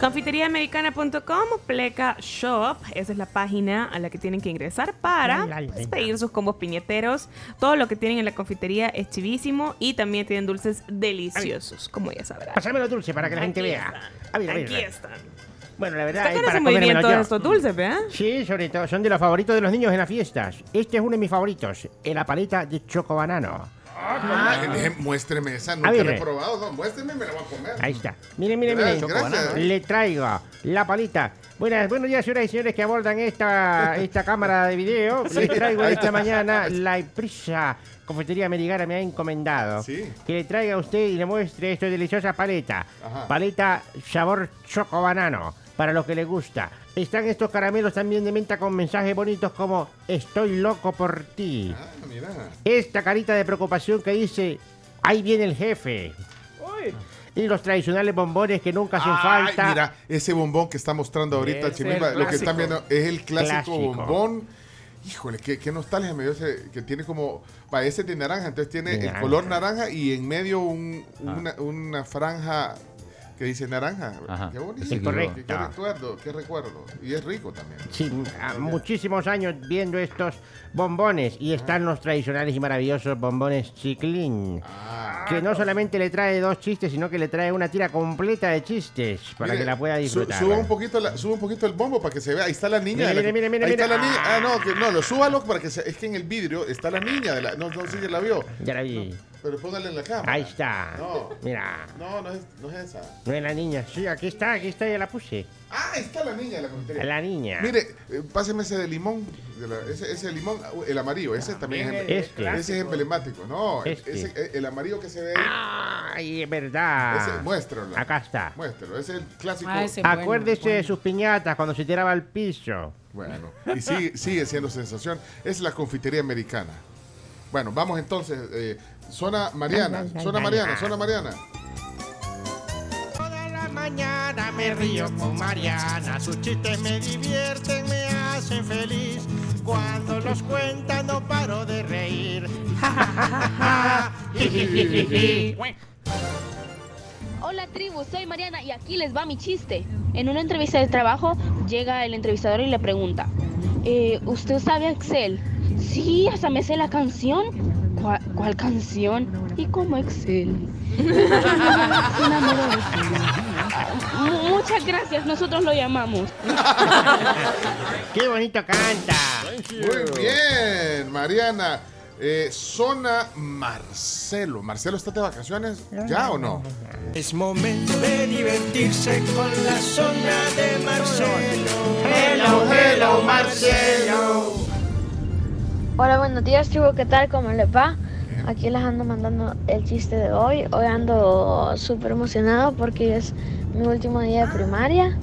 Confiteriaamericana.com, Pleca Shop, esa es la página a la que tienen que ingresar para ay, pues, pedir sus combos piñeteros. Todo lo que tienen en la confitería es chivísimo y también tienen dulces deliciosos, como ya sabrán. Pásame los dulces para que la gente vea. A ver, a ver, Aquí a ver. están. Bueno, la verdad es que para muy bien todos estos dulces, ¿verdad? Sí, sobre todo, son de los favoritos de los niños en las fiestas. Este es uno de mis favoritos, en la paleta de chocobanano. Ah, deje- muéstreme esa, nunca ver, la he probado. No, muéstreme, me la voy a comer. Ahí está. Miren, miren, miren. Gracias. Le traigo la palita. Buenas, buenos días, señoras y señores que abordan esta, esta cámara de video. Sí, Le traigo esta mañana la empresa Confitería Americana me ha encomendado que le traiga a usted y le muestre esta deliciosa paleta. Ajá. Paleta sabor choco banano. Para los que les gusta. Están estos caramelos también de menta con mensajes bonitos como Estoy loco por ti. Ah, mira. Esta carita de preocupación que dice, ahí viene el jefe. Y los tradicionales bombones que nunca hacen Ay, falta. mira, ese bombón que está mostrando ahorita Chimimba, lo que están viendo es el clásico, Clásico. bombón. Híjole, qué, qué nostalgia me dio ese, que tiene como, va, ese de naranja, entonces tiene el color naranja y en medio un- Ah. una franja que dice naranja. Ajá. Qué bonito. Qué, correcto. qué recuerdo, qué recuerdo. Y es rico también. Sí, a muchísimos años viendo estos bombones. Y están los tradicionales y maravillosos bombones chiclín. Ah. Que no solamente le trae dos chistes, sino que le trae una tira completa de chistes para Mire, que la pueda disfrutar. suba un poquito la- suba un poquito el bombo para que se vea. Ahí está la niña. Mire, mire, mire, ahí está la niña. Ah, no, que no, lo súbalo para que se, es que en el vidrio está la niña de la, no, no sé si la vio. Ya la vi. Pero póngale en la cámara. Ahí está. No. Mira. No, no es, no es esa. No es la niña. Sí, aquí está, aquí está, ya la puse. Ah, está la niña de la confitería. La niña. Mire, eh, páseme ese de limón. de la- ese, ese limón, uh, el amarillo, ese también es, Este. ese es emblemático. No, Este. ese, eh, el amarillo que se ve ahí. Ay, es verdad. Ese, muéstralo. Acá está. Muéstralo, ese es el clásico. Acuérdese de sus piñatas cuando se tiraba al piso. Bueno, y sigue, sigue siendo sensación. Es la confitería americana. Bueno, vamos entonces. eh, zona Mariana, zona Mariana, zona Mariana. la mañana me río con Mariana, sus chistes me divierten, me hacen feliz. Cuando los cuenta no paro de reír. Hola tribu, soy Mariana y aquí les va mi chiste. En una entrevista de trabajo llega el entrevistador y le pregunta, "Eh, ¿usted sabe Excel? Sí, hasta me sé la canción. "¿Cuál- ¿Cuál canción? ¿Y cómo Excel? Muchas gracias, nosotros lo llamamos. ¡Qué bonito canta! Muy bien, Mariana. Eh, zona Marcelo. ¿Marcelo está de vacaciones? ¿Ya o no? Es momento de divertirse con la zona de Marcelo. Hello, hello, Marcelo. Hola, buenos días, tribu, ¿qué tal? ¿Cómo les va? Aquí les ando mandando el chiste de hoy. Hoy ando súper emocionado porque es mi último día de primaria.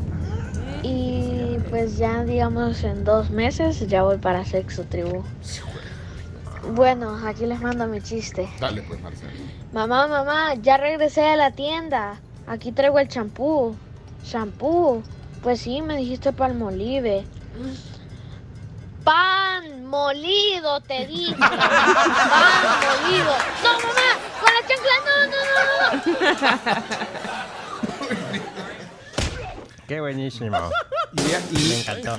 Y pues ya, digamos, en dos meses ya voy para sexo, tribu. Bueno, aquí les mando mi chiste. Dale, pues, Marcelo. Mamá, mamá, ya regresé a la tienda. Aquí traigo el champú. ¿Champú? Pues sí, me dijiste palmolive. Pan molido, te dije. Pan molido. No, mamá, con la chancla, no, no, no, no. ¡Qué buenísimo! Me encantó.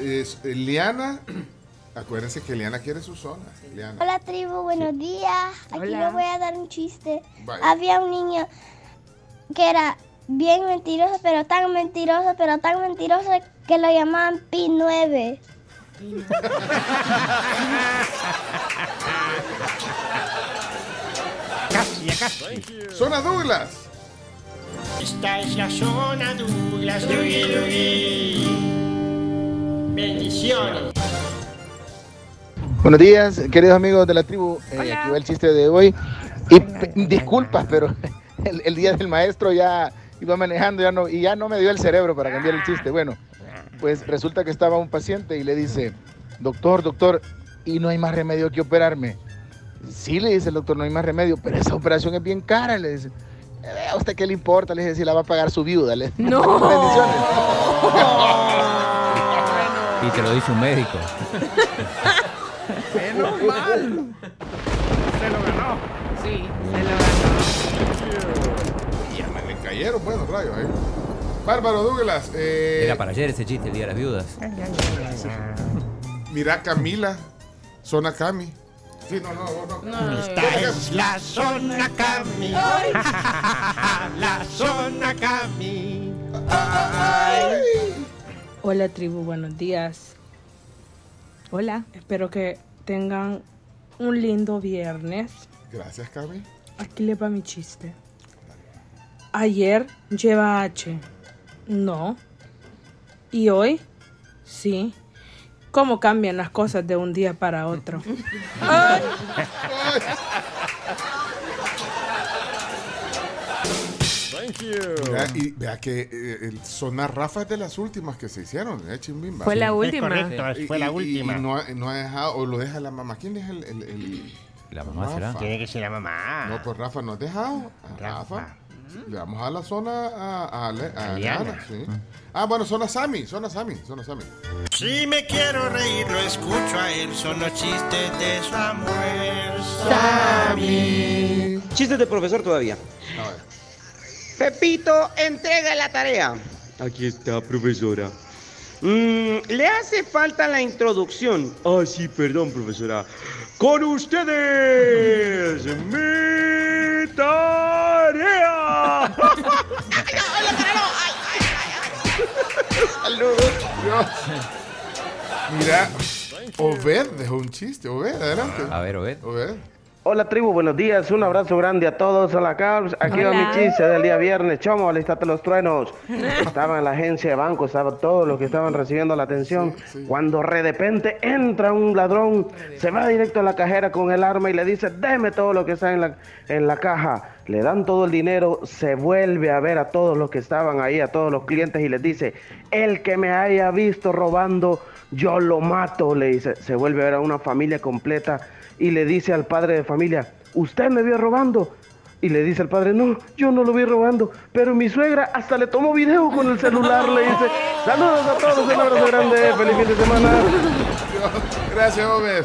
Es- eh, Liana, acuérdense que Liana quiere su zona. Liana. Hola tribu, buenos días. Aquí Hola. les voy a dar un chiste. Había un niño que era bien mentiroso, pero tan mentiroso, pero tan mentiroso que lo llamaban Pi 9. Casi, casi. Zona Douglas. Esta es la zona Douglas, Dougie Dougie. Bendiciones. Buenos días, queridos amigos de la tribu. Eh, aquí va el chiste de hoy. Y disculpas, pero el, el día del maestro ya iba manejando ya no, y ya no me dio el cerebro para cambiar el chiste. Bueno, pues resulta que estaba un paciente y le dice, doctor, doctor, ¿y no hay más remedio que operarme? Sí, le dice el doctor, no hay más remedio, pero esa operación es bien cara, le dice. "Eh, ¿A usted qué le importa? Le dice, si la va a pagar su viuda. Le... No. Bendiciones. Y te lo dice un médico. Menos mal. Se lo ganó. Sí, se lo ganó. Ya me le cayeron buenos rayos, ¿eh? Bárbaro Douglas. eh, Era para ayer ese chiste, el Día de las Viudas. Mira Camila, Zona Cami. Sí, no, no, no. Esta es la zona Cami. la zona Cami. Hola tribu, buenos días. Hola. Espero que tengan un lindo viernes. Gracias, Cami. Aquí le va mi chiste. Ayer lleva H. No. ¿Y hoy? Sí. ¿Cómo cambian las cosas de un día para otro? Ay. Thank you. Vea, y vea que eh, el Sonar Rafa es de las últimas que se hicieron, ¿eh, Chimbimba? Fue la Sí, es última. correcto, Y- fue la y- y- última. Y, no, ha, no ha dejado, o lo deja la mamá. ¿Quién deja el, el, el- La mamá será. Tiene que ser la mamá. No, pues Rafa no has dejado. A Rafa. Le vamos a la zona a, a, Ale- a Aliana. Sí. Ah, bueno, zona Sami, zona Sami, zona Sami. Si me quiero reír, lo escucho a él. Son los chistes de Samuel. Chistes de profesor todavía. Pepito, entrega la tarea. Aquí está, profesora. Mm, le hace falta la introducción. Ah, sí, perdón, profesora. Con ustedes, mi tarea. Saludos. Mira, Obed dejó un chiste. Obed, adelante. A ver, Obed. Obed. Hola tribu, buenos días, un abrazo grande a todos, hola Carlos, aquí va mi chiste del día viernes, chomo, alistate los truenos. Estaba en la agencia de banco, estaban todos los que estaban recibiendo la atención, cuando de repente entra un ladrón, se va directo a la cajera con el arma y le dice, deme todo lo que está en la, en la caja. Le dan todo el dinero, se vuelve a ver a todos los que estaban ahí, a todos los clientes y les dice, el que me haya visto robando, yo lo mato, le dice. Se vuelve a ver a una familia completa y le dice al padre de familia, ¿usted me vio robando? Y le dice al padre, no, yo no lo vi robando, pero mi suegra hasta le tomó video con el celular, le dice, saludos a todos, un abrazo grande, feliz fin de semana. Gracias, Obed.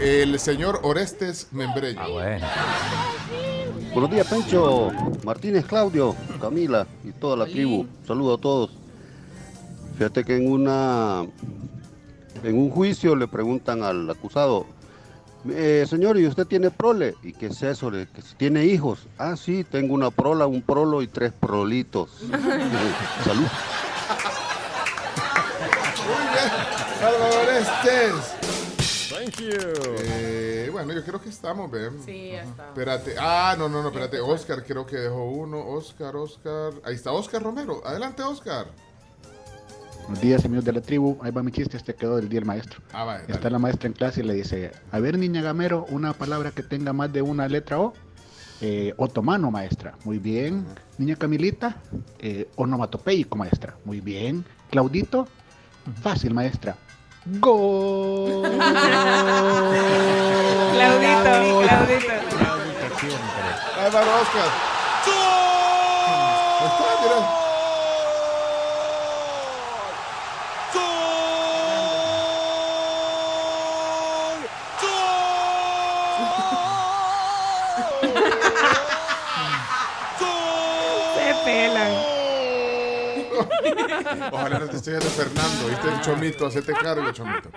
El señor Orestes Membreño. Ah, bueno. Buenos días, Pencho, Martínez, Claudio, Camila y toda la tribu. Saludos a todos. Fíjate que en una en un juicio le preguntan al acusado, "Eh, señor, ¿y usted tiene prole? ¿Y qué es eso? Que tiene hijos. Ah, sí, tengo una prola, un prolo y tres prolitos. Salud. Salvador Orestes. Thank you. Eh, bueno, yo creo que estamos, ¿ven? Sí, ya está. Espérate. Ah, no, no, no, espérate. Oscar creo que dejó uno. Oscar, Oscar. Ahí está Oscar Romero. Adelante, Oscar. Buenos días, amigos de la tribu. Ahí va mi chiste, este quedó del día del maestro. Ah, vaya, dale. Está la maestra en clase y le dice, a ver, niña Gamero, una palabra que tenga más de una letra O. Eh, otomano, maestra. Muy bien. Niña Camilita, eh, onomatopeico, maestra. Muy bien. Claudito, fácil, maestra. Gol. Claudito, Claudito. Oscar. Ahí está, mira. Se Ojalá no te esté viendo Fernando. ¿Viste el chomito? Hacete cargo, chomito.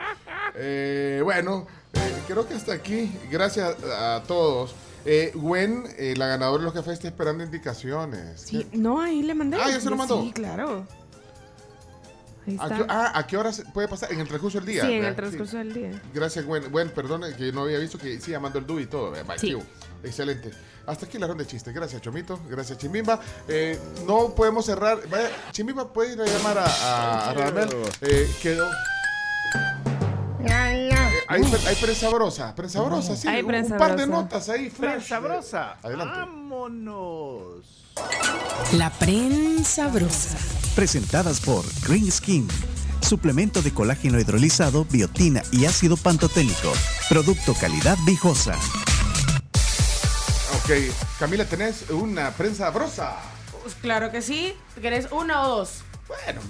Eh, bueno, eh, creo que hasta aquí. Gracias a todos. Eh, Gwen, eh, la ganadora de los cafés, está esperando indicaciones. Sí, no, ahí le mandé. Ah, ¿ya se lo mandó? Sí, claro. Ahí ¿A está. qué, ah, ¿a qué hora puede pasar? En el transcurso del día. sí, en ¿verdad? el transcurso del día. Gracias, Gwen. Gwen, perdone que no había visto que sí, llamando el dúo y todo. Bye, Sí. Excelente. Hasta aquí la ronda de chistes. Gracias, Chomito. Gracias, Chimbimba. Eh, no podemos cerrar. Vaya, Chimbimba puede ir a llamar a, a, a Radamel. Eh, quedó. Eh, hay, hay prensa sabrosa, prensa sabrosa, sí. Hay un, prensa un par de notas ahí, fresh. Prensa sabrosa. Adelante. Vámonos. La prensa brosa. Presentadas por Green Skin. Suplemento de colágeno hidrolizado, biotina y ácido pantoténico. Producto calidad viejosa. Ok, Camila, tenés una prensa sabrosa. Pues claro que sí. ¿Querés una o dos? Bueno.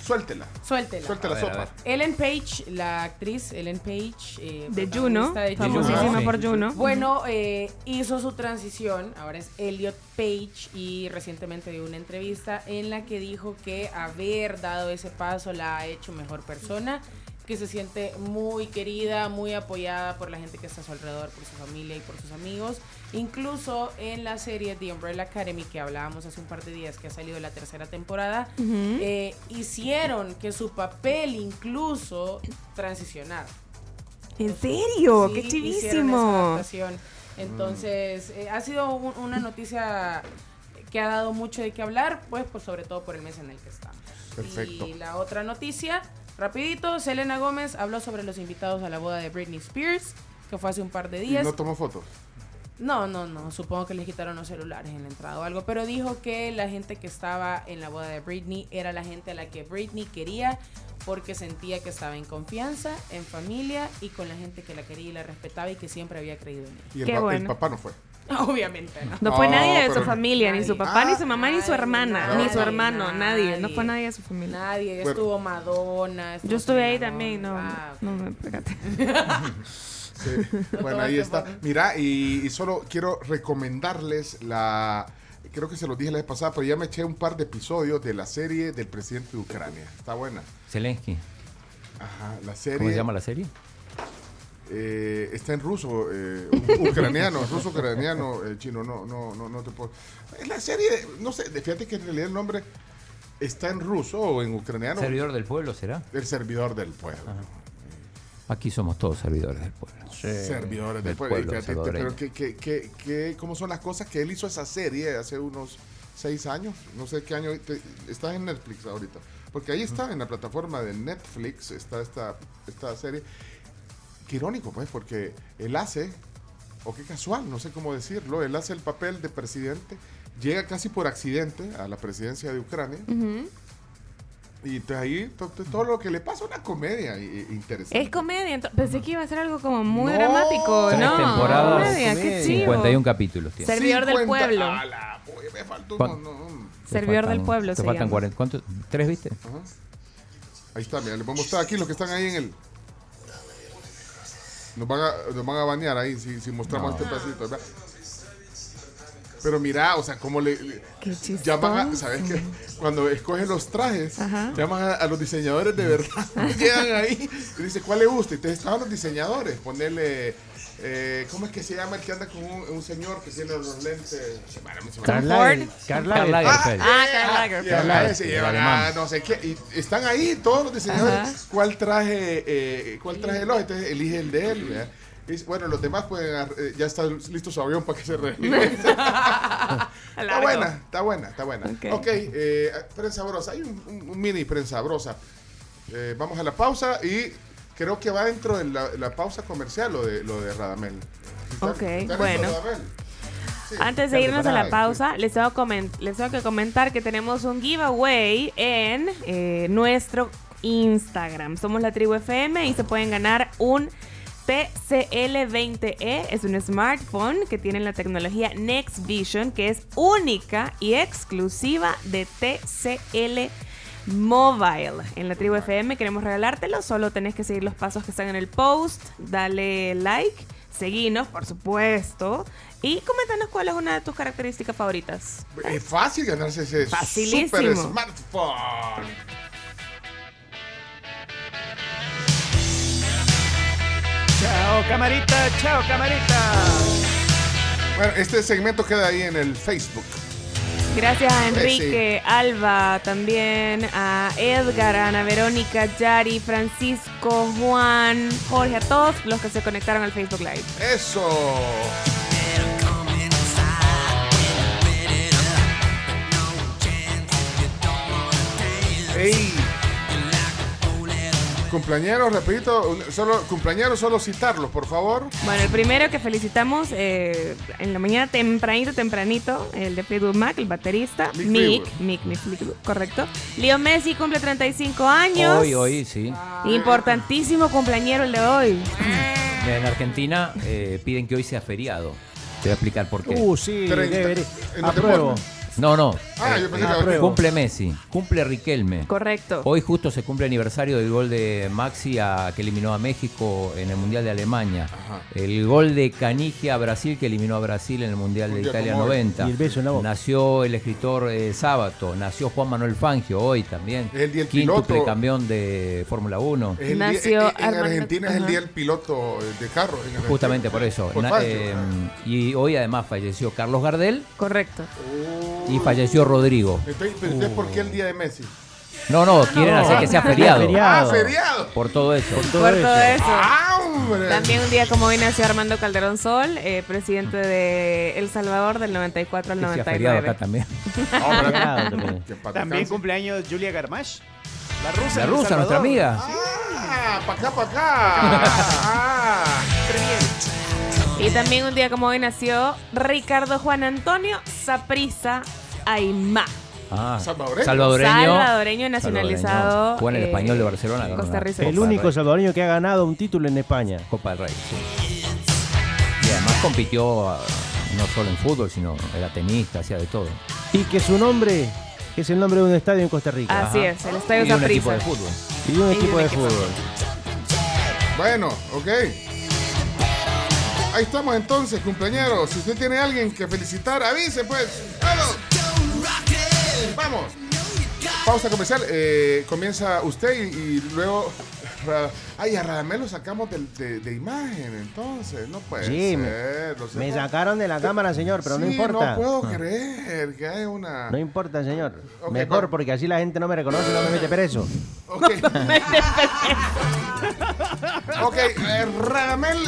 Suéltela. Suéltela. Suelta la A ver, a sopa. ver. Ellen Page, la actriz Ellen Page. eh, De protagonista Juno, de famosísima por Juno. Bueno, eh, hizo su transición, ahora es Elliot Page y recientemente dio una entrevista en la que dijo que haber dado ese paso la ha hecho mejor persona, que se siente muy querida, muy apoyada por la gente que está a su alrededor, por su familia y por sus amigos. Incluso en la serie The Umbrella Academy que hablábamos hace un par de días que ha salido la tercera temporada, Ujú. eh, hicieron que su papel incluso transicionara. ¿En serio? Sí, ¡Qué chivísimo! adaptación. Entonces, eh, ha sido un- una noticia que ha dado mucho de qué hablar, pues, pues sobre todo por el mes en el que estamos. Perfecto. Y la otra noticia, rapidito, Selena Gómez habló sobre los invitados a la boda de Britney Spears, que fue hace un par de Y días. no tomó fotos. No, no, no. Supongo que les quitaron los celulares en la entrada o algo. Pero dijo que la gente que estaba en la boda de Britney era la gente a la que Britney quería porque sentía que estaba en confianza, en familia y con la gente que la quería y la respetaba y que siempre había creído en ella. Y el, Qué pa- el bueno. papá no fue. Obviamente, ¿no? No fue No, nadie de su pero- familia, ni su papá, ni su mamá, ni su Nadie, hermana, nadie, ni su hermano, nadie. No fue nadie. de su familia. Nadie. Bueno. Estuvo Madonna. estuvo Yo estuve ahí Selena también, no, Gomez. Ah, no me. Sí. Bueno, ahí está. Mira, y, y solo quiero recomendarles la. Creo que se los dije la vez pasada, pero ya me eché un par de episodios de la serie del presidente de Ucrania. Está buena. Zelensky. Ajá, la serie. ¿Cómo se llama la serie? Eh, está en ruso, eh, ucraniano, ruso ucraniano, eh, chino, no, no, no, no te puedo. Es la serie, no sé, fíjate que en realidad el nombre está en ruso o en ucraniano. ¿Servidor del pueblo será? El servidor del pueblo. Aquí somos todos servidores del pueblo. Servidores del, Del pueblo. Pueblo fíjate, pero que, que, que, que- ¿cómo son las cosas que él hizo esa serie hace unos seis años? No sé qué año. te- estás en Netflix ahorita. Porque ahí está, en la plataforma de Netflix, está esta, esta serie. Qué irónico, pues, porque él hace, o qué casual, no sé cómo decirlo, él hace el papel de presidente, llega casi por accidente a la presidencia de Ucrania. Y entonces ahí to- to- todo lo que le pasa una comedia i- i- interesante. Es comedia, pensé que iba a ser algo como muy No. dramático, Tres ¿no? temporadas, Comedia, qué chivo. 51 capítulos. tiene. Servidor del 50. pueblo. La- me faltó ¿Cuán- uno, no. Servidor del pueblo Te se faltan llama. 40. ¿Cuántos? ¿Tres viste? Ajá. Ahí está, mira, les voy a mostrar aquí los que están ahí en el. Nos van a, nos van a banear ahí si, si mostramos No. este pedacito, ¿verdad? Pero mira, o sea, cómo le. le- Qué llaman a, ¿sabes qué? Cuando escogen los trajes, Ajá. llaman a, a los diseñadores de verdad. Llegan ahí y dicen, ¿cuál le gusta? Y entonces estaban los diseñadores. Ponerle. Eh, ¿Cómo es que se llama el que anda con un, un señor que tiene los lentes? Se Karl Karl Lager. Lagerfeld. Ah, Karl Lagerfeld. Llevan a no sé qué. Y están ahí todos los diseñadores. Ajá. ¿Cuál traje, eh, cuál traje el Entonces elige el de él. ¿verdad? Bueno, los demás pueden, eh, ya está listo su avión para que se regrese. está buena, está buena, está buena. Ok. Ok, eh, prensa brosa. Hay un, un- un mini prensa brosa. Eh, vamos a la pausa y creo que va dentro de la, la pausa comercial lo de, lo de Radamel. ¿Está- Ok, está bueno. Radamel? Sí, Antes de irnos a la pausa, les tengo, comen- les tengo que comentar que tenemos un giveaway en eh, nuestro Instagram. Somos la tribu FM y se pueden ganar un TCL20E. E. Es un smartphone que tiene la tecnología Next Vision, que es única y exclusiva de TCL Mobile. En la tribu FM queremos regalártelo. Solo tenés que seguir los pasos que están en el post. Dale like. Seguinos, por supuesto. Y coméntanos cuál es una de tus características favoritas. Es fácil ganarse ese Facilísimo. super smartphone. Chao, camarita, chao, camarita. Bueno, este segmento queda ahí en el Facebook. Gracias a Eh, Enrique, Alba, también a Edgar, a Ana Verónica, Yari, Francisco, Juan, Jorge, a todos los que se conectaron al Facebook Live. Eso. Ey. Cumpleaños, repito, un- solo cumpleaños, solo citarlos, por favor. Bueno, el primero que felicitamos eh, en la mañana tempranito, tempranito, el de Fleetwood Mac, el baterista, Mick Mick. Mick, Mick Fleetwood, correcto. Leo Messi cumple 35 años. Hoy, hoy, sí. Importantísimo cumpleañero el de hoy. En Argentina eh, piden que hoy sea feriado. Te voy a explicar por qué. Uh, sí, 30. debería. En los Apruebo. No, no. Ah, eh, yo pensé eh, que- cumple Messi, cumple Riquelme. Correcto. Hoy justo se cumple aniversario del gol de Maxi a- que eliminó a México en el Mundial de Alemania. El gol de Canigia a Brasil que eliminó a Brasil en el Mundial de Italia como hoy. 90. Y el beso en la boca. Nació el escritor eh, Sábato, nació Juan Manuel Fangio hoy también. Es el día del piloto. campeón de Fórmula 1. Es el día- Nació en- Argentina es el Ajá. día del piloto eh, de carro. en Argentina. Justamente por eso. Por Na- Fangio. eh, y hoy además falleció Carlos Gardel Correcto. Y falleció Rodrigo. Entonces, pero entonces, ¿por qué el día de Messi? No, no, quieren No. hacer que sea feriado. Ah, feriado. Por todo eso. Por todo eso. ¡Ah, hombre! También un día como hoy nació Armando Calderón Sol, eh, presidente de El Salvador del 94 al Que sea feriado 99. acá también. También cumpleaños Julia Garmash. La rusa. La rusa, nuestra amiga. Ah, para acá, para acá. Ah. Y también un día como hoy nació Ricardo Juan Antonio Saprisa Aymá. Ah, Salvadoreño. Salvadoreño. Salvadoreño nacionalizado. Juega en el eh, español de Barcelona. ganó Costa Rica. El único salvadoreño que ha ganado un título en España. Copa del Rey, sí. Y además compitió ah, no solo en fútbol, sino era tenista, hacía de todo. Y que su nombre es el nombre de un estadio en Costa Rica. Así es, el Estadio Y un Saprissa. equipo de fútbol. Y de un Y de equipo de fútbol. Bueno, ok. Ahí estamos entonces, compañeros. Si usted tiene alguien que felicitar, avise pues. ¡Vamos! ¡Vamos! Pausa comercial. eh, comienza usted y luego. Ay, a Radamel lo sacamos de, de imagen, entonces. No puede Sí, ser. no sé Me sacaron de la cámara, señor, pero no importa. No puedo creer que hay una. No importa, señor. Mejor, pa- porque así la gente no me reconoce y no me mete preso. Ok. Ok, eh, Radamel,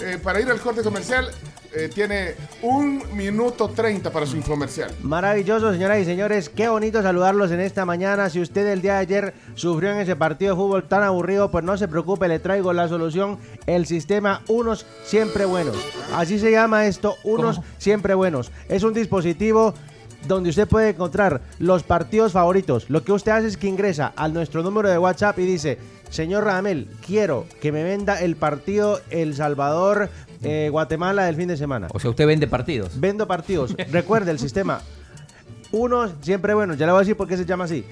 eh, para ir al corte comercial, eh, tiene un minuto 30 para su infomercial. Maravilloso, señoras y señores. Qué bonito saludarlos en esta mañana. Si usted el día de ayer sufrió en ese partido de fútbol tan aburrido, pues no se preocupe, le traigo la solución. El sistema Unos Siempre Buenos. Así se llama esto, Unos Siempre Buenos. Es un dispositivo donde usted puede encontrar los partidos favoritos. Lo que usted hace es que ingresa a nuestro número de WhatsApp y dice, señor Radamel, quiero que me venda el partido El Salvador. Eh, Guatemala del fin de semana. O sea, usted vende partidos. Vendo partidos. Recuerde el sistema. Uno siempre bueno, ya le voy a decir por qué se llama así.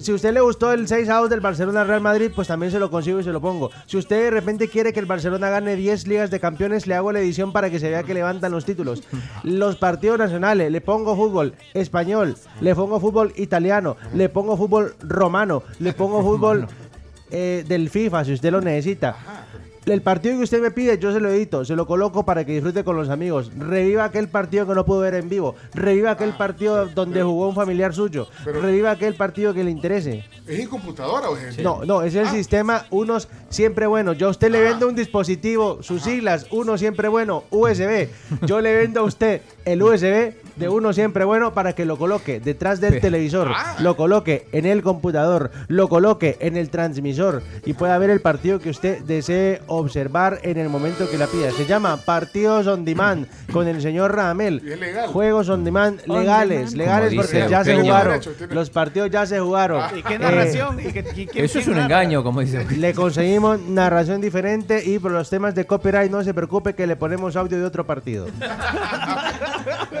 Si a usted le gustó el 6 a 2 del Barcelona Real Madrid, pues también se lo consigo y se lo pongo. Si usted de repente quiere que el Barcelona gane 10 ligas de campeones, le hago la edición para que se vea que levantan los títulos. Los partidos nacionales, le pongo fútbol español, le pongo fútbol italiano, le pongo fútbol romano, le pongo fútbol eh, del FIFA si usted lo necesita. El partido que usted me pide, yo se lo edito, se lo coloco para que disfrute con los amigos. Reviva aquel partido que no pudo ver en vivo. Reviva aquel partido donde jugó un familiar suyo. Reviva aquel partido que le interese. ¿Es en computadora o es en.? No, no, es el sistema unos siempre bueno. Yo a usted le vendo un dispositivo, sus siglas, uno siempre bueno, USB. Yo le vendo a usted el USB de uno siempre bueno para que lo coloque detrás del televisor, lo coloque en el computador, lo coloque en el transmisor y pueda ver el partido que usted desee observar en el momento que la pida. Se llama Partidos on Demand con el señor Ramel. Y es legal. Juegos on demand On legales, demand. legales Como porque dice ya se jugaron. Los partidos ya se jugaron. ¿Y qué Eh, narración? ¿Y qué- y quién- Eso es quién un narra? engaño, como dice. le conseguimos narración diferente y por los temas de copyright no se preocupe que le ponemos audio de otro partido.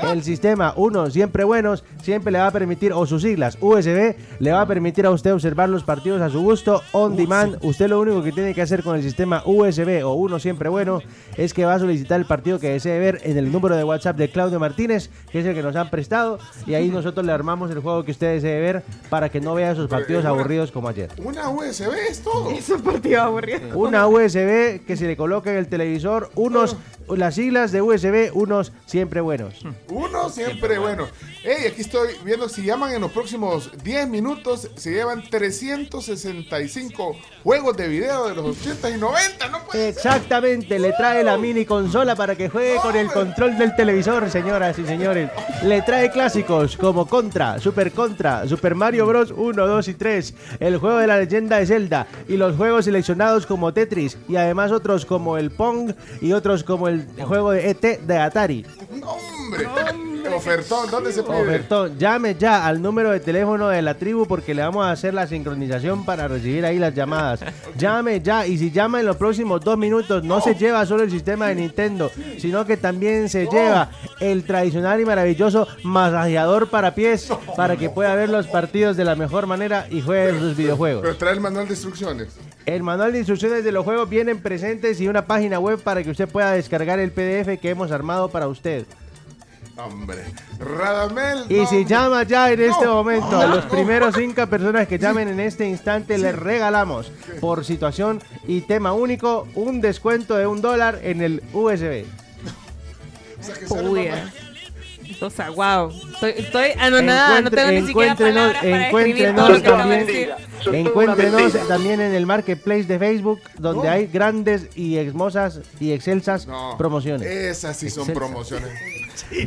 El sistema, uno, siempre buenos, siempre le va a permitir, o sus siglas, USB, le va a permitir a usted observar los partidos a su gusto, on demand. Usted lo único que tiene que hacer con el sistema USB o uno siempre bueno es que va a solicitar el partido que desee ver en el número de WhatsApp de Claudio Martínez, que es el que nos han prestado, y ahí nosotros le armamos el juego que usted desee ver para que no vea esos partidos una- aburridos como ayer. Una USB es todo. Es un partido aburrido. Una USB que se le coloca en el televisor, unos las siglas de USB, unos siempre buenos. Uno siempre bueno. Hey, aquí estoy viendo si llaman en los próximos 10 minutos, se llevan 365 juegos de video de los 80 y 90, ¿no? puede ser. Exactamente, le trae la mini consola para que juegue con el control del televisor, señoras y señores. Le trae clásicos como Contra, Super Contra, Super Mario Bros. 1, 2 y 3, el juego de la leyenda de Zelda y los juegos seleccionados como Tetris y además otros como el Pong y otros como el juego de ET de Atari. No, hombre. Ofertón, ¿dónde se pide? Ofertón, llame ya al número de teléfono de la tribu porque le vamos a hacer la sincronización para recibir ahí las llamadas. Llame ya y si llama en los próximos dos minutos no se lleva solo el sistema de Nintendo, sino que también se lleva el tradicional y maravilloso masajeador para pies para que pueda ver los partidos de la mejor manera y juegue sus videojuegos. Pero trae el manual de instrucciones. El manual de instrucciones de los juegos vienen presentes y una página web para que usted pueda descargar el PDF que hemos armado para usted. Hombre, Radamel. Y no, si llama ya en este No, momento a no. los primeros cinco personas que llamen en este instante, les regalamos por situación y tema único un descuento de un dólar en el USB. Uy, eh. O sea, wow. Estoy, estoy anonada, no tengo ni siquiera encuéntrenos- palabras para describir todo lo encuéntrenos de también, decir. encuéntrenos también en el marketplace de Facebook, donde hay grandes y hermosas y excelsas promociones. Esas sí son Excelsas. promociones.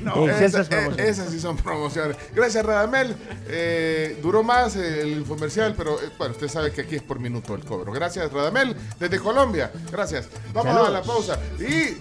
No. Excelsas Esas, eh, esas sí son promociones. Gracias, Radamel. Eh, duró más el infomercial, pero eh, bueno, usted sabe que aquí es por minuto el cobro. Gracias, Radamel, desde Colombia. Gracias. Vamos Saludos. a la pausa. Y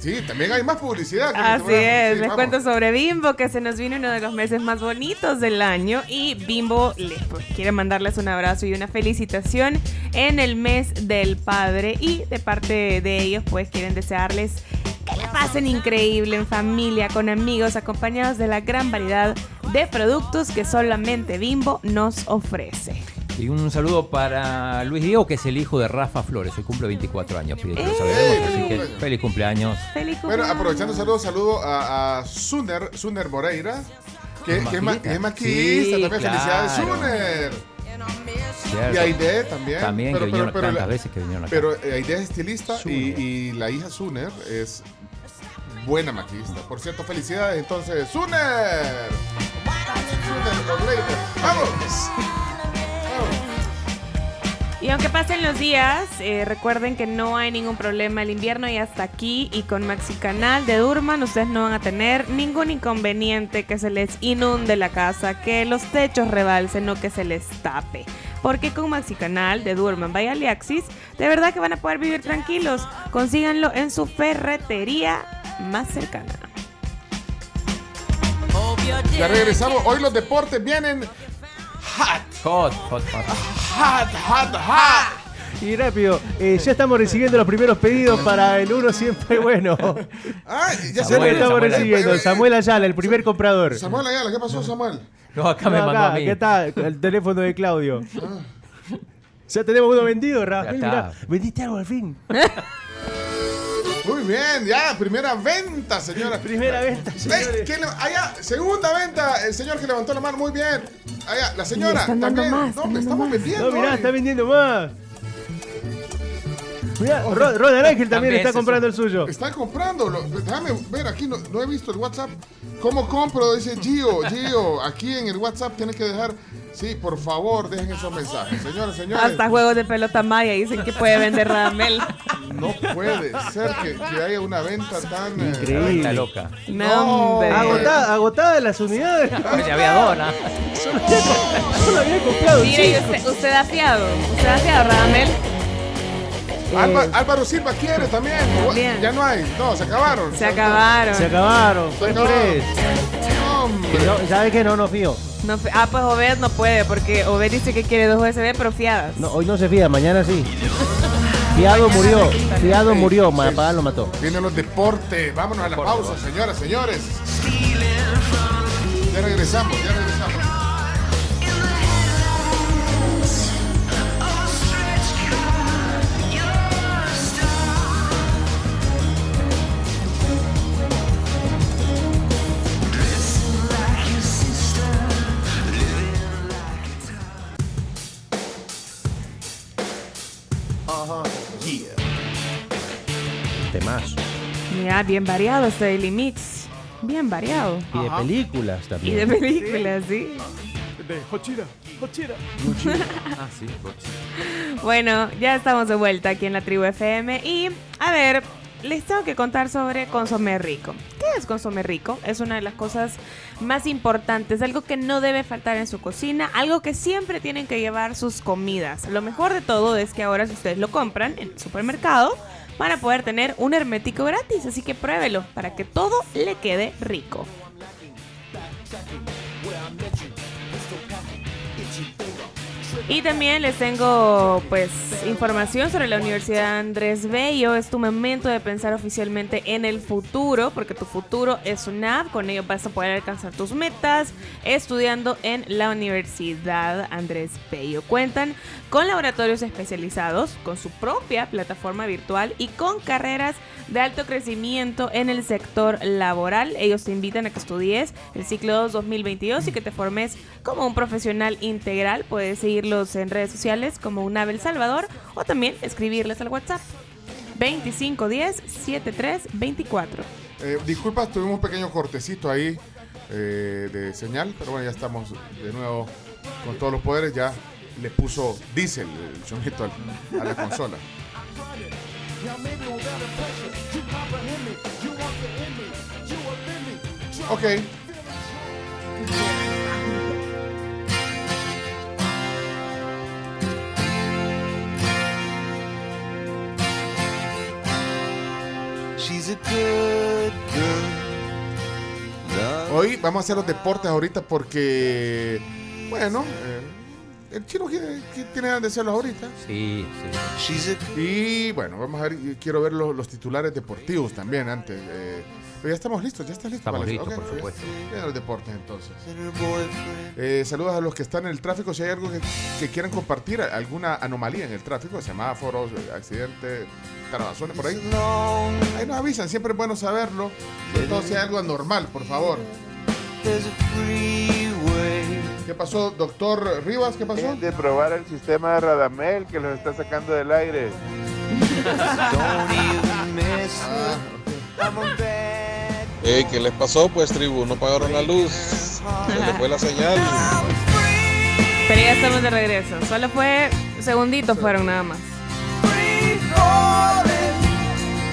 sí, también hay más publicidad. que Así es, sí, les vamos. cuento sobre Bimbo, que se nos viene uno de los meses más bonitos del año y Bimbo les pues, quiere mandarles un abrazo y una felicitación en el mes del padre y de parte de ellos pues quieren desearles que la pasen increíble en familia, con amigos, acompañados de la gran variedad de productos que solamente Bimbo nos ofrece. Y un saludo para Luis Diego, que es el hijo de Rafa Flores. Hoy cumple 24 años, pide que lo saludemos, así que feliz cumpleaños. Feliz Bueno, aprovechando saludos, saludo a, a Suner, Suner Moreira, que, que es, ma- que es maquillista Sí, también. Felicidades. Suner. Cierto. Y Aide también. También, que vinieron tantas veces que vinieron acá. Pero eh, Aide es estilista y, y la hija Suner es buena maquillista. Por cierto, felicidades entonces, Suner. ¡Vamos! Y aunque pasen los días, eh, recuerden que no hay ningún problema. El invierno ya está aquí y con Maxi Canal de Durman ustedes no van a tener ningún inconveniente que se les inunde la casa, que los techos rebalsen o que se les tape. Porque con Maxi Canal de Durman by Aliaxis, de verdad que van a poder vivir tranquilos. Consíganlo en su ferretería más cercana. Ya regresamos. Hoy los deportes vienen hot. Hot, hot, hot. Hot, hot, hot. Y rápido, eh, ya estamos recibiendo los primeros pedidos para el uno siempre bueno. Ah, ya Ya lo estamos recibiendo. Samuel Ayala, el primer comprador. Samuel Ayala, ¿qué pasó, Samuel? No, acá me No, mandó a mí. ¿Qué tal? El teléfono de Claudio. Ya tenemos uno vendido, Rafael. Está. Vendiste algo al fin. Muy bien, ya, primera venta, señora. Primera venta, Ve, señores. ¿quién le- allá, segunda venta, el señor que levantó la mano, muy bien. Allá, la señora, están dando también. más, no, le estamos más. vendiendo. No, mirá, hoy. está vendiendo más. Mirá, Ángel también está comprando el suyo. Está comprando. Déjame ver aquí, no, no he visto el WhatsApp. ¿Cómo compro? Dice Gio, Gio. Aquí en el WhatsApp tiene que dejar. Sí, por favor, dejen esos mensajes. Señores, señores. Hasta juegos de pelota maya dicen que puede vender Radamel. No puede ser que, que haya una venta tan. eh, Increíble. Venta loca. No, hombre. Agotada, agotada las unidades. Ya había dos, ¿no? Solo había- comprado Mire, usted, usted ha fiado. Usted ha fiado, Radamel. Álva- Álvaro Silva quiere también. También. Ya no hay. No, se acabaron. Se acabaron. Se acabaron. Por acabaron. eso. Hombre. Que no-. No, no fío. No ah, pues Obed no puede, porque Obed dice que quiere dos USB, pero fiadas. No, hoy no se fía, mañana sí. Fiado murió. Fiado murió. Papá lo mató. Vienen los deportes. Vámonos a la pausa, señoras, señores. Ya regresamos, ya regresamos. Bien variado este Daily Mix. Bien variado. Y de películas Y también. de películas, sí. De Hochira, Hochira. Ah, sí, Bueno, ya estamos de vuelta aquí en la tribu FM y a ver, les tengo que contar sobre consomé rico. ¿Qué es consomé rico? Es una de las cosas más importantes, algo que no debe faltar en su cocina, algo que siempre tienen que llevar sus comidas. Lo mejor de todo es que ahora si ustedes lo compran en el supermercado, van a poder tener un hermético gratis. Así que pruébelo para que todo le quede rico. Y también les tengo pues información sobre la Universidad Andrés Bello. Es tu momento de pensar oficialmente en el futuro, porque tu futuro es un app. Con ello vas a poder alcanzar tus metas estudiando en la Universidad Andrés Bello. Cuentan con laboratorios especializados, con su propia plataforma virtual y con carreras de alto crecimiento en el sector laboral. Ellos te invitan a que estudies el ciclo 2 2022 y que te formes como un profesional integral. Puedes en redes sociales como Unabel Salvador o también escribirles al WhatsApp 2510 7324. Eh, disculpa, tuvimos un pequeño cortecito ahí eh, de señal, pero bueno, ya estamos de nuevo con todos los poderes. Ya le puso diésel el chonito al- a la consola. Ok. Hoy vamos a hacer los deportes ahorita porque, bueno, eh, el chino quiere- que tiene ganas de hacerlos ahorita. Sí, sí. Y bueno, vamos a ver, quiero ver los, los titulares deportivos también antes. eh, pero ya estamos listos, ya está listo. Estamos para listos, Ok, por supuesto. ya los deportes entonces. Eh, saludos a los que están en el tráfico. Si hay algo que, que quieran compartir, alguna anomalía en el tráfico, semáforos, accidentes, carabazones por ahí. Ahí nos avisan, siempre es bueno saberlo. Sobre todo si hay algo anormal, por favor. ¿Qué pasó, doctor Rivas? ¿Qué pasó? De probar el sistema de Radamel que los está sacando del aire. Ey, ¿qué les pasó pues tribu? No pagaron la luz. Se les fue la señal. Pero ya estamos de regreso. Solo fue segunditos fueron nada más.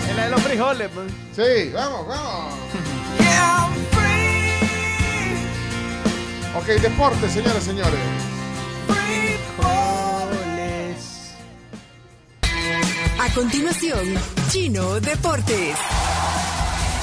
Es la de los frijoles, man. Sí, vamos, vamos. Ok, deporte, señores, señores. A continuación, Chino Deportes.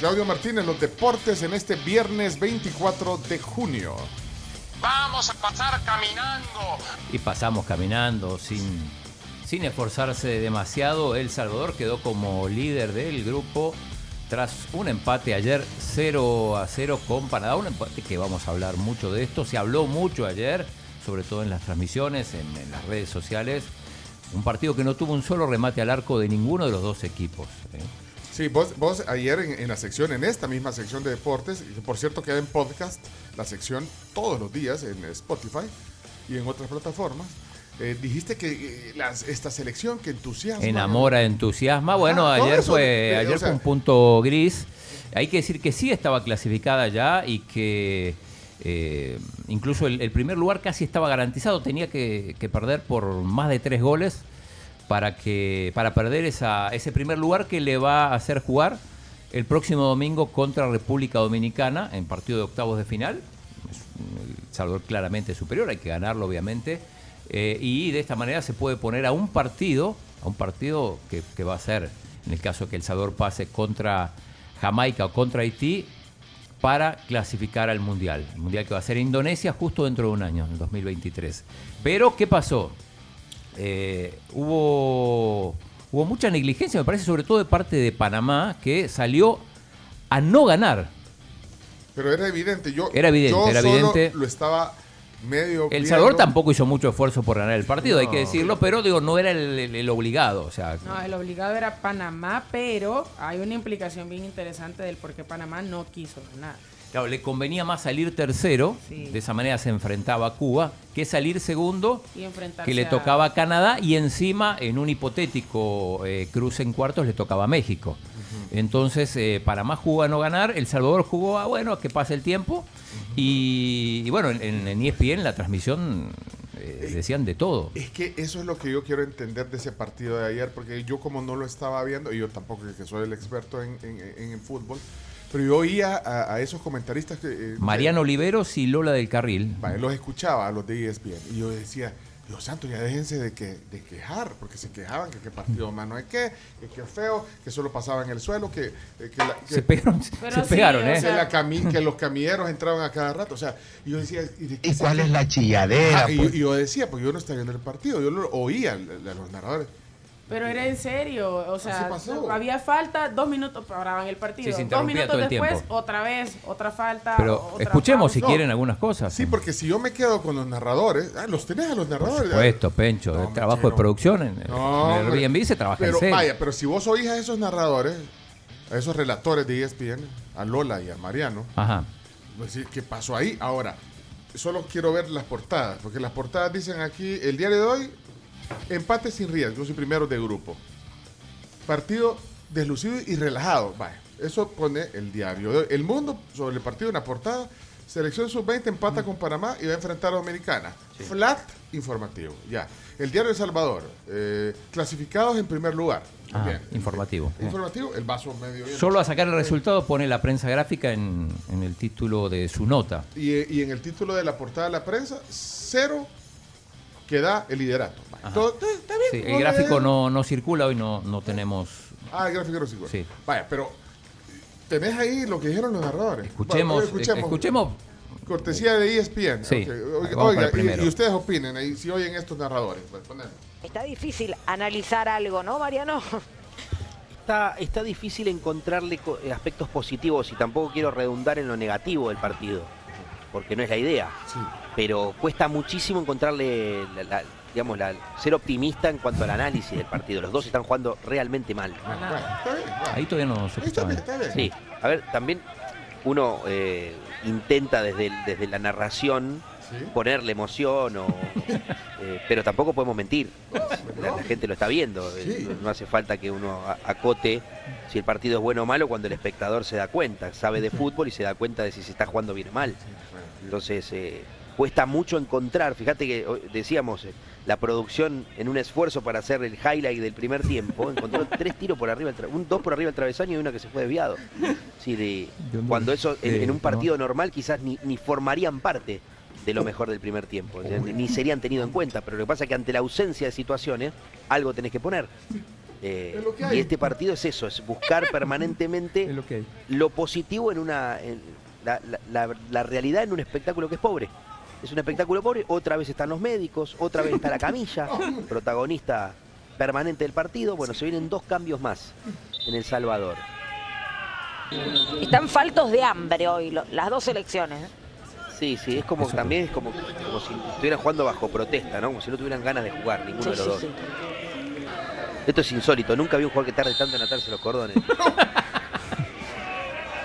Claudio Martínez, los deportes en este viernes 24 de junio. Vamos a pasar caminando. Y pasamos caminando sin, sin esforzarse demasiado. El Salvador quedó como líder del grupo tras un empate ayer 0 a 0 con Panamá. Un empate que vamos a hablar mucho de esto. Se habló mucho ayer, sobre todo en las transmisiones, en, en las redes sociales. Un partido que no tuvo un solo remate al arco de ninguno de los dos equipos. ¿eh? Sí, vos, vos ayer en, en la sección, en esta misma sección de deportes, que por cierto queda en podcast, la sección todos los días en Spotify y en otras plataformas, eh, dijiste que eh, las- esta selección que entusiasma. Enamora, entusiasma. Bueno, ayer eso, fue eh, ayer o sea- fue un punto gris. Hay que decir que sí estaba clasificada ya y que eh, incluso el, el primer lugar casi estaba garantizado. Tenía que, que perder por más de tres goles para que para perder ese primer lugar que le va a hacer jugar el próximo domingo contra República Dominicana en partido de octavos de final. Salvador claramente superior, hay que ganarlo obviamente. Eh, y de esta manera se puede poner a un partido, a un partido que, va a ser, en el caso que El Salvador pase contra Jamaica o contra Haití, para clasificar al Mundial. El Mundial que va a ser Indonesia justo dentro de un año, en 2023. Pero, ¿qué pasó? Eh, hubo, hubo mucha negligencia, me parece, sobre todo de parte de Panamá, que salió a no ganar. Pero era evidente, yo, Era evidente, yo era solo evidente. lo estaba medio. El. Salvador tampoco hizo mucho esfuerzo por ganar el partido, hay que decirlo, pero digo, no era el, el- el obligado. O sea, No, el obligado era Panamá, pero hay una implicación bien interesante del por qué Panamá no quiso ganar. Claro, le convenía más salir tercero, Sí. de esa manera se enfrentaba a Cuba, que salir segundo, Y que le tocaba a Canadá y encima en un hipotético eh, cruce en cuartos le tocaba a México. Entonces, eh, Panamá jugó a no ganar, El Salvador jugó a, bueno, a que pase el tiempo. y, y bueno, en, en ESPN la transmisión eh, decían de todo. Es que eso es lo que yo quiero entender de ese partido de ayer, porque yo como no lo estaba viendo, y yo tampoco que soy el experto en, en- en el fútbol, pero yo oía a, a esos comentaristas que... eh, Mariano Oliveros y Lola del Carril. Vale, los escuchaba a los de ESPN y yo decía, Dios santo, ya déjense de, que, de quejar, porque se quejaban que qué partido más no hay que, que qué feo, que solo pasaba en el suelo, que... eh, que la- que- Se pegaron, Pero se sí, pegaron, ¿eh? que, sea- la cami- que los camilleros entraban a cada rato. O sea, y yo decía, ¿y, de qué ¿Y cuál es la chilladera? Ah, y, pues? y yo decía, pues yo no estaba viendo el partido, yo lo oía a los narradores. Pero era en serio, o sea, pasó. había falta, dos minutos paraban el partido. Sí, dos minutos todo el después, tiempo. otra vez, otra falta. Pero otra escuchemos si No. quieren algunas cosas. Sí, porque si yo me quedo con los narradores, ah, los tenés a los Por narradores. supuesto, Pencho. el trabajo de producción en, No, en el. Airbnb se trabaja pero, en serio. Vaya, pero si vos oís a esos narradores, a esos relatores de ESPN, a Lola y a Mariano, Ajá. pues ¿qué pasó ahí? Ahora, solo quiero ver las portadas, porque las portadas dicen aquí, el diario de hoy, empate sin riesgo, y primero de grupo. Partido deslucido y relajado. Vaya, eso pone el diario. El mundo sobre el partido en la portada. Selección sub-20 empata con Panamá y va a enfrentar a Dominicana. Flat informativo. Ya. El diario de Salvador. eh, clasificados en primer lugar. Ajá, Bien. informativo. Informativo, el vaso medio lleno. Solo a sacar el resultado pone la prensa gráfica en, en el título de su nota. Y, eh, y en el título de la portada de la prensa, cero que da el liderato. Todo- está bien, Sí, el gráfico no, no circula hoy, no, no tenemos. Ah, el gráfico no circula. Sí. Vaya, pero tenés ahí lo que dijeron los narradores. Escuchemos, Bueno, escuchemos. Cortesía de ESPN. Sí. Ok, Oiga, y- primero. y, ustedes opinen ahí, si oyen estos narradores. Pues. Está difícil analizar algo, ¿no, Mariano? Está, está difícil encontrarle co- eh, aspectos positivos y tampoco quiero redundar en lo negativo del partido, porque no es la idea. Pero cuesta muchísimo encontrarle, la- la- digamos, la- ser optimista en cuanto al análisis del partido. Los dos están jugando realmente mal. Ahí todavía no se escuchaba. Sí, a ver, también uno eh, intenta desde, el- desde la narración ponerle emoción, o, eh, pero tampoco podemos mentir. La, la gente lo está viendo. eh, No, no hace falta que uno acote si el partido es bueno o malo cuando el espectador se da cuenta, sabe de fútbol y se da cuenta de si se está jugando bien o mal. Entonces, eh, cuesta mucho encontrar, fíjate que decíamos, eh, la producción en un esfuerzo para hacer el highlight del primer tiempo, encontró tres tiros por arriba, un dos por arriba del travesaño y una que se fue desviado. Sí, de, cuando eso en, un partido normal quizás ni, ni formarían parte de lo mejor del primer tiempo, o sea, ni, serían tenido en cuenta, pero lo que pasa es que ante la ausencia de situaciones, algo tenés que poner. Eh, y este partido es eso, es buscar permanentemente lo, positivo en una en la, la- la- la realidad en un espectáculo que es pobre. Es un espectáculo pobre, otra vez están los médicos, otra vez está la camilla, protagonista permanente del partido. Bueno, se vienen dos cambios más en El Salvador. Están faltos de hambre hoy lo- las dos selecciones. ¿eh? Sí, sí, es como también es como, como si estuvieran jugando bajo protesta, ¿no? Como si no tuvieran ganas de jugar ninguno Sí, de los sí, dos. sí. Esto es insólito, nunca vi un jugador que tarde tanto en atarse los cordones.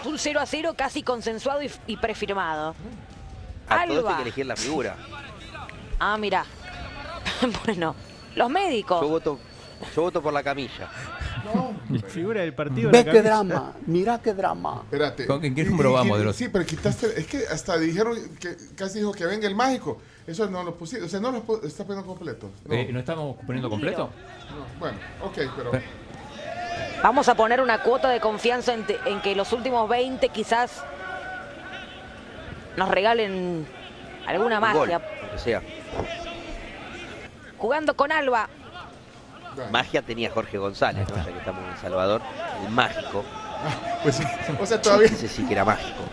Un 0 a 0 casi consensuado y, y prefirmado. A todo esto hay Alba. que elegir la figura. Ah, mira. bueno, los médicos. Yo voto, yo voto por la camilla. Figura del partido. Ve qué drama, mira qué drama. Espérate. ¿Con- en qué número vamos de los- Sí, pero quitaste. Es que hasta dijeron que casi dijo que venga el mágico. Eso no lo pusiste. O sea, no lo está poniendo completo. No. Eh, ¿No estamos poniendo completo? No, Bueno, ok, pero. Vamos a poner una cuota de confianza en, te- en que los últimos 20 quizás nos regalen alguna Un gol, magia. aunque sea. Jugando con Alba. Magia tenía Jorge González, ¿no? ya que estamos en Salvador. El mágico. Pues sí. O sea, todavía. Ese sí que era mágico.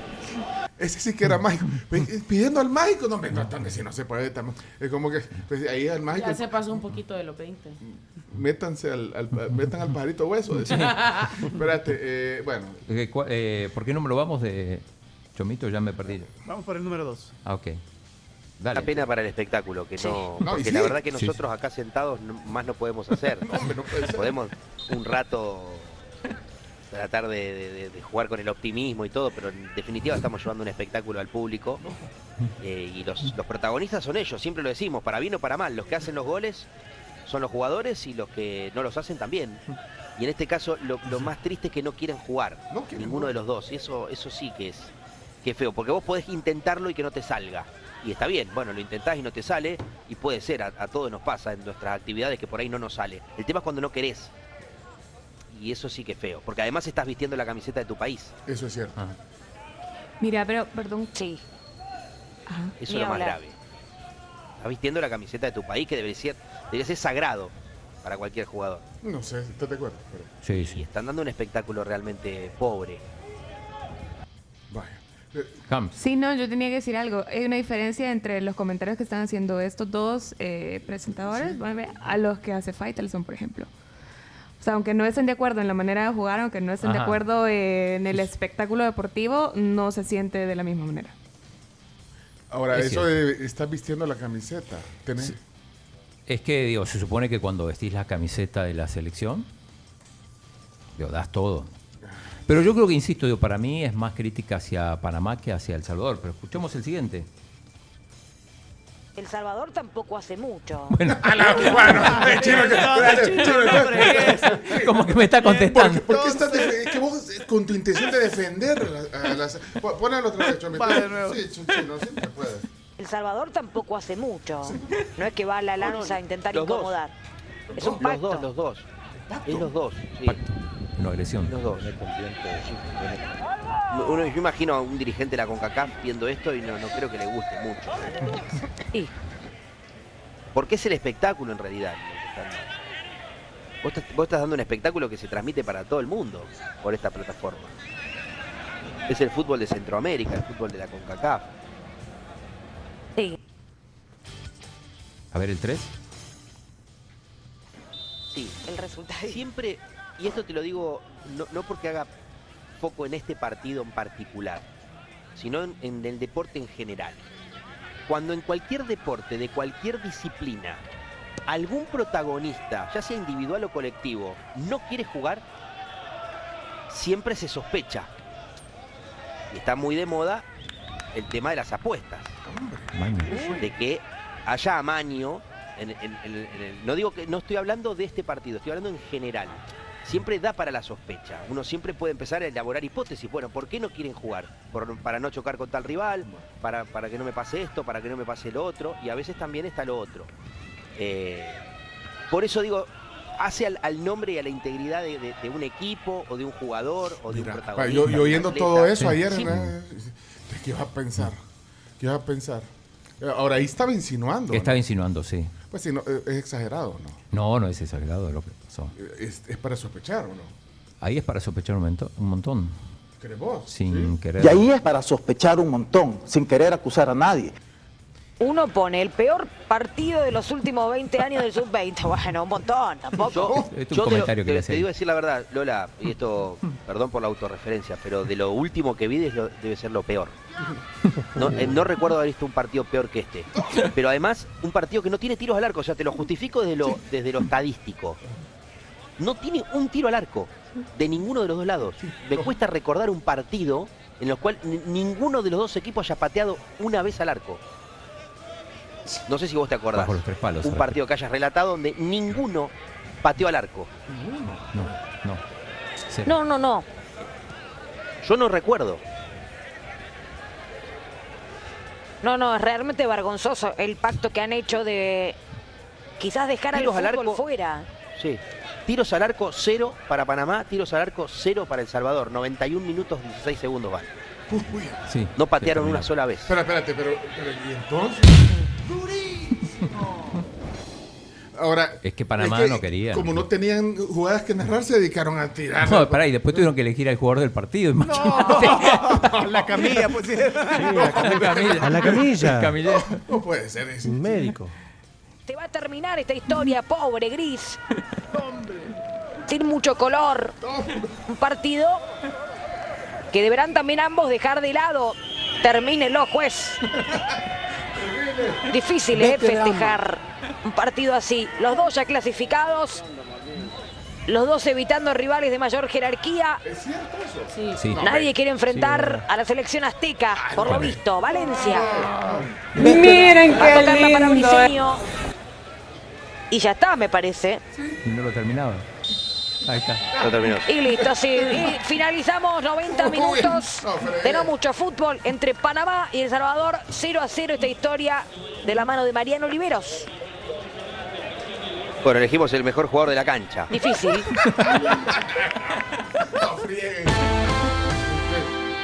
Ese sí que era mágico. Pidiendo al mágico, no, me no, no, si no se puede. Es como que pues, ahí al mágico. Ya se pasó un poquito de los 20. Métanse al, al- metan al pajarito hueso. decía. Espérate, eh, bueno. Eh, eh, ¿Por qué número vamos de Chomito? Ya me perdí. Vamos por el número 2. Ah, ok. Una Dale. pena para el espectáculo, que no, porque la verdad que Sí, nosotros acá sentados no- más no podemos hacer. Podemos un rato tratar de, de- de- de jugar con el optimismo y todo, pero en definitiva estamos llevando un espectáculo al público eh, y los, los protagonistas son ellos, siempre lo decimos, para bien o para mal, los que hacen los goles son los jugadores y los que no los hacen también. Y en este caso lo, lo más triste es que no quieren jugar, ninguno de los dos, y eso, eso sí que es, que es feo, porque vos podés intentarlo y que no te salga. Y está bien, bueno, lo intentás y no te sale, y puede ser, a, a todos nos pasa en nuestras actividades que por ahí no nos sale. El tema es cuando no querés. Y eso sí que es feo, porque además estás vistiendo la camiseta de tu país. Eso es cierto. Mira, pero, perdón. Sí. Eso es lo más grave. Estás vistiendo la camiseta de tu país que debería ser, debería ser sagrado para cualquier jugador. No sé, ¿estás de acuerdo? Pero... Sí, sí. Y están dando un espectáculo realmente pobre. Sí, no, yo tenía que decir algo. Hay una diferencia entre los comentarios que están haciendo estos dos eh, presentadores ¿vale? a los que hace Faitelson, por ejemplo. O sea, aunque no estén de acuerdo en la manera de jugar, aunque no estén de Ajá. acuerdo eh, en el espectáculo deportivo, no se siente de la misma manera. Ahora, Es eso cierto. de estar vistiendo la camiseta. tenés- Es que, digo, se supone que cuando vestís la camiseta de la selección, digo, das todo. Pero yo creo que, insisto, digo, para mí es más crítica hacia Panamá que hacia El Salvador. Pero escuchemos el siguiente. El Salvador tampoco hace mucho. Bueno, bueno, chino, que- chino, Como que me está contestando. ¿Por, por qué estás que vos eh, con tu intención de defender a, a las... Pon- Ponelo otra vez, Chomito. Sí, chino, siempre puedes. El Salvador tampoco hace mucho. No es que va a la lanza a intentar Los dos. incomodar. Es un Los dos, los dos. Es los dos. sí. No agresión. Los dos. Uno, yo imagino a un dirigente de la CONCACAF viendo esto y no, no creo que le guste mucho. Y Porque es el espectáculo en realidad. estás, vos estás dando un espectáculo que se transmite para todo el mundo por esta plataforma. Es el fútbol de Centroamérica, el fútbol de la CONCACAF. sí. A ver el 3. Sí, El resultado. siempre, y esto te lo digo no, no porque haga foco en este partido en particular, sino en, en el deporte en general. Cuando en cualquier deporte, de cualquier disciplina, algún protagonista, ya sea individual o colectivo, no quiere jugar, siempre se sospecha. Y está muy de moda el tema de las apuestas de que haya amaño. En, en- en- en el- no digo que no estoy hablando de este partido, estoy hablando en general. Siempre da para la sospecha. Uno siempre puede empezar a elaborar hipótesis. Bueno, ¿por qué no quieren jugar? Por- para no chocar con tal rival, para, para que no me pase esto, para que no me pase lo otro. Y a veces también está lo otro. Eh, por eso digo, hace al, al nombre y a la integridad de, de- de un equipo o de un jugador o de un protagonista. Yo, oyendo atleta. todo eso ayer, Sí. ¿no? ¿qué iba a pensar? ¿Qué iba a pensar? Ahora, ahí estaba insinuando. Estaba ¿no? insinuando, sí. Pues sí, no, eh, es exagerado, ¿no? No, no es exagerado lo Es, es para sospechar, ¿o no? Ahí es para sospechar un, mento- un montón. ¿Crees vos? Sin querer. Y ahí es para sospechar un montón, sin querer acusar a nadie. Uno pone el peor partido de los últimos 20 años del sub-20. Bueno, un montón, tampoco. Yo, Este es un yo te, lo- comentario que te- le te digo a decir la verdad, Lola, y esto, perdón por la autorreferencia, pero de lo último que vi es lo- debe ser lo peor. No, eh, no recuerdo haber visto un partido peor que este. Pero además, un partido que no tiene tiros al arco, o sea, te lo justifico desde lo, desde lo estadístico. No tiene un tiro al arco, de ninguno de los dos lados. Me cuesta recordar un partido en el cual ni- ninguno de los dos equipos haya pateado una vez al arco. No sé si vos te acordás. Bajo los tres palos. Un partido que hayas relatado donde ninguno pateó al arco. No, no. Cero. No, no, no. Yo no recuerdo. No, no, es realmente vergonzoso el pacto que han hecho de quizás dejar al Tiros al fútbol arco. fuera. Sí. Tiros al arco, cero para Panamá. Tiros al arco, cero para El Salvador. 91 minutos, 16 segundos van. Sí. No patearon una sola vez. Espera, espérate, pero, pero ¿y entonces? Ahora, Es que Panamá es que no quería. Como no tenían jugadas que narrar, se dedicaron a tirar. No, pará, y después tuvieron que elegir al jugador del partido. imagínate. la camilla, pues sí. la camilla. A la camilla. Camillero. No puede ser eso. Un médico. Se va a terminar esta historia, pobre, gris. Sin mucho color. Un partido que deberán también ambos dejar de lado. Termínelo, juez. Difícil, ¿eh? Vete, dama. Festejar un partido así. Los dos ya clasificados. Los dos evitando rivales de mayor jerarquía. ¿Es cierto eso? Sí. Nadie quiere Sí, enfrentar a la selección azteca, por lo visto. Valencia. Miren Va a qué tocarla para lindo. eh. Briseño. Y ya está, me parece. Y no lo terminaba. Ahí está. No terminó. Y listo, sí. Y finalizamos 90 minutos de no mucho fútbol entre Panamá y El Salvador. 0 a 0 esta historia de la mano de Mariano Oliveros. Bueno, elegimos el mejor jugador de la cancha. Difícil.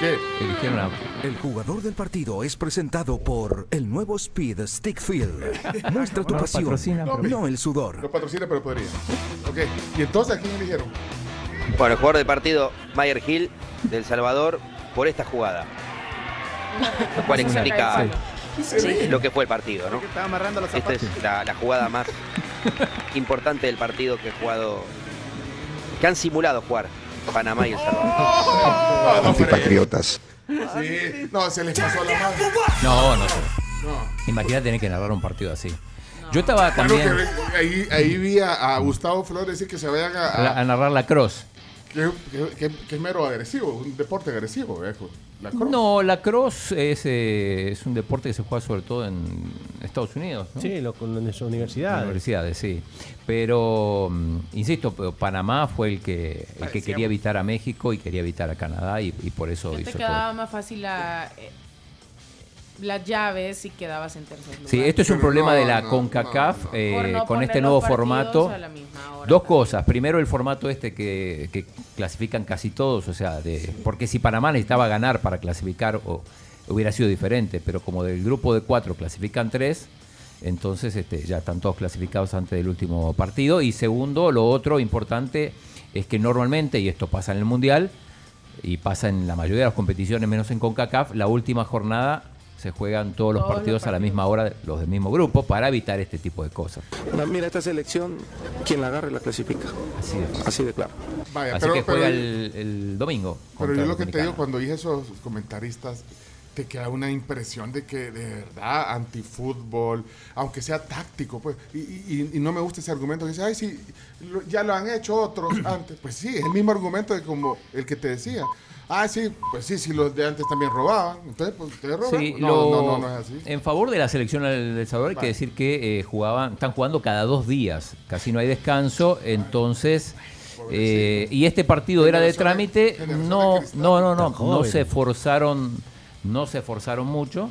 ¿Qué? Eligieron a- El jugador del partido es presentado por el nuevo Speed Stick Field. Muestra tu No pasión, no el sudor. No patrocina, pero podría. Ok. ¿Y entonces a quién eligieron? Bueno, el jugador del partido, Mayer Hill, del Salvador, por esta jugada. Lo cual explica Sí. lo que fue el partido, ¿no? Estaba amarrando los Esta es la, la jugada más importante del partido que he jugado, que han simulado jugar Panamá y El Salvador. Antipatriotas. Sí. No, se les pasó la mano. No, no. No. Imagínate tener que narrar un partido así. Yo estaba Bueno, también que ahí, ahí vi a, a Gustavo Flores decir que se vayan a, a, a- a narrar la cross. que, que- que- que es mero agresivo, un deporte agresivo, viejo. La cross. No, la cross es, eh, es un deporte que se juega sobre todo en Estados Unidos. ¿no? Sí, lo, En universidad. universidades, sí. Pero, mm, insisto, pero Panamá fue el que, el que quería evitar a México y quería evitar a Canadá y, y por eso Te hizo todo. quedaba más fácil la, eh, las llaves si quedabas en tercer lugar. Sí, esto es un problema no, de la no, CONCACAF eh, no con este nuevo formato. a la misma hora Dos cosas. Primero, el formato este que, que clasifican casi todos, o sea, de, porque si Panamá necesitaba ganar para clasificar, o, hubiera sido diferente, pero como del grupo de cuatro clasifican tres, entonces este, ya están todos clasificados antes del último partido. Y segundo, lo otro importante es que normalmente, y esto pasa en el Mundial, y pasa en la mayoría de las competiciones, menos en CONCACAF, la última jornada se juegan todos los Todos los partidos a la misma hora, los del mismo grupo, para evitar este tipo de cosas. Mira, esta selección, quien la agarre la clasifica. Así de, Así de claro. Vaya, Así pero- que juega pero- el, el domingo. Pero yo lo que te digo, cuando dije esos comentaristas, te queda una impresión de que de verdad antifútbol, aunque sea táctico, pues, y, y- y no me gusta ese argumento que dice, ay, sí, lo- ya lo han hecho otros antes. Pues sí, es el mismo argumento de como el que te decía. Ah, sí, pues sí, sí, los de antes también robaban. Entonces, pues ustedes roban. Sí, no, lo- no, no, no es así. En favor de la selección del El Salvador hay que decir que eh, jugaban, están jugando cada dos días, casi no hay descanso, entonces eh, y este partido era de trámite, no, no, no, no, no se forzaron, no se forzaron mucho,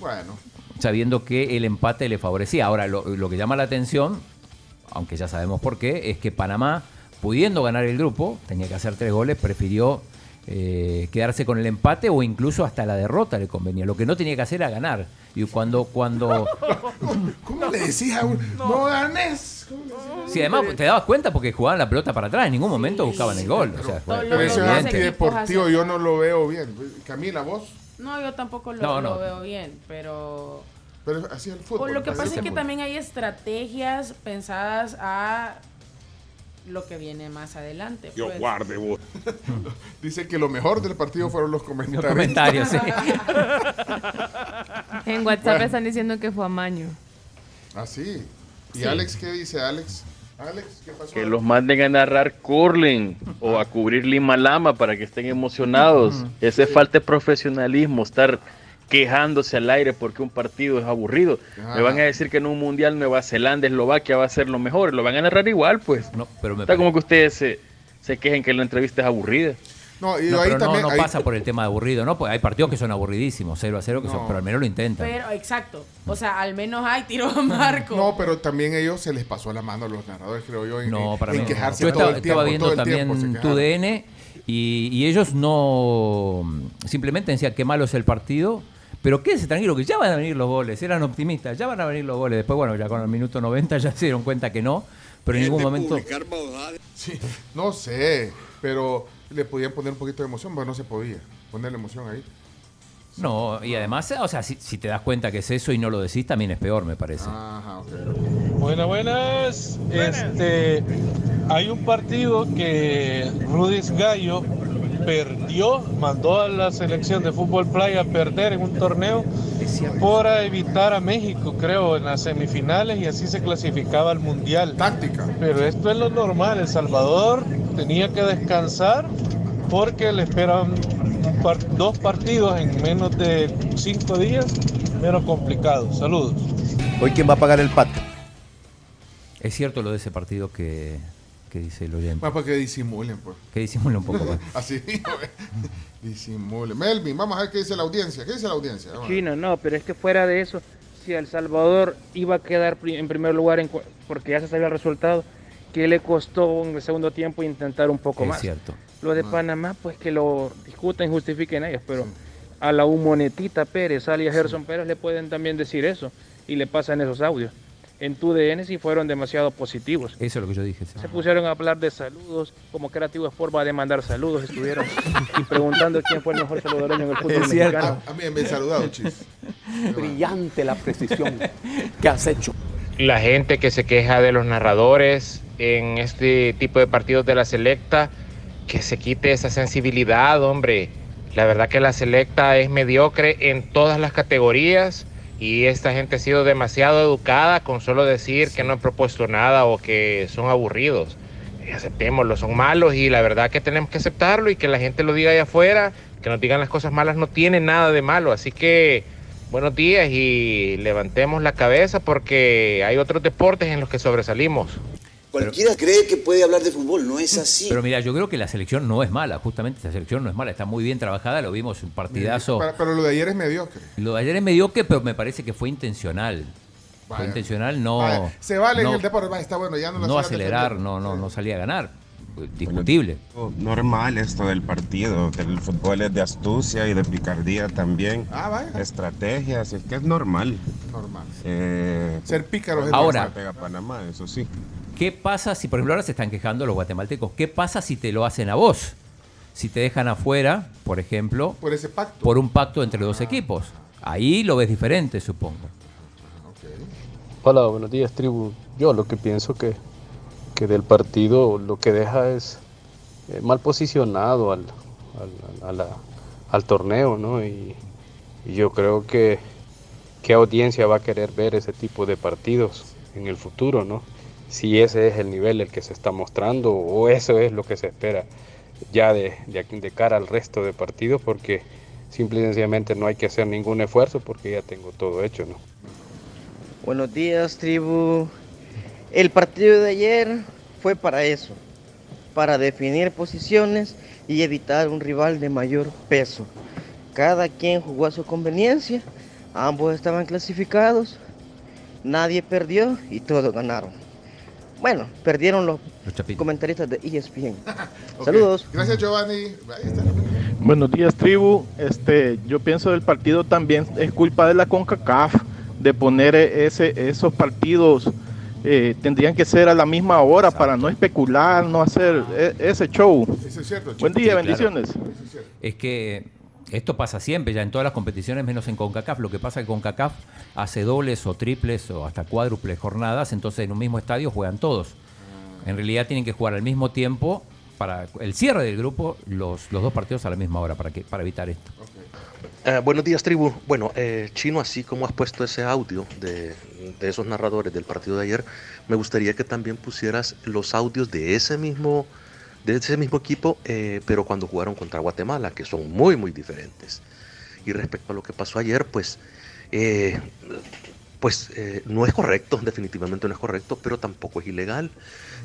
Bueno, sabiendo que el empate le favorecía. Ahora lo, lo que llama la atención, aunque ya sabemos por qué, es que Panamá, pudiendo ganar el grupo, tenía que hacer tres goles, prefirió eh, quedarse con el empate o incluso hasta la derrota le convenía. Lo que no tenía que hacer era ganar. Y cuando, cuando ¿cómo le decís a un no ganes? ¿Cómo le decís? si además te dabas cuenta porque jugaban la pelota para atrás, en ningún momento buscaban el gol. O sea, fue- fue Pero eso es evidente. antideportivo, yo no lo veo bien. Camila, vos, No, yo tampoco lo, No, lo no. veo bien, pero... pero el fútbol. Pues lo que pasa es que también hay estrategias pensadas a lo que viene más adelante. Yo pues. guarde vos. Dice que lo mejor del partido fueron los comentarios. Los comentarios, sí. En WhatsApp están diciendo que fue amaño. Ah, sí. ¿Y Sí. Alex qué dice? Alex, Alex, ¿qué pasó? Que los manden a narrar curling o a cubrir Lima Lama para que estén emocionados. Ese falta de profesionalismo, estar quejándose al aire porque un partido es aburrido. Ah. Me van a decir que en un mundial Nueva Zelanda, Eslovaquia va a ser lo mejor. Lo van a narrar igual, pues. No, pero me Está como que ustedes se, se quejen que la entrevista es aburrida. No, y No, ahí pero no, también. no ahí- pasa por el tema de aburrido, ¿no? Pues hay partidos que son aburridísimos, 0 a 0, que son, pero al menos lo intentan. Pero, exacto. O sea, al menos hay tiro a marco. No, pero también ellos se les pasó la mano a los narradores, creo yo, en, No, para en mí. no. quejarse Yo todo estaba, el tiempo. estaba viendo todo el también tu DN y, y ellos no. Simplemente decían qué malo es el partido. Pero quédese tranquilo, que ya van a venir los goles. Eran optimistas, ya van a venir los goles. Después, bueno, ya con el minuto 90 ya se dieron cuenta que no. Pero en ningún momento. Sí, no sé, pero le podían poner un poquito de emoción, pero no se podía ponerle emoción ahí. No, y además, o sea, si, si te das cuenta que es eso y no lo decís, también es peor, me parece. Ajá, ok. Buenas, buenas. Este, hay un partido que Rudis Gallo perdió, mandó a la selección de fútbol playa a perder en un torneo para evitar a México, creo, en las semifinales y así se clasificaba al mundial. Táctica. Pero esto es lo normal. El Salvador tenía que descansar porque le esperan par- dos partidos en menos de cinco días, menos complicado. Saludos. Hoy, ¿quién va a pagar el pato? Es cierto lo de ese partido que, que dice el oyente. Bueno, pues que disimulen, pues. Que disimule un poco. pues. Así, disimulen. Melvin, vamos a ver qué dice la audiencia. ¿Qué dice la audiencia? Chino, no, pero es que fuera de eso, si El Salvador iba a quedar en primer lugar en porque ya se sabía el resultado, ¿qué le costó en el segundo tiempo intentar un poco Es más? cierto. Lo de Panamá, pues que lo discuten, justifiquen ellos, pero a la humonetita Pérez, alias Gerson Pérez, le pueden también decir eso y le pasan esos audios. En tu DN sí fueron demasiado positivos. Eso es lo que yo dije. sí. Se pusieron a hablar de saludos, como creativo es forma de mandar saludos, estuvieron y preguntando quién fue el mejor salvadoreño en el fútbol mexicano. A, a mí me han saludado, chis. Brillante la precisión que has hecho. la gente que se queja de los narradores en este tipo de partidos de la selecta, que se quite esa sensibilidad, hombre. La verdad que la selecta es mediocre en todas las categorías y esta gente ha sido demasiado educada con solo decir que no han propuesto nada o que son aburridos. Aceptémoslo, son malos y la verdad que tenemos que aceptarlo y que la gente lo diga allá afuera, que nos digan las cosas malas no tiene nada de malo. Así que buenos días y levantemos la cabeza porque hay otros deportes en los que sobresalimos. Cualquiera cree que puede hablar de fútbol, no es así. Pero mira, yo creo que la selección no es mala, justamente esta selección no es mala, está muy bien trabajada, lo vimos un partidazo. Pero, pero lo de ayer es mediocre. Lo de ayer es mediocre, pero me parece que fue intencional. Fue intencional, no. Vaya, se vale no, en el deporte, está bueno, ya no lo no acelerar, no, no, no salía a ganar. Discutible. Normal esto del partido, que el fútbol es de astucia y de picardía también. Ah, vaya. Estrategias, es que es normal. Normal. Eh, Ser pícaros es Ahora- se pega a Panamá, eso sí. ¿Qué pasa si, por ejemplo, ahora se están quejando los guatemaltecos? ¿Qué pasa si te lo hacen a vos? Si te dejan afuera, por ejemplo, Por ese pacto. por un pacto entre dos equipos. Ahí lo ves diferente, supongo. Hola, buenos días, tribu. Yo lo que pienso que, que del partido lo que deja es eh, mal posicionado al, al, a la- al torneo, ¿no? Y, y yo creo que qué audiencia va a querer ver ese tipo de partidos en el futuro, ¿no? Si ese es el nivel el que se está mostrando o eso es lo que se espera ya de, de, de cara al resto de partidos, porque simple y sencillamente no hay que hacer ningún esfuerzo porque ya tengo todo hecho, ¿no? Buenos días, tribu. El partido de ayer fue para eso, para definir posiciones y evitar un rival de mayor peso. Cada quien jugó a su conveniencia, ambos estaban clasificados, nadie perdió y todos ganaron. Bueno, perdieron los comentaristas de ESPN. Ok. Saludos. Gracias, Giovanni. Buenos días, tribu. Este, yo pienso del partido también es culpa de la CONCACAF de poner e- ese, esos partidos. eh, tendrían que ser a la misma hora para no especular, no hacer e- ese show. Eso es cierto, Buen día, Sí, claro. bendiciones. Es que esto pasa siempre, ya en todas las competiciones, menos en CONCACAF. Lo que pasa es que CONCACAF hace dobles o triples o hasta cuádruples jornadas, entonces en un mismo estadio juegan todos. En realidad tienen que jugar al mismo tiempo para el cierre del grupo los, los dos partidos a la misma hora para, que, para evitar esto. Eh, buenos días, tribu. Bueno, eh, Chino, así como has puesto ese audio de, de esos narradores del partido de ayer, me gustaría que también pusieras los audios de ese mismo, de ese mismo equipo, eh, pero cuando jugaron contra Guatemala, que son muy, muy diferentes. Y respecto a lo que pasó ayer, pues, eh, pues eh, no es correcto, definitivamente no es correcto, pero tampoco es ilegal.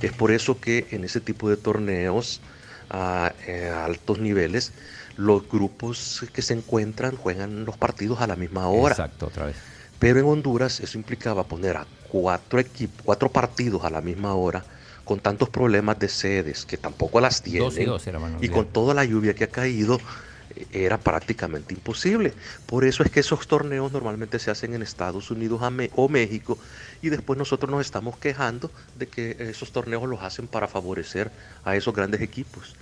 Es por eso que en ese tipo de torneos a eh, altos niveles, los grupos que se encuentran juegan los partidos a la misma hora. Exacto, otra vez. Pero en Honduras eso implicaba poner a cuatro equipos, cuatro partidos a la misma hora, con tantos problemas de sedes que tampoco las tienen. Dos y dos era, Manuel. y con toda la lluvia que ha caído, eh, era prácticamente imposible. Por eso es que esos torneos normalmente se hacen en Estados Unidos o México y después nosotros nos estamos quejando de que esos torneos los hacen para favorecer a esos grandes equipos.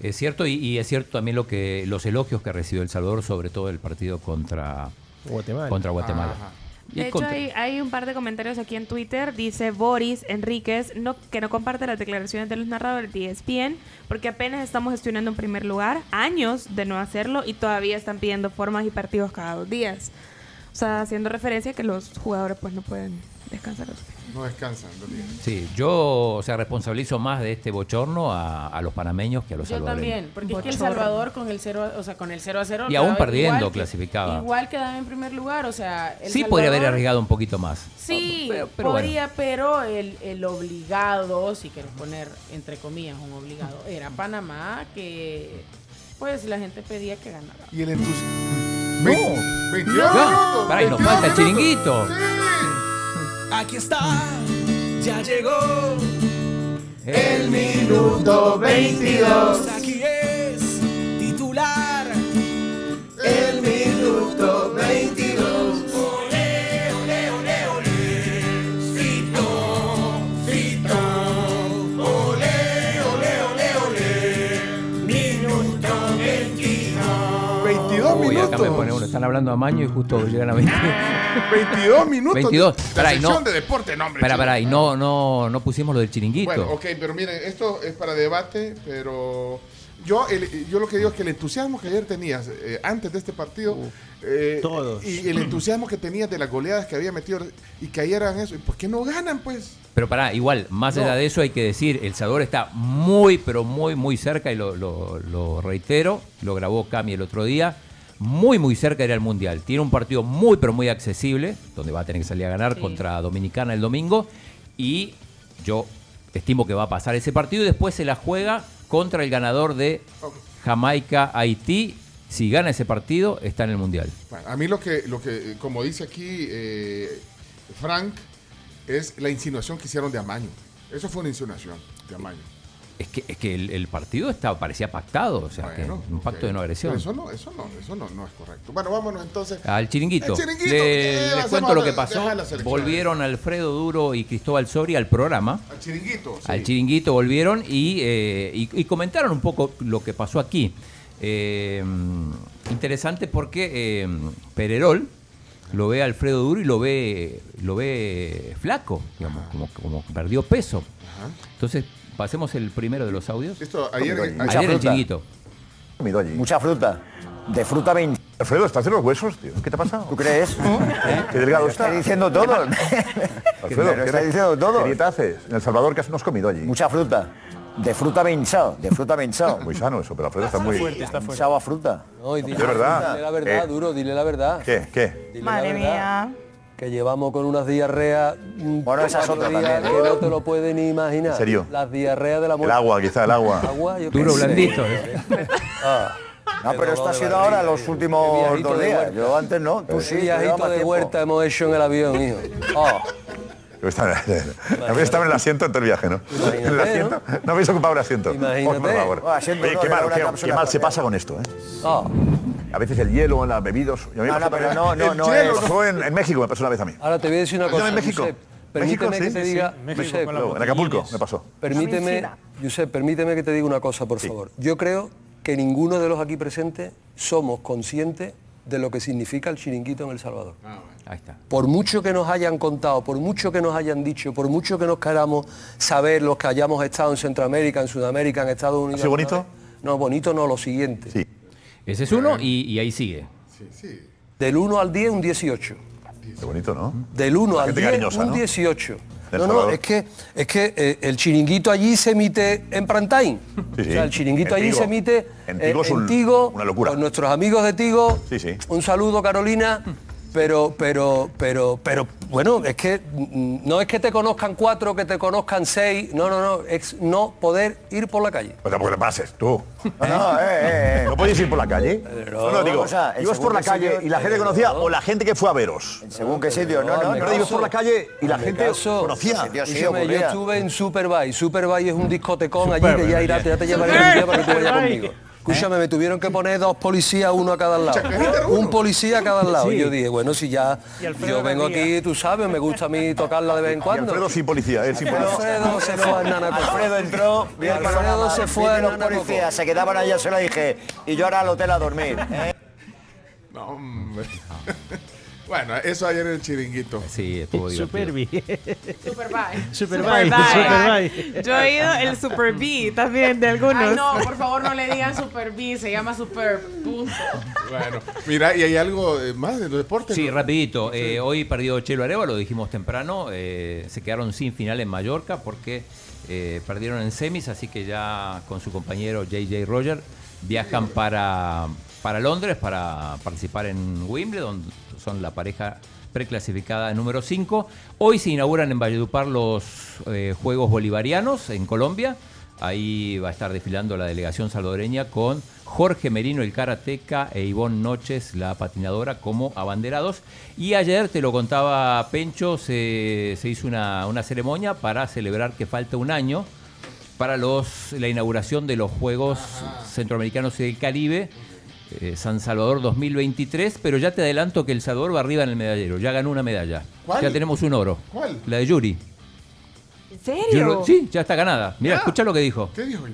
Es cierto, y, y es cierto también lo que los elogios que recibió El Salvador, sobre todo el partido contra Guatemala. Contra Guatemala. Y De hecho, hay, hay un par de comentarios aquí en Twitter. Dice Boris Enríquez no, que no comparte las declaraciones de los narradores de ESPN porque apenas estamos gestionando un primer lugar, años de no hacerlo y todavía están pidiendo formas y partidos cada dos días. O sea, haciendo referencia a que los jugadores pues no pueden descansar. lo suficiente. No descansan. Sí, yo o sea, responsabilizo más de este bochorno a, a los panameños que a los Yo salvadoreños. también, porque es que El. Salvador con el 0, o sea, con el 0 a 0 Y aún perdiendo igual que- clasificaba. Igual quedaba en primer lugar, o sea, el Sí, podría haber arriesgado un poquito más. Sí, Pero- pero bueno. podría, pero el, el obligado, si quieres poner entre comillas un obligado, era Panamá que pues la gente pedía que ganara. Y el entusiasmo. No. 22 Ya. minutos. Pará, y nos 22 falta el chiringuito. Aquí está, ya llegó El minuto 22. Aquí es titular. El minuto 22. Ole, ole, ole, ole. Fito, Fito. Ole, ole, ole, ole. Minuto 22. 22 Uy, acá me minutos. pone uno. Están hablando a Maño y justo llegan a 20. 22 minutos. 22. La Pará, y no- sección de deporte, no, hombre. Chico. pará, y no, no, no pusimos lo del chiringuito. Bueno, ok, pero miren, esto es para debate, pero yo, el- yo lo que digo es que el entusiasmo que ayer tenías eh, antes de este partido, eh, Todos. y el entusiasmo que tenías de las goleadas que había metido, y que ayer eran eso, ¿y por qué no ganan, pues? Pero pará, igual, más No. allá de eso hay que decir, El Salvador está muy, pero muy, muy cerca, y lo, lo- lo reitero, lo grabó Cami el otro día, muy, muy cerca de ir al Mundial. Tiene un partido muy, pero muy accesible, donde va a tener que salir a ganar Sí. contra Dominicana el domingo, y yo estimo que va a pasar ese partido, y después se la juega contra el ganador de. Jamaica-Haití. Si gana ese partido, está en el Mundial. Bueno, a mí lo que, lo que, como dice aquí eh, Frank, es la insinuación que hicieron de Amaño. Eso fue una insinuación de Amaño. Es que, es que el, el partido estaba, parecía pactado, o sea, que un pacto de no agresión. Pero Eso no, eso no, eso no, no es correcto. Bueno, vámonos entonces. Al chiringuito. El chiringuito, Le- ¿qué les hacemos cuento lo que pasó. Volvieron Alfredo Duro y Cristóbal Soria al programa. Al chiringuito. sí. Al chiringuito volvieron y, eh, y- y comentaron un poco lo que pasó aquí. Eh, interesante porque eh, Pererol lo ve a Alfredo Duro y lo ve, lo ve flaco, digamos, como, como que perdió peso. Entonces, pasemos el primero de los audios. Esto, ayer, Ayer ayer- el fruta. chiringuito. Comido allí. Mucha fruta. De fruta 20. Alfredo, ¿estás en los huesos, tío? ¿Qué te ha pasado? ¿Tú crees? Qué delgado está. está diciendo todo. Alfredo, lo está diciendo todo. ¿Qué dieta haces? En El Salvador, ¿qué has- comido allí? Mucha fruta. De fruta pinchado. De fruta pinchado. Muy sano eso, pero Alfredo está muy... Pinchado a fruta. No, y dile, Es verdad. dile la verdad, Eh. duro, dile la verdad. ¿Qué? ¿Qué? Dile Madre la verdad. mía. Que llevamos con unas diarreas. mm, Bueno, esa es cuatro otra días también, Que ¿eh? no te lo puedes ni imaginar. ¿En serio? Las diarreas de la El muerte. agua, quizá el agua. Agua, yo qué Duro, sé. blandito. Ah, No, pero esto ha sido barriga, ahora los qué- últimos dos días. Yo antes no. Tú sí. te viajito de vuelta hemos hecho en el avión, hijo. Estaba, también estaba en el asiento en todo el viaje, ¿no? En el asiento. No habéis ocupado el asiento. Imagínate. Por favor. Oye, qué mal, qué, qué mal se pasa con esto, ¿eh? ah. A veces el hielo en las bebidas. No, no, pero no, no, el no hielo es- pasó en, en México, me pasó una vez a mí. Ahora te voy a decir una ¿Pasó cosa. en México? Josep, permíteme México, que sí, te sí, diga. México, Josep, luego, en Acapulco me pasó. Permíteme, Josep, permíteme que te diga una cosa, por favor. Yo creo que ninguno de los aquí presentes somos conscientes de lo que significa el chiringuito en El Salvador. Ahí está. Por mucho que nos hayan contado, por mucho que nos hayan dicho, por mucho que nos queramos saber los que hayamos estado en Centroamérica, en Sudamérica, en Estados Unidos. sido bonito? No, bonito no, lo siguiente. Sí. Ese es uno y, y ahí sigue. Del 1 al 10, un 18. Qué bonito, ¿no? Del 1 La al gente 10, cariñosa, un ¿no? 18. Del No, no, es que, es que eh, el chiringuito allí se emite en prime time. Sí, sí. O sea, el chiringuito En allí Tigo. se emite En eh, Tigo es un- Tigo, una locura. con nuestros amigos de Tigo. Sí, sí. Un saludo, Carolina. Pero, pero, pero, pero, bueno, es que mm, no es que te conozcan cuatro, que te conozcan seis. No, no, no. Es no poder ir por la calle. Pues tampoco te pases, tú. No, no, eh, eh, eh. ¿No podéis ir por la calle? No, no, digo, O sea, ibas por la calle sitio- y la gente conocía o la gente que fue a veros. Según qué sitio. No, no, no. Ibas por la calle y la gente caso. conocía. Sí yo ocurría. estuve en Superbike. Superbike es un discotecón allí que ya irá, ya te llevaré un día para que tú vayas conmigo. Escúchame, me tuvieron que poner dos policías, uno a cada lado. Un policía a cada lado. Y yo dije, bueno, si ya yo vengo aquí, tú sabes, me gusta a mí tocarla de vez en Y cuando. Alfredo sin policía, él sin policía. Alfredo se fue a Nanaco. Alfredo entró, Alfredo se fue a Nanaco. policías se quedaban allá, se lo dije. Y yo ahora al hotel a dormir. ¿eh? No, hombre. Bueno, eso ayer en el chiringuito. Sí, estuvo Super B. Super bye. Super Bye. bye. Super bye. Yo he oído el Super B también de algunos. Ay, no, por favor, no le digan Super B, se llama Super Punto. Bueno, mira, y hay algo eh, más de los deportes. Sí, ¿no? rapidito. Eh, hoy perdió Chelo Areva, lo dijimos temprano. eh, se quedaron sin final en Mallorca porque eh, perdieron en semis, así que ya con su compañero JJ Roger viajan para, para Londres para participar en Wimbledon. Son la pareja preclasificada número 5. Hoy se inauguran en Valledupar los eh, Juegos Bolivarianos en Colombia. Ahí va a estar desfilando la delegación salvadoreña con Jorge Merino, el karateca, e Ivonne Noches, la patinadora, como abanderados. Y ayer, te lo contaba Pencho, se, se hizo una, una ceremonia para celebrar que falta un año para los, la inauguración de los Juegos Centroamericanos y del Caribe. Eh, San Salvador 2023, pero ya te adelanto que El Salvador va arriba en el medallero, ya ganó una medalla. ¿Cuál? Ya tenemos un oro. ¿Cuál? La de Yuri. ¿En serio? Yuri- Sí, ya está ganada. Mira, Ya. escucha lo que dijo. ¿Qué dijo?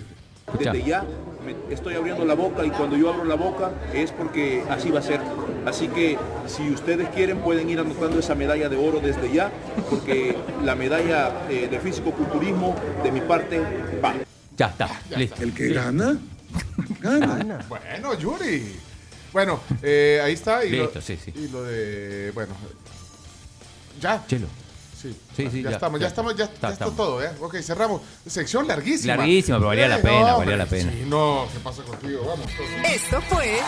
Escucha. Desde ya me estoy abriendo la boca y cuando yo abro la boca es porque así va a ser. Así que si ustedes quieren pueden ir anotando esa medalla de oro desde ya, porque la medalla eh, de físico-culturismo de mi parte va. Ya está, listo. El que gana, Bueno, Yuri. Bueno, eh, ahí está. Y Listo, lo, sí, sí. Y lo de. Bueno. Ya. Chelo. Sí, Sí, sí, ya, ya, estamos, ya, ya. estamos, ya, Está, ya está estamos. todo, ¿eh? Ok, cerramos. Sección larguísima. Eh, Larguísima, pero valía la pena, valía la pena. Sí, no, ¿qué pasa contigo? Vamos. entonces. Esto fue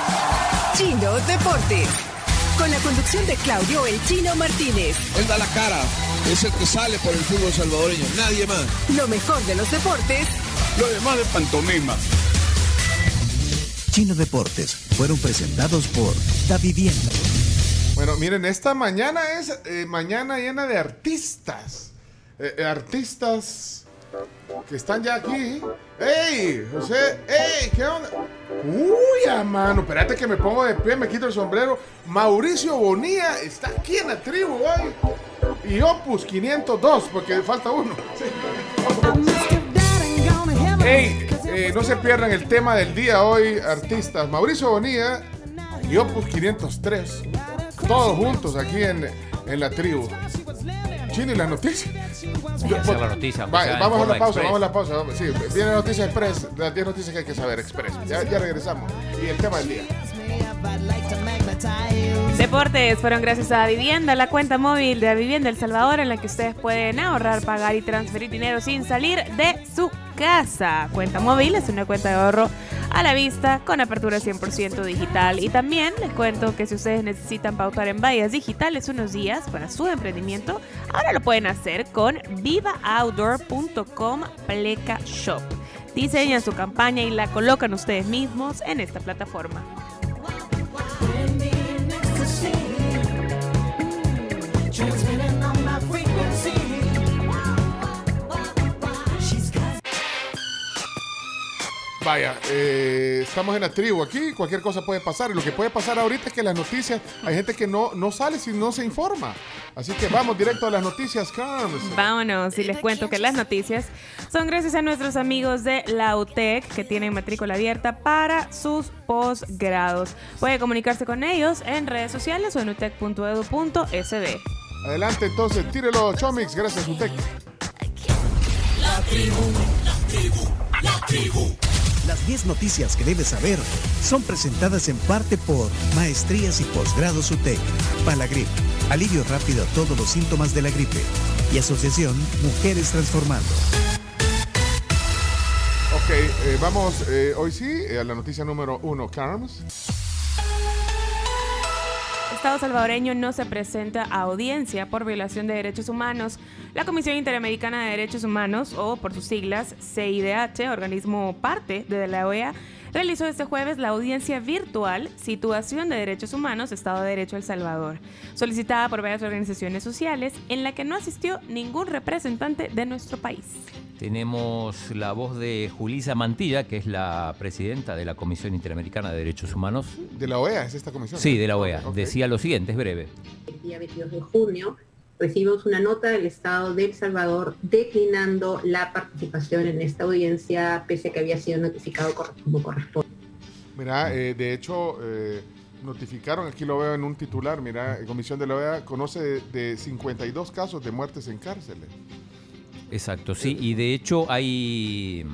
Chino Deportes. Con la conducción de Claudio El Chino Martínez. Él da la cara, es el que sale por el fútbol salvadoreño, nadie más. Lo mejor de los deportes Lo demás de pantomima. Chino Deportes fueron presentados por Da Vivienda. Bueno, miren, esta mañana es eh, mañana llena de artistas. Eh, eh, artistas que están ya aquí. ¡Ey! José, ¡ey! ¿Qué onda? ¡Uy, a mano! Espérate que me pongo de pie, me quito el sombrero. Mauricio Bonilla está aquí en la tribu hoy. Y Opus 502, porque falta uno. ¡Ey! Eh, no se pierdan el tema del día hoy, artistas. Mauricio Bonilla y Opus 503. Todos juntos aquí en, en la tribu. Chino y las noticias. La noticia, Va- en vamos a la pausa, express. vamos a la pausa. vamos. Sí, viene Noticias Express, las 10 noticias que hay que saber, Express. Ya, ya regresamos. Y el tema del día. Deportes fueron gracias a Vivienda, la cuenta móvil de Vivienda El Salvador en la que ustedes pueden ahorrar, pagar y transferir dinero sin salir de su casa. Cuenta móvil es una cuenta de ahorro a la vista con apertura 100% digital. Y también les cuento que si ustedes necesitan pautar en vallas digitales unos días para su emprendimiento, ahora lo pueden hacer con vivaoutdoor.com Pleca Shop. Diseñan su campaña y la colocan ustedes mismos en esta plataforma. Vaya, eh, estamos en la tribu aquí, cualquier cosa puede pasar. Y lo que puede pasar ahorita es que las noticias, hay gente que no, no sale si no se informa. Así que vamos directo a las noticias, Carms. Vámonos y les cuento que las noticias son gracias a nuestros amigos de la UTEC que tienen matrícula abierta para sus posgrados. Puede comunicarse con ellos en redes sociales o en utec.edu.sb. Adelante entonces, tírelo, Chomix, gracias, Utec. La tribu, la tribu, la tribu. Las 10 noticias que debes saber son presentadas en parte por Maestrías y Posgrados UTEC, Palagrip, alivio rápido a todos los síntomas de la gripe y Asociación Mujeres Transformando. Ok, eh, vamos eh, hoy sí eh, a la noticia número uno, Carms. Estado salvadoreño no se presenta a audiencia por violación de derechos humanos. La Comisión Interamericana de Derechos Humanos, o por sus siglas CIDH, organismo parte de la OEA, realizó este jueves la audiencia virtual Situación de Derechos Humanos, Estado de Derecho El Salvador, solicitada por varias organizaciones sociales, en la que no asistió ningún representante de nuestro país. Tenemos la voz de Julisa Mantilla, que es la presidenta de la Comisión Interamericana de Derechos Humanos. De la OEA, es esta comisión. Sí, de la OEA. Decía lo siguiente, es breve. el día 22 de junio, recibimos una nota del Estado de El Salvador declinando la participación en esta audiencia, pese a que había sido notificado como corresponde. Mira, eh, de hecho, eh, notificaron, aquí lo veo en un titular, mira, Comisión de la OEA conoce de, de 52 casos de muertes en cárceles. Exacto, sí, y de hecho hay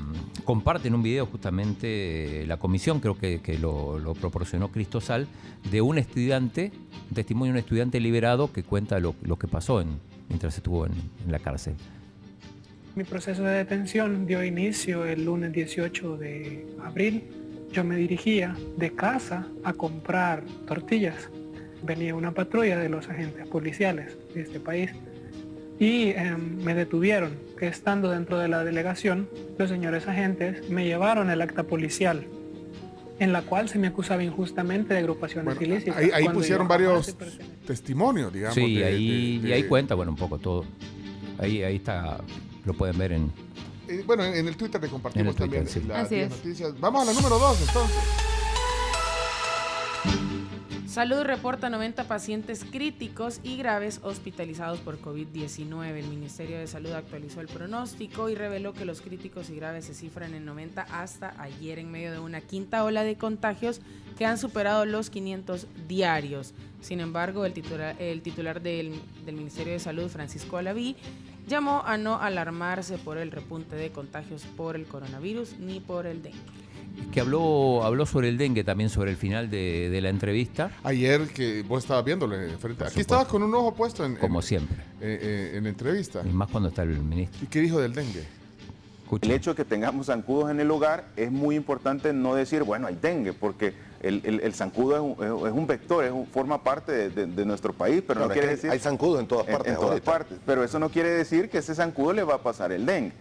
comparten un video justamente eh, la comisión, creo que, que lo, lo proporcionó Cristosal, de un estudiante, testimonio de un estudiante liberado que cuenta lo, lo que pasó en- mientras estuvo en, en la cárcel. Mi proceso de detención dio inicio el lunes 18 de abril. Yo me dirigía de casa a comprar tortillas. Venía una patrulla de los agentes policiales de este país y em, me detuvieron. Estando dentro de la delegación, los señores agentes me llevaron el acta policial en la cual se me acusaba injustamente de agrupaciones ilícitas. Ahí, pusieron varios testimonios, digamos. Sí, de- ahí, de- y ahí cuenta, bueno, un poco todo. Ahí, ahí está, lo pueden ver en... eh, bueno, en el Twitter le compartimos En el Twitter, también sí. las Así 10 es. noticias. Vamos a la número 2 entonces. Salud reporta 90 pacientes críticos y graves hospitalizados por COVID-19. El Ministerio de Salud actualizó el pronóstico y reveló que los críticos y graves se cifran en 90 hasta ayer en medio de una quinta ola de contagios que han superado los 500 diarios. Sin embargo, el titular, el titular del, del Ministerio de Salud, Francisco Alaví, llamó a no alarmarse por el repunte de contagios por el coronavirus ni por el dengue. Que habló, habló sobre el dengue también sobre el final de, de la entrevista. Ayer que vos estabas viéndolo en frente. Aquí estabas con un ojo puesto en, Como en- siempre. eh, eh, en la entrevista. Y más cuando está el ministro. ¿Y qué dijo del dengue? El hecho de que tengamos zancudos en el hogar es muy importante no decir, bueno, hay dengue, porque el, el- el zancudo es un, es un vector, es un- forma parte de, de- de nuestro país, pero Claro, no quiere que decir... hay zancudos en todas partes En, todas ahorita. partes, pero eso no quiere decir que ese zancudo le va a pasar el dengue.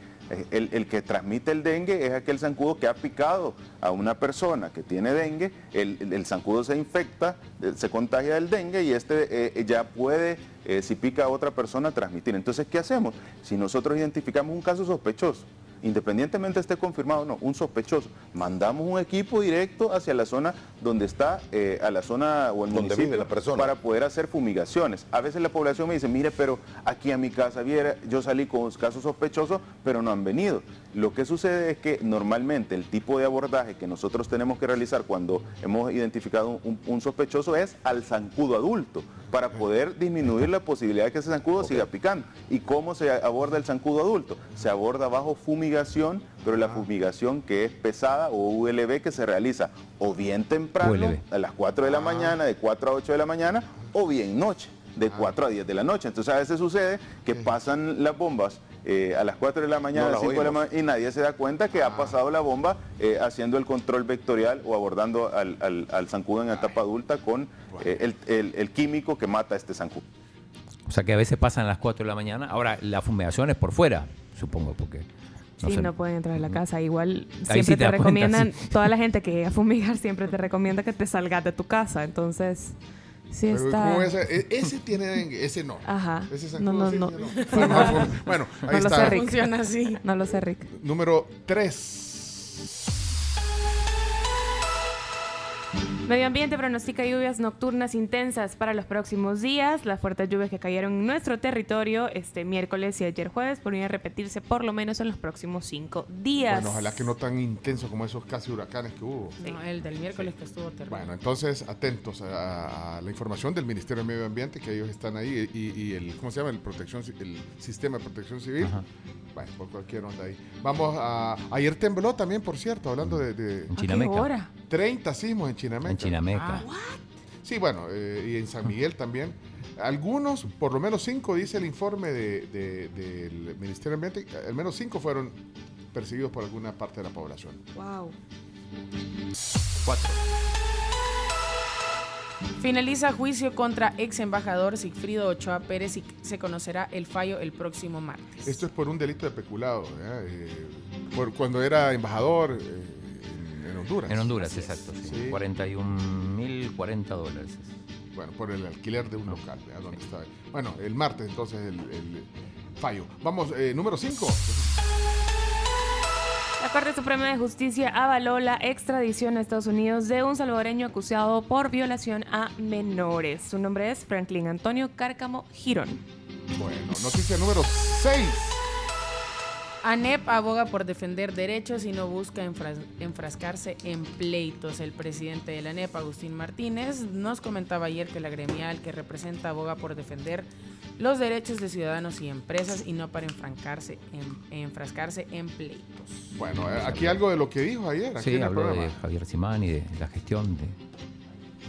El, que transmite el dengue es aquel zancudo que ha picado a una persona que tiene dengue, el zancudo se infecta, eh, se contagia del dengue y este eh, ya puede, eh, si pica a otra persona, transmitir. Entonces, ¿qué hacemos? Si nosotros identificamos un caso sospechoso, independientemente esté confirmado o no, un sospechoso, mandamos un equipo directo hacia la zona donde está, eh, a la zona o el Donde municipio, vive la persona. para poder hacer fumigaciones. A veces la población me dice, mire, pero aquí a mi casa viera, yo salí con casos sospechosos, pero no han venido. Lo que sucede es que normalmente el tipo de abordaje que nosotros tenemos que realizar cuando hemos identificado un, un sospechoso es al zancudo adulto, para poder disminuir la posibilidad de que ese zancudo siga picando. ¿Y cómo se aborda el zancudo adulto? Se aborda bajo fumigación, pero la fumigación que es pesada o ULB que se realiza o bien temprano, ULB. a las 4 de la mañana, de 4 a 8 de la mañana, o bien noche, de 4 a 10 de la noche. Entonces a veces sucede que pasan las bombas eh, a las 4 de la mañana, No las 5 de la mañana, y nadie se da cuenta que ha pasado la bomba eh, haciendo el control vectorial o abordando al, al- al zancudo en etapa adulta con eh, el, el- el químico que mata a este zancudo. O sea que a veces pasan las 4 de la mañana. Ahora, la fumigación es por fuera, supongo, porque... no sí, sé. no pueden entrar a la casa. Igual Ahí siempre sí te te, das cuenta, recomiendan, sí. toda la gente que llega a fumigar siempre te recomienda que te salgas de tu casa. Entonces, sí Pero, está... ¿cómo ese, e- ese tiene dengue, ese no. Ajá. Ese No, no, no. Bueno, no. fue- bueno, ahí No lo está. sé, Rick. Funciona así. No lo sé, Rick. Número 3. Medio Ambiente pronostica lluvias nocturnas intensas para los próximos días. Las fuertes lluvias que cayeron en nuestro territorio este miércoles y ayer jueves podrían repetirse por lo menos en los próximos cinco días. Bueno, ojalá que no tan intenso como esos casi huracanes que hubo. No, el del miércoles que estuvo terrible. Bueno, entonces atentos a, a la información del Ministerio de Medio Ambiente, que ellos están ahí, y, y el, ¿cómo se llama? El, protección, ci- el sistema de protección civil. Bueno, por cualquier onda ahí. Vamos a... Ayer tembló también, por cierto, hablando de... de. ¿A qué hora? 30 sismos en Chinameca. En Chinameca. Ah. Sí, bueno, eh, y en San Miguel también. Algunos, por lo menos cinco, dice el informe de- de- del Ministerio de Ambiente, al menos cinco fueron perseguidos por alguna parte de la población. Wow. Cuatro. Finaliza juicio contra ex embajador Sigfrido Ochoa Pérez y se conocerá el fallo el próximo martes. Esto es por un delito de peculado. Eh, por cuando era embajador eh, Honduras. En Honduras, exacto. Sí. Sí. 41.040 dólares. Bueno, por el alquiler de un local. Bueno, el martes entonces el, el fallo. Vamos, eh, número 5. La Corte Suprema de Justicia avaló la extradición a Estados Unidos de un salvadoreño acusado por violación a menores. Su nombre es Franklin Antonio Cárcamo Girón. Bueno, noticia número 6. ANEP aboga por defender derechos y no busca enfras- enfrascarse en pleitos. El presidente de la ANEP, Agustín Martínez, nos comentaba ayer que la gremial que representa aboga por defender los derechos de ciudadanos y empresas y no para enfrancarse en, enfrascarse en pleitos. Bueno, eh, aquí algo de lo que dijo ayer. Aquí Sí, en el habló de. Javier Simán y de la gestión de...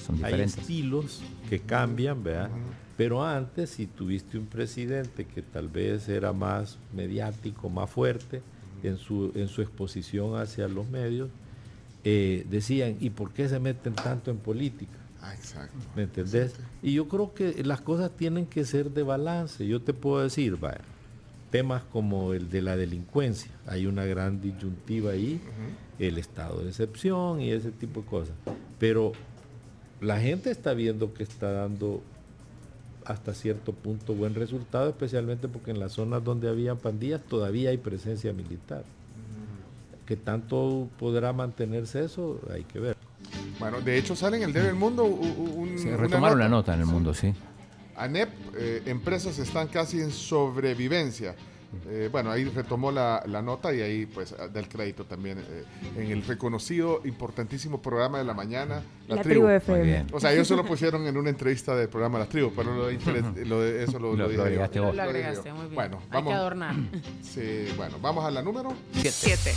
Son Hay diferentes. estilos que cambian, ¿verdad? Pero antes, si tuviste un presidente que tal vez era más mediático, más fuerte en su, en su exposición hacia los medios, eh, decían, ¿y por qué se meten tanto en política? Ah, exacto. ¿Me entendés? Y yo creo que las cosas tienen que ser de balance. Yo te puedo decir, vaya, temas como el de la delincuencia, hay una gran disyuntiva ahí, el estado de excepción y ese tipo de cosas. Pero la gente está viendo que está dando hasta cierto punto buen resultado, especialmente porque en las zonas donde había pandillas todavía hay presencia militar. ¿Qué tanto podrá mantenerse eso? Hay que ver. Bueno, de hecho sale en el Debe del Mundo un, Se una retomaron nota. la nota en el mundo, sí. ANEP, eh, empresas están casi en sobrevivencia. Eh, bueno, ahí retomó la, la nota y ahí pues da el crédito también eh, en el reconocido, importantísimo programa de la mañana, La, La Tribu FM. O sea, ellos se lo pusieron en una entrevista del programa La Tribu, pero lo lo de- eso lo, Lo- lo lo dije yo. agregaste vos. Lo agregaste, muy bien. Bueno, Hay vamos. que adornar. Sí, bueno, vamos a la número. Siete.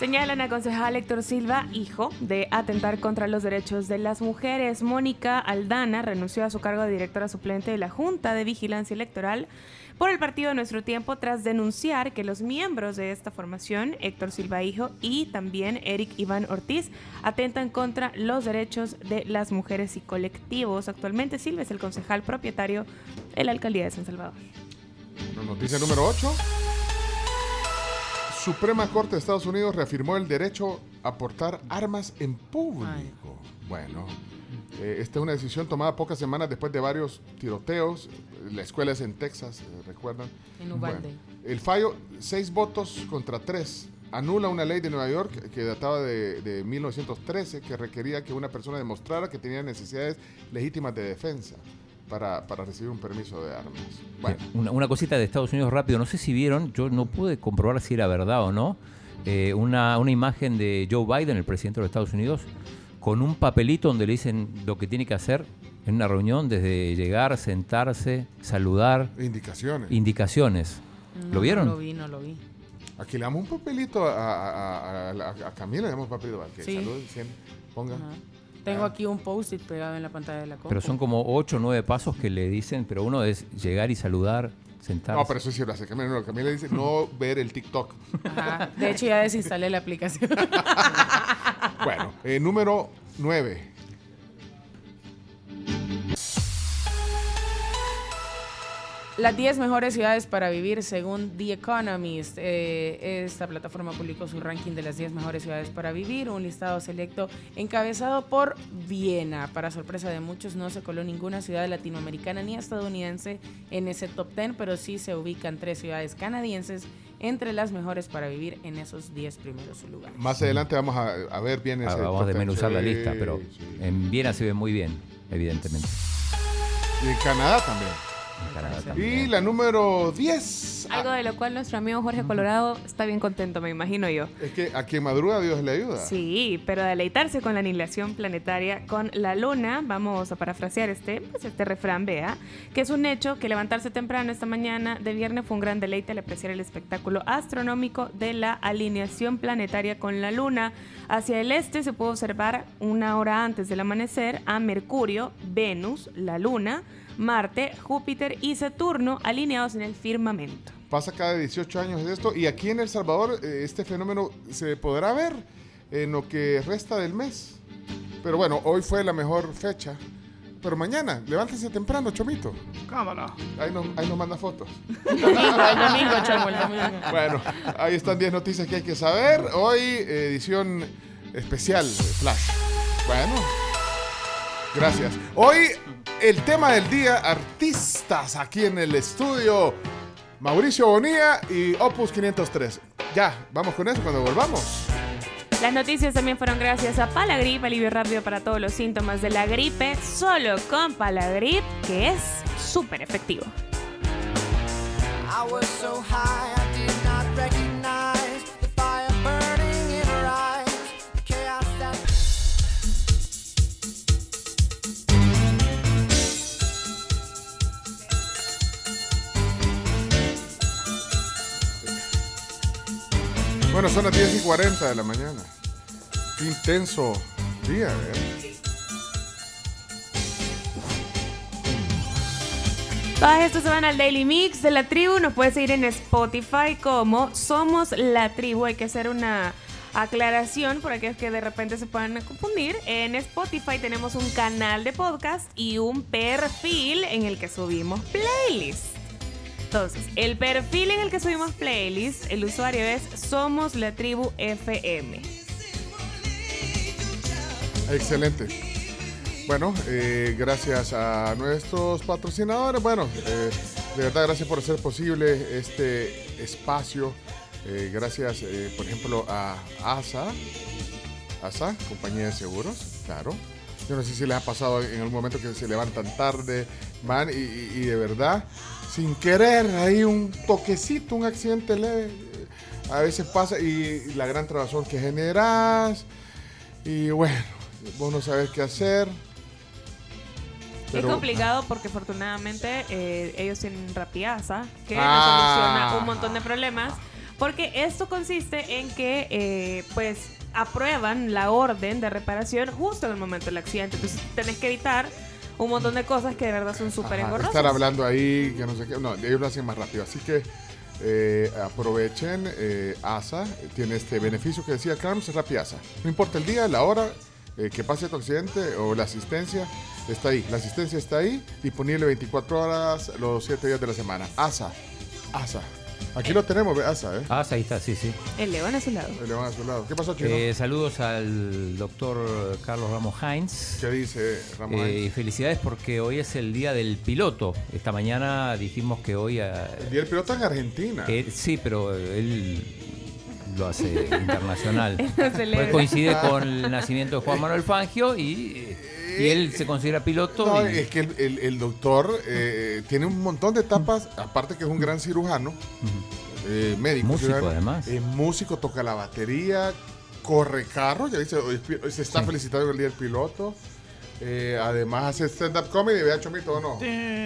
Señalan a concejal Héctor Silva, hijo, de atentar contra los derechos de las mujeres. Mónica Aldana renunció a su cargo de directora suplente de la Junta de Vigilancia Electoral por el partido de Nuestro Tiempo tras denunciar que los miembros de esta formación, Héctor Silva Hijo y también Eric Iván Ortiz, atentan contra los derechos de las mujeres y colectivos. Actualmente Silva es el concejal propietario de la alcaldía de San Salvador. Noticia número 8. Suprema Corte de Estados Unidos reafirmó el derecho a portar armas en público. Bueno, eh, esta es una decisión tomada pocas semanas después de varios tiroteos. La escuela es en Texas, eh, ¿recuerdan? En Uvalde. el fallo, seis votos contra tres, anula una ley de Nueva York que- que databa de, de 1913 que requería que una persona demostrara que tenía necesidades legítimas de defensa para, para recibir un permiso de armas. Bueno. Una, una cosita de Estados Unidos rápido, no sé si vieron, yo no pude comprobar si era verdad o no, eh, una, una imagen de Joe Biden, el presidente de los Estados Unidos, con un papelito donde le dicen lo que tiene que hacer en una reunión, desde llegar, sentarse, saludar. Indicaciones. Indicaciones. No, ¿Lo vieron? No lo vi, no lo vi. Aquí le damos un papelito a, a, a- a- Camila, le damos un papelito para que Sí. salude, siempre ponga. Ajá. Tengo aquí un post-it pegado en la pantalla de la compu. Pero son como ocho o nueve pasos que le dicen, pero uno es llegar y saludar, sentarse. No, pero eso sí lo hace Camila. No, Camila dice no ver el TikTok. Ajá. De hecho, ya desinstalé la aplicación. Bueno, eh, número 9. Las 10 mejores ciudades para vivir según The Economist. Eh, esta plataforma publicó su ranking de las 10 mejores ciudades para vivir, un listado selecto encabezado por Viena. Para sorpresa de muchos, no se coló ninguna ciudad latinoamericana ni estadounidense en ese top 10, pero sí se ubican tres ciudades canadienses entre las mejores para vivir en esos 10 primeros lugares. Más adelante vamos a, a ver bien ese. Ah, vamos a desmenuzar la lista, pero sí. en Viena se ve muy bien, evidentemente. Y en Canadá también. Y la número 10. Algo de lo cual nuestro amigo Jorge Colorado está bien contento, me imagino yo. Es que a quien madruga Dios le ayuda. Sí, pero deleitarse con la aniquilación planetaria con la luna, vamos a parafrasear este, pues este refrán, vea, que es un hecho que levantarse temprano esta mañana de viernes fue un gran deleite al apreciar el espectáculo astronómico de la alineación planetaria con la luna. Hacia el este se puede observar una hora antes del amanecer a Mercurio, Venus, la luna, Marte, Júpiter y Saturno alineados en el firmamento. Pasa cada 18 años de esto. Y aquí en El Salvador eh, este fenómeno se podrá ver en lo que resta del mes. Pero bueno, hoy fue la mejor fecha. Pero mañana, levántense temprano, Chomito. Cámara. Ahí nos, ahí nos manda fotos. El domingo, el domingo, Chomo, el domingo. Bueno, ahí están 10 noticias que hay que saber. Hoy, edición especial de Flash. Bueno, gracias. Hoy, el tema del día, artistas aquí en el estudio. Mauricio Bonilla y Opus 503. Ya, vamos con eso cuando volvamos. Las noticias también fueron gracias a Palagrip, alivio rápido para todos los síntomas de la gripe, solo con Palagrip, que es súper efectivo. I I was so high Bueno, son las 10 y 40 de la mañana. Qué intenso día, ¿eh? Todas estas se van al Daily Mix de la tribu. Nos puedes seguir en Spotify como Somos la Tribu. Hay que hacer una aclaración por aquellos que de repente se puedan confundir. En Spotify tenemos un canal de podcast y un perfil en el que subimos playlists. Entonces, el perfil en el que subimos playlists, el usuario es Somos la Tribu FM. Excelente. Bueno, eh, gracias a nuestros patrocinadores. Bueno, eh, de verdad, gracias por hacer posible este espacio. Eh, gracias, eh, por ejemplo, a ASA, ASA, compañía de seguros, claro. Yo no sé si les ha pasado en algún momento que se levantan tarde, van y- y de verdad, sin querer, hay un toquecito, un accidente leve. A veces pasa y la gran trabazón que generas. Y bueno, vos no sabes qué hacer. Es complicado porque afortunadamente eh, ellos tienen Rapiasa que nos Ah. soluciona un montón de problemas. Porque esto consiste en que eh, pues aprueban la orden de reparación justo en el momento del accidente. Entonces tenés que evitar un montón de cosas que de verdad son súper engorrosas. estar hablando ahí, que no sé qué. No, ellos lo hacen más rápido. Así que eh, aprovechen. eh, ASA tiene este beneficio que decía Carms, Rapiasa. No importa el día, la hora eh, que pase tu accidente o la asistencia, está ahí. La asistencia está ahí, disponible 24 horas los 7 días de la semana. ASA, ASA. Aquí lo tenemos, ve, ASA, ¿eh? Ah, ahí está, sí, sí. El león a su lado. El león a su lado. ¿Qué pasó, Chino? Eh, saludos al doctor Carlos Ramos Heinz. ¿Qué dice Ramos Eh, Heinz? felicidades porque hoy es el día del piloto. Esta mañana dijimos que hoy... ah, El día del piloto en Argentina. que- sí, pero él lo hace internacional. Él lo celebra. Pues coincide con el nacimiento de Juan Manuel Fangio y, y él se considera piloto. No, y- es que el, el- el doctor eh, tiene un montón de etapas, aparte que es un gran cirujano, eh, médico. Músico, cirujano, además. Es músico, toca la batería, corre carro, ya dice, se está Sí. felicitando el día del piloto. Eh, además hace stand-up comedy, vea Chomito o no.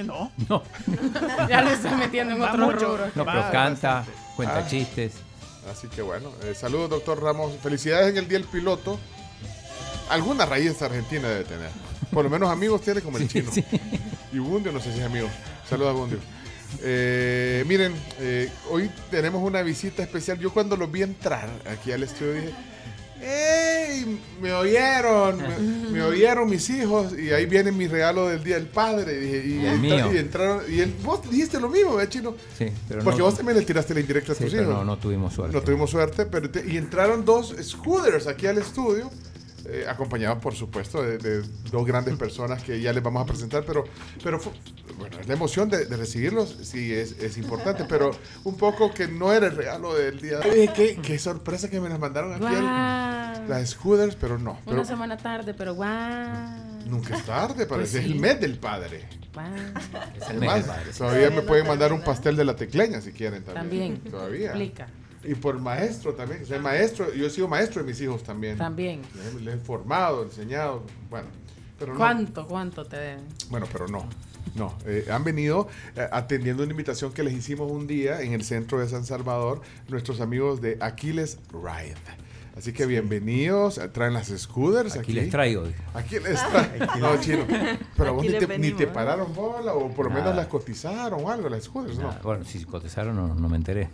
no. No, Ya lo estoy metiendo en Va otro mucho. rubro. no, pero canta, cuenta Ah. chistes. Así que bueno, eh, saludos doctor Ramos, felicidades en el día del piloto. Alguna raíz argentina debe tener. Por lo menos amigos tiene como el Sí, chino. sí. Y Bundio, no sé si es amigo. Saludos a Bundio. Eh, miren, eh, hoy tenemos una visita especial. Yo cuando los vi entrar aquí al estudio dije, ¡Ey! Me oyeron, me, me oyeron mis hijos y ahí viene mi regalo del Día del Padre. Y, y, mío. y entraron, y él- vos dijiste lo mismo, ¿eh, chino? Sí, pero Porque no, vos también le tiraste la indirecta a sí, tus pero hijos. no, no tuvimos suerte. No tuvimos suerte, pero te- y entraron dos scooters aquí al estudio, eh, acompañados por supuesto de, de dos grandes personas que ya les vamos a presentar, pero, pero bueno, la emoción de, de recibirlos sí es, es importante, pero un poco que no era el regalo del día. Oye, qué, qué sorpresa que me las mandaron aquí, Guau. las scooters, pero no. Pero Una semana tarde, pero guau. nunca es tarde, parece Pues es el sí. mes del padre. Guau. Es el mes Además, del padre. todavía me pueden mandar un pastel de la tecleña si quieren también. También. Todavía. Explica. Y por maestro también. Soy maestro. Yo he sido maestro de mis hijos también. También. Les, les he formado, enseñado. Bueno, pero no. ¿Cuánto, cuánto te deben? Bueno, pero no. No, eh, han venido eh, atendiendo una invitación que les hicimos un día en el centro de San Salvador, nuestros amigos de Aquiles Ride. Así que bienvenidos, traen las scooters. Aquí les traigo. Aquí les traigo. No, chino. Pero vos Aquí ni les te, ni te pararon bola o por lo menos las cotizaron o algo, las scooters, ¿no? Bueno, si cotizaron no, no me enteré.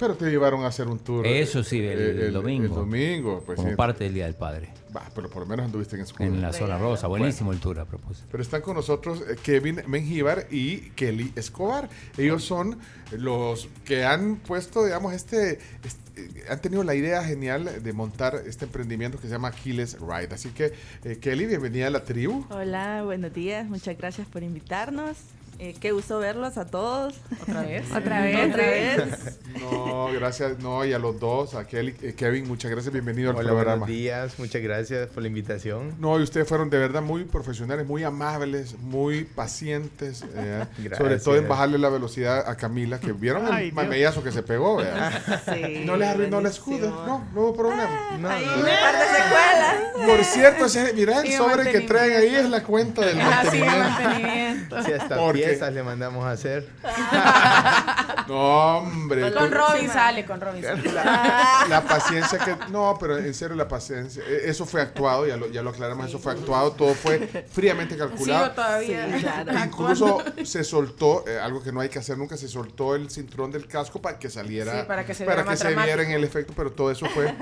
Pero te llevaron a hacer un tour. Eso sí, el, eh, el domingo. El domingo, pues como sí. parte del Día del Padre. Va, pero por lo menos anduviste en. En la zona rosa. Buenísimo el tour a propósito. Pero están con nosotros eh, Kevin Mengíbar y Kelly Escobar. Ellos son los que han puesto, digamos, este, este, eh, han tenido la idea genial de montar este emprendimiento que se llama Aquiles Ride. Así que, eh, Kelly, bienvenida a la tribu. Hola, buenos días. Muchas gracias por invitarnos. Eh, qué gusto verlos a todos. ¿Otra vez? Otra vez, Otra vez. No, gracias. No, y a los dos, a Kelly, eh, Kevin, muchas gracias. Bienvenido al programa. buenos días. Muchas gracias por la invitación. No, y ustedes fueron de verdad muy profesionales, muy amables, muy pacientes, eh, Gracias. sobre todo en bajarle la velocidad a Camila, que vieron Ay, el mamellazo que se pegó. ¿verdad? Sí, no les arruinó la escuda, no, no hubo problema. Hay un par de secuelas. Por cierto, mira, el sobre que traen ahí es la cuenta del Ah, sí, mantenimiento. Sí, hasta Le mandamos a hacer. No, hombre. Con Robin sale, con Robin sale. La, la paciencia que... No, pero en serio, la paciencia. eh, Eso fue actuado, ya lo, ya lo aclaramos, eso fue actuado, todo fue fríamente calculado. Sigo todavía. Sí, claro. Incluso se soltó, eh, algo que no hay que hacer nunca, se soltó el cinturón del casco para que saliera, Sí, para que se para viera que más se viera en el efecto, pero todo eso fue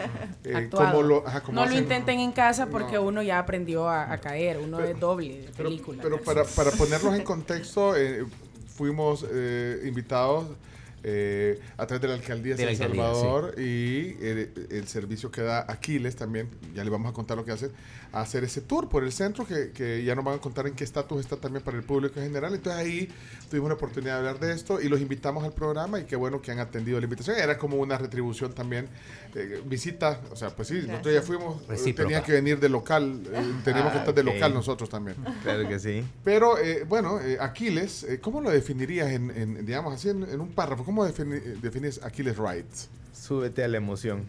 eh, como lo, ajá, como no lo intenten en casa porque uno ya aprendió a, a caer, uno es doble de película. Pero para, para ponerlos en contexto, eh, fuimos eh, invitados eh, a través de la alcaldía de San alcaldía, Salvador y el, el servicio que da Aquiles también, ya le vamos a contar lo que hace, a hacer ese tour por el centro que, que ya nos van a contar en qué estatus está también para el público en general. Entonces ahí tuvimos la oportunidad de hablar de esto y los invitamos al programa y qué bueno que han atendido la invitación. Era como una retribución también, eh, visita, o sea, pues sí, nosotros ya fuimos, eh, Recíproca. tenían que venir de local, eh, teníamos que Ah, estar de local nosotros también. Claro que sí. Pero eh, bueno, eh, Aquiles, eh, ¿cómo lo definirías en, en, digamos así, en, en un párrafo? ¿Cómo defini- eh, defines Aquiles Rights? Súbete a la emoción.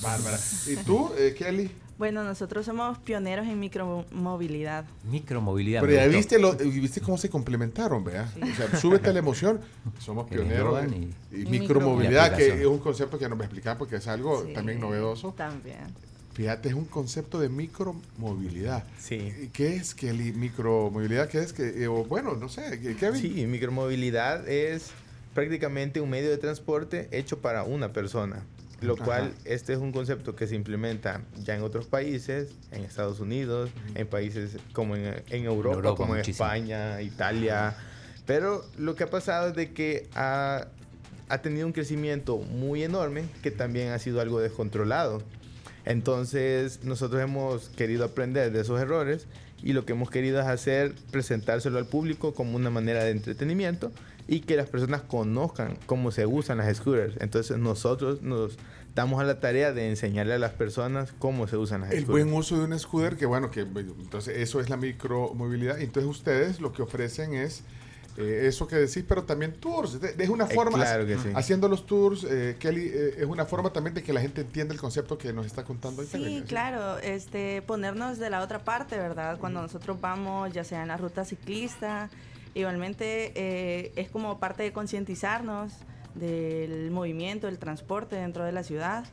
Bárbara. ¿Y tú, eh, Kelly? Bueno, nosotros somos pioneros en micromovilidad. Micromovilidad. Pero me ya viste, lo, y viste cómo se complementaron, ¿vea? O sea, súbete a la emoción. Somos pioneros en- y- y, y micromovilidad, micro- que es un concepto que nos va a explicar porque es algo Sí, también novedoso. También. Fíjate, es un concepto de micromovilidad. Sí. ¿Y ¿Qué es, Kelly? Micromovilidad, ¿qué es? que eh, o bueno, no sé, ¿qué- Kevin? Sí, micromovilidad es prácticamente un medio de transporte hecho para una persona. Lo Ajá. cual, este es un concepto que se implementa ya en otros países, en Estados Unidos, en países como en, en Europa, Europa, como en. España, Italia. Pero lo que ha pasado es de que ha, ha tenido un crecimiento muy enorme que también ha sido algo descontrolado. Entonces nosotros hemos querido aprender de esos errores y lo que hemos querido es hacer, presentárselo al público como una manera de entretenimiento y que las personas conozcan cómo se usan las scooters. Entonces nosotros nos damos a la tarea de enseñarle a las personas cómo se usan las El scooters. buen uso de un scooter, que bueno, que entonces eso es la micromovilidad. Entonces ustedes lo que ofrecen es eh, eso que decís, pero también tours. De- Es una Eh, forma, claro que sí. haciendo los tours, eh, Kelly, eh, es una forma también de que la gente entienda el concepto que nos está contando. Sí, claro, este, ponernos de la otra parte, ¿verdad? Cuando nosotros vamos, ya sea en la ruta ciclista, igualmente eh, es como parte de concientizarnos del movimiento, del transporte dentro de la ciudad.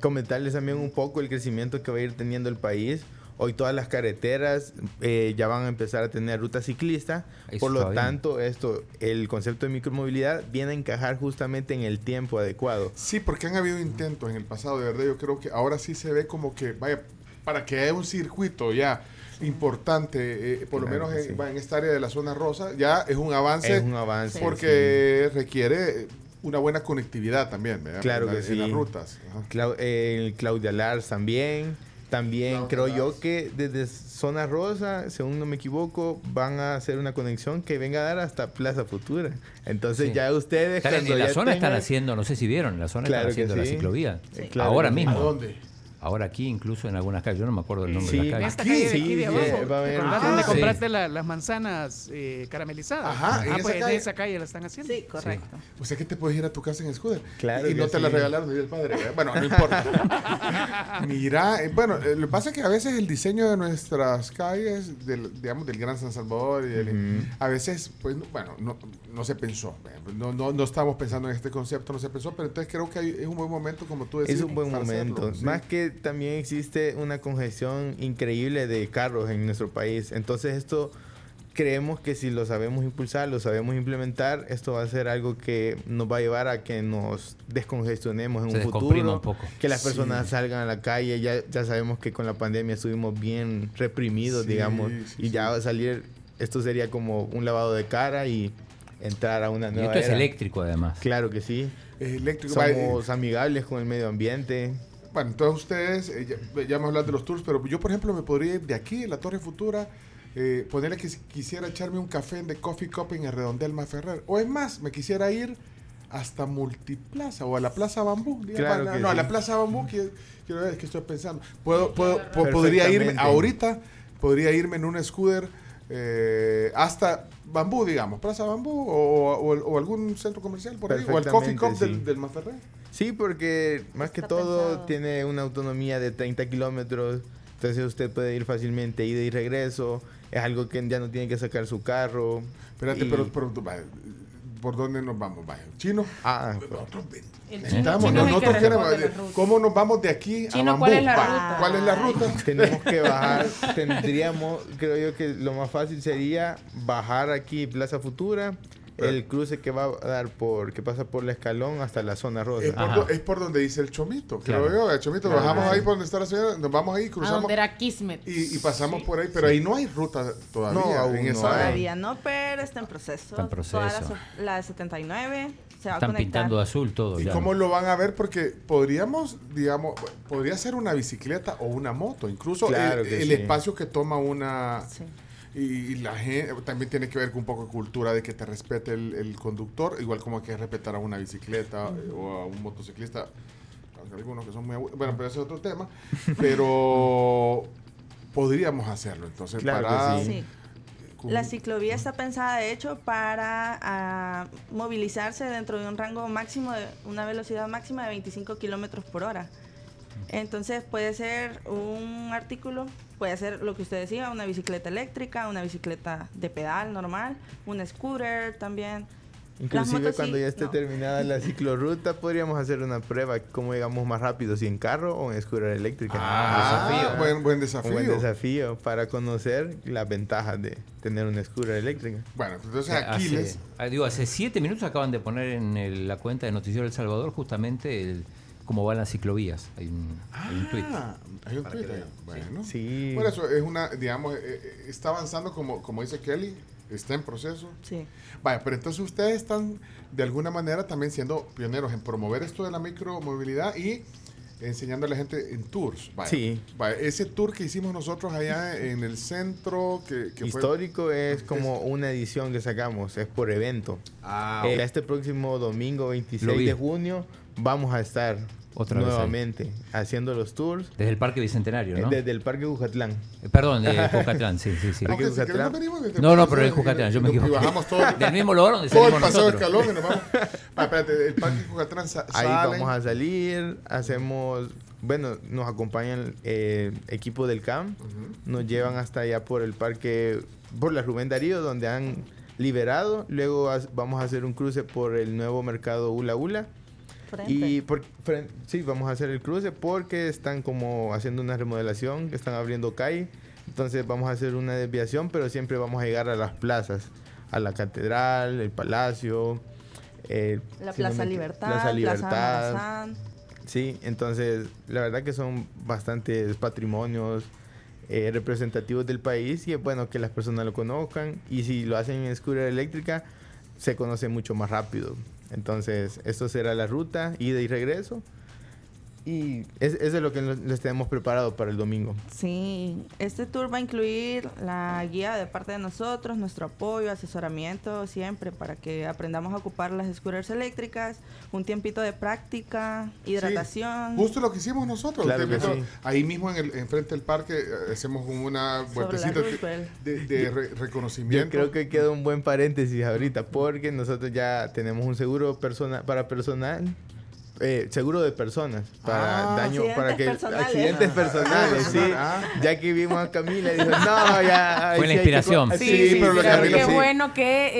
comentarles también un poco el crecimiento que va a ir teniendo el país. Hoy todas las carreteras eh, ya van a empezar a tener ruta ciclista. Eso Por lo bien. tanto, esto, el concepto de micromovilidad viene a encajar justamente en el tiempo adecuado. Sí, porque han habido intentos en el pasado, de verdad. Yo creo que ahora sí se ve como que, vaya, para que haya un circuito ya importante, eh, por lo Claro menos en, sí. va, en esta área de la zona rosa, ya es un avance. Es un avance, Porque requiere una buena conectividad también, ¿verdad? Claro En que sí. En las rutas. Clau- eh, el Claudia Lars también. También Claudia creo Lars. yo que desde Zona Rosa, según no me equivoco, van a hacer una conexión que venga a dar hasta Plaza Futura. Entonces Sí. ya ustedes... Están en, la ya zona están haciendo, no sé si vieron, en la zona Claro están haciendo la sí. ciclovía. Sí, claro Ahora sí. mismo. ¿A dónde? Ahora aquí, incluso en algunas calles. Yo no me acuerdo el nombre Sí, de esta calle de aquí de sí, abajo. va a haber- ¿Te acordás Ah, donde sí. compraste la- las manzanas eh, caramelizadas? Ajá, en ah, esa pues calle. en esa calle la están haciendo. Sí, correcto. O sea que te puedes ir a tu casa en scooter. Claro Y no te la sí. regalaron ni el padre. ¿verdad? Bueno, no importa. Mira, eh, bueno, eh, lo que pasa es que a veces el diseño de nuestras calles, del, digamos, del Gran San Salvador, y del- a veces, pues, no- bueno, no, no se pensó. eh, No, no, no estamos pensando en este concepto, no se pensó, pero entonces creo que hay- es un buen momento, como tú decías. Es un buen momento. hacerlo, sí. Más que también existe una congestión increíble de carros en nuestro país. Entonces esto creemos que si lo sabemos impulsar, lo sabemos implementar, esto va a ser algo que nos va a llevar a que nos descongestionemos en Se un futuro. un poco. Que las Sí. personas salgan a la calle. Ya, ya sabemos que con la pandemia estuvimos bien reprimidos, Sí, digamos. sí, y ya va a salir, esto sería como un lavado de cara y entrar a una Y nueva esto es eléctrico además. Claro que sí. Es eléctrico. eh, Somos amigables con el medio ambiente. Bueno, entonces ustedes, eh, ya, ya vamos a hablar de los tours, pero yo, por ejemplo, me podría ir de aquí, de la Torre Futura, eh, ponerle que si quisiera echarme un café en The Coffee Cup en el Redondel Maferrer. O es más, me quisiera ir hasta Multiplaza o a la Plaza Bambú. Claro para- que no, a la Plaza Bambú, quiero, quiero ver, es que estoy pensando. Puedo, puedo, po- podría irme ahorita, podría irme en un scooter eh, hasta Bambú, digamos, Plaza Bambú o, o- o algún centro comercial por ahí, o el Coffee Cup del, sí. del Maferré. Sí, porque más que todo tiene una autonomía de 30 kilómetros, entonces usted puede ir fácilmente ida y regreso, es algo que ya no tiene que sacar su carro. Espérate, y- pero, pero ¿por dónde nos vamos? Vaya, Chino. Ah, El Necesitamos, chino que nosotros queremos, eh. ¿cómo nos vamos de aquí a Bambú? ¿cuál es la ruta? ¿Cuál es la ruta? Tenemos que bajar, tendríamos, creo yo que lo más fácil sería bajar aquí Plaza Futura, el cruce que va a dar por, que pasa por la escalón hasta la zona rosa. Es por, do- es por donde dice el Chomito, creo yo. El Chomito, Claro. bajamos ahí por donde está la señora, nos vamos ahí, cruzamos era Kismet. y, y pasamos por ahí, pero ahí no hay ruta todavía. No, aún en no esa- Todavía no, pero está en proceso. Está en proceso. Toda la, la de 79 se va a Están conectar. pintando de azul todo. ¿Y ya. cómo lo van a ver? Porque podríamos, digamos, podría ser una bicicleta o una moto, incluso Claro el, sí. espacio que toma una... Y, y la gente también tiene que ver con un poco de cultura de que te respete el, el conductor, igual como hay que respetar a una bicicleta eh, o a un motociclista. Aunque Algunos que son muy Bueno, pero ese es otro tema. Pero podríamos hacerlo. Entonces, Claro para. Sí. La ciclovía está pensada, de hecho, para ah, movilizarse dentro de un rango máximo, de una velocidad máxima de 25 kilómetros por hora. Entonces puede ser un artículo, puede ser lo que usted decía, una bicicleta eléctrica, una bicicleta de pedal normal, un scooter también. Inclusive motos cuando sí, ya esté no. terminada la ciclorruta podríamos hacer una prueba cómo llegamos más rápido, si en carro o en scooter eléctrica. Ah, desafío. buen- buen desafío. Un buen desafío para conocer las ventajas de tener una scooter eléctrica. Bueno, entonces Hace- ah, digo, hace siete minutos acaban de poner en el- la cuenta de Noticiero El Salvador justamente el- cómo van las ciclovías. Hay un, hay un tuit. Ah, hay un tweet. Bueno. Sí. Por eso es una, digamos, eh, eh, está avanzando como, como dice Kelly, está en proceso. Sí. Vaya, pero entonces ustedes están de alguna manera también siendo pioneros en promover esto de la micromovilidad y enseñando a la gente en tours. Vaya, Sí. vaya, ese tour que hicimos nosotros allá en el centro, que, que fue- Histórico es como una edición que sacamos, es por evento. Ah, Eh, este próximo domingo Lo 26 vi. de junio vamos a estar Otra vez nuevamente haciendo los tours Desde el Parque Bicentenario, ¿no? desde el Parque Bucatlán. Eh, Perdón, de Jucatlán, sí, sí, sí. Parque nos venimos desde No, no, el pero el Jucatlán, yo me equivoqué. bajamos todo. Del mismo lugar donde Todo el salimos paseo de nosotros. escalón y nos vamos. Ah, espérate, el parque Jucatlán sa- Ahí salen. vamos a salir, hacemos, bueno, nos acompañan el equipo del CAM, nos llevan hasta allá por el parque, por la Rubén Darío, donde han liberado, luego vamos a hacer un cruce por el nuevo mercado Ula Ula. Frente. Y por, sí, vamos a hacer el cruce porque están como haciendo una remodelación, están abriendo calle. Entonces vamos a hacer una desviación, pero siempre vamos a llegar a las plazas, a la catedral, el palacio, eh, La Plaza Libertad, Plaza Plaza Libertad. Sí, entonces la verdad que son bastantes patrimonios eh, representativos del país y es bueno que las personas lo conozcan y si lo hacen en scooter eléctrica se conoce mucho más rápido. Entonces esto será la ruta, ida y regreso y es- eso es lo que les tenemos preparado para el domingo. Sí, este tour va a incluir la guía de parte de nosotros, nuestro apoyo, asesoramiento siempre para que aprendamos a ocupar las scooters eléctricas, un tiempito de práctica, hidratación. Justo lo que hicimos nosotros. Claro que sí. Ahí mismo en el enfrente del parque eh, hacemos como una vueltecita de, Roosevelt. de- de re- Yo reconocimiento. creo que queda un buen paréntesis ahorita porque nosotros ya tenemos un seguro persona para personal. Eh, seguro de personas para Ah. daño para que Accidentes personales. accidentes personales sí Ah. ya que vimos a Camila dijo no ya Fue la sí que inspiración. co- Sí, sí, sí, pero que pero qué sí. bueno que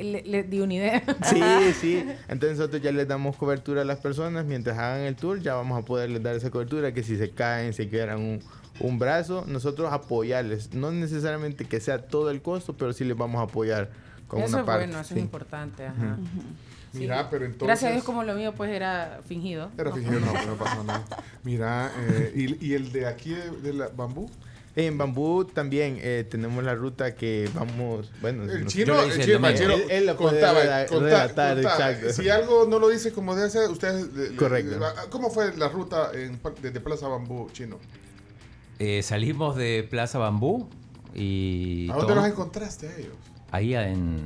eh, le, le di una idea. Sí, sí. Entonces nosotros ya les damos cobertura a las personas mientras hagan el tour, ya vamos a poderles dar esa cobertura, que si se caen, se quedan un, un brazo, nosotros apoyarles. No necesariamente que sea todo el costo, pero sí les vamos a apoyar con eso una es parte. bueno, eso sí. es importante. Ajá. Sí. Mira, pero entonces... Gracias a Dios como lo mío pues era fingido. Era No. fingido, no, no pasó nada. Mira, eh, y, y el de aquí de, de la bambú? En Bambú también eh, tenemos la ruta que vamos, bueno, El chino, yo el hice el chino, chino, Él- él lo puede contaba, contá. exacto. Si algo no lo dice como debe ser, ustedes... le- Correcto. le- ¿Cómo fue la ruta en, desde Plaza Bambú, chino? Eh, salimos de Plaza Bambú y... ¿A dónde tomamos- los encontraste a ellos? Ahí en,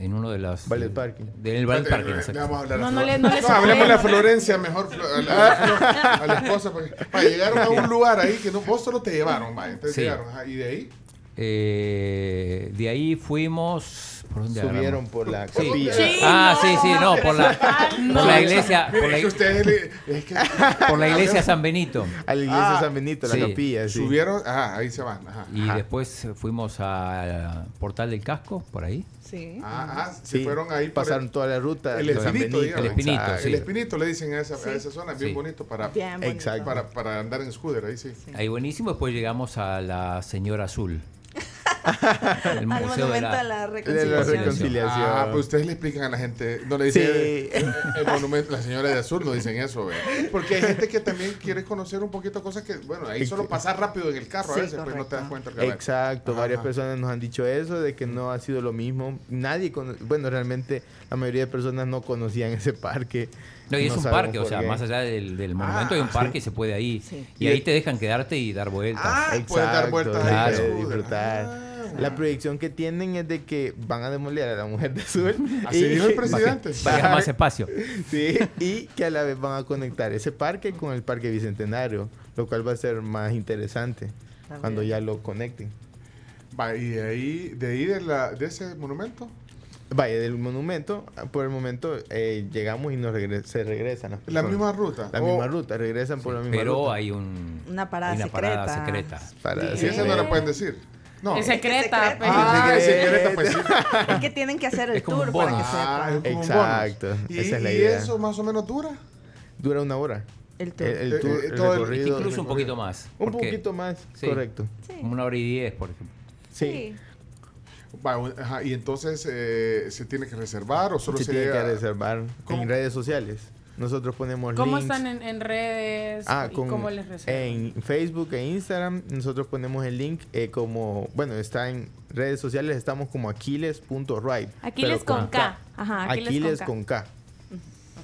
en uno de los... Ballet Parking. Del Ballet Parking, le- vamos a hablar a No, no le- no le hablemos a. Florencia mejor, a la, a la- a la esposa, porque- para llegar a un lugar ahí que no, vos solo te llevaron, vaya, entonces Sí. llegaron, ajá, y de ahí, Eh, de ahí fuimos... ¿Por dónde Subieron agarramos? por la Sí. capilla. Ah, sí, sí, no, por la, por la iglesia... Por la, por la iglesia San Benito. A la iglesia Ah, San Benito, la sí. capilla. sí. subieron, ajá, ahí se van, ajá. Y después fuimos al Portal del Casco, por ahí. Sí. Ah, ah, se fueron ahí pasaron toda la ruta. el espinito, digamos. El Espinito. El espinito le dicen a esa, a esa zona, bien Sí. bonito para, Bien bonito. Exacto. para, para andar en scooter, ahí sí. Ahí buenísimo. Después llegamos a la Señora Azul. El Al de monumento la... a la De la reconciliación. reconciliación. Ah, pues ustedes le explican a la gente, no le dicen Sí. el, el monumento, la señora de azul, no dicen eso, ve. Porque hay gente que también quiere conocer un poquito cosas que, bueno, ahí solo pasar rápido en el carro Sí, a veces, pues no te das cuenta. que- Exacto, Ajá, varias ajá. personas nos han dicho eso, de que no ha sido lo mismo. Nadie, cono- bueno, realmente la mayoría de personas no conocían ese parque. No, y es un parque, o sea, qué. más allá del, del monumento hay un parque y se puede ahí. Y Y ahí te dejan quedarte y dar vueltas. Ah, puedes dar Exacto, vueltas sí, ahí. Claro. disfrutar. Ah. La proyección que tienen es de que van a demoler a la mujer de azul. Así dijo el presidente. Para más espacio. Sí, y que a la vez van a conectar ese parque con el parque bicentenario, lo cual va a ser más interesante cuando ya lo conecten. Va, y de ahí, de ahí de, la, de ese monumento, Vaya, del monumento, por el momento eh, llegamos y nos regre- se regresan las la misma ruta. La O- misma ruta, regresan por la misma Pero ruta. hay un, Una parada una parada secreta. secreta. Para Si esa no la pueden decir. No. Es secreta, pero- Ah, es secreta, pues sí. Es que tienen que hacer el Es tour para que. Ah, sepan. es Exacto. ¿Y, esa es la y idea. eso más o menos dura? Dura una hora. El tour. El, el Eh, tour, eh, el todo recorrido. Incluso un poquito más. Un poquito más, Sí. correcto. Como una hora y diez, por ejemplo. Sí. Ajá, y entonces eh, se tiene que reservar o solo Se se, tiene llega- que reservar ¿Cómo? en redes sociales. Nosotros ponemos ¿Cómo links. están en, en redes? Ah, ¿Y con- cómo les reservan? en Facebook e Instagram nosotros ponemos el link eh, como, bueno, está en redes sociales, estamos como aquiles.ride. Aquiles con K. Ajá, Aquiles Aquiles con K. con K.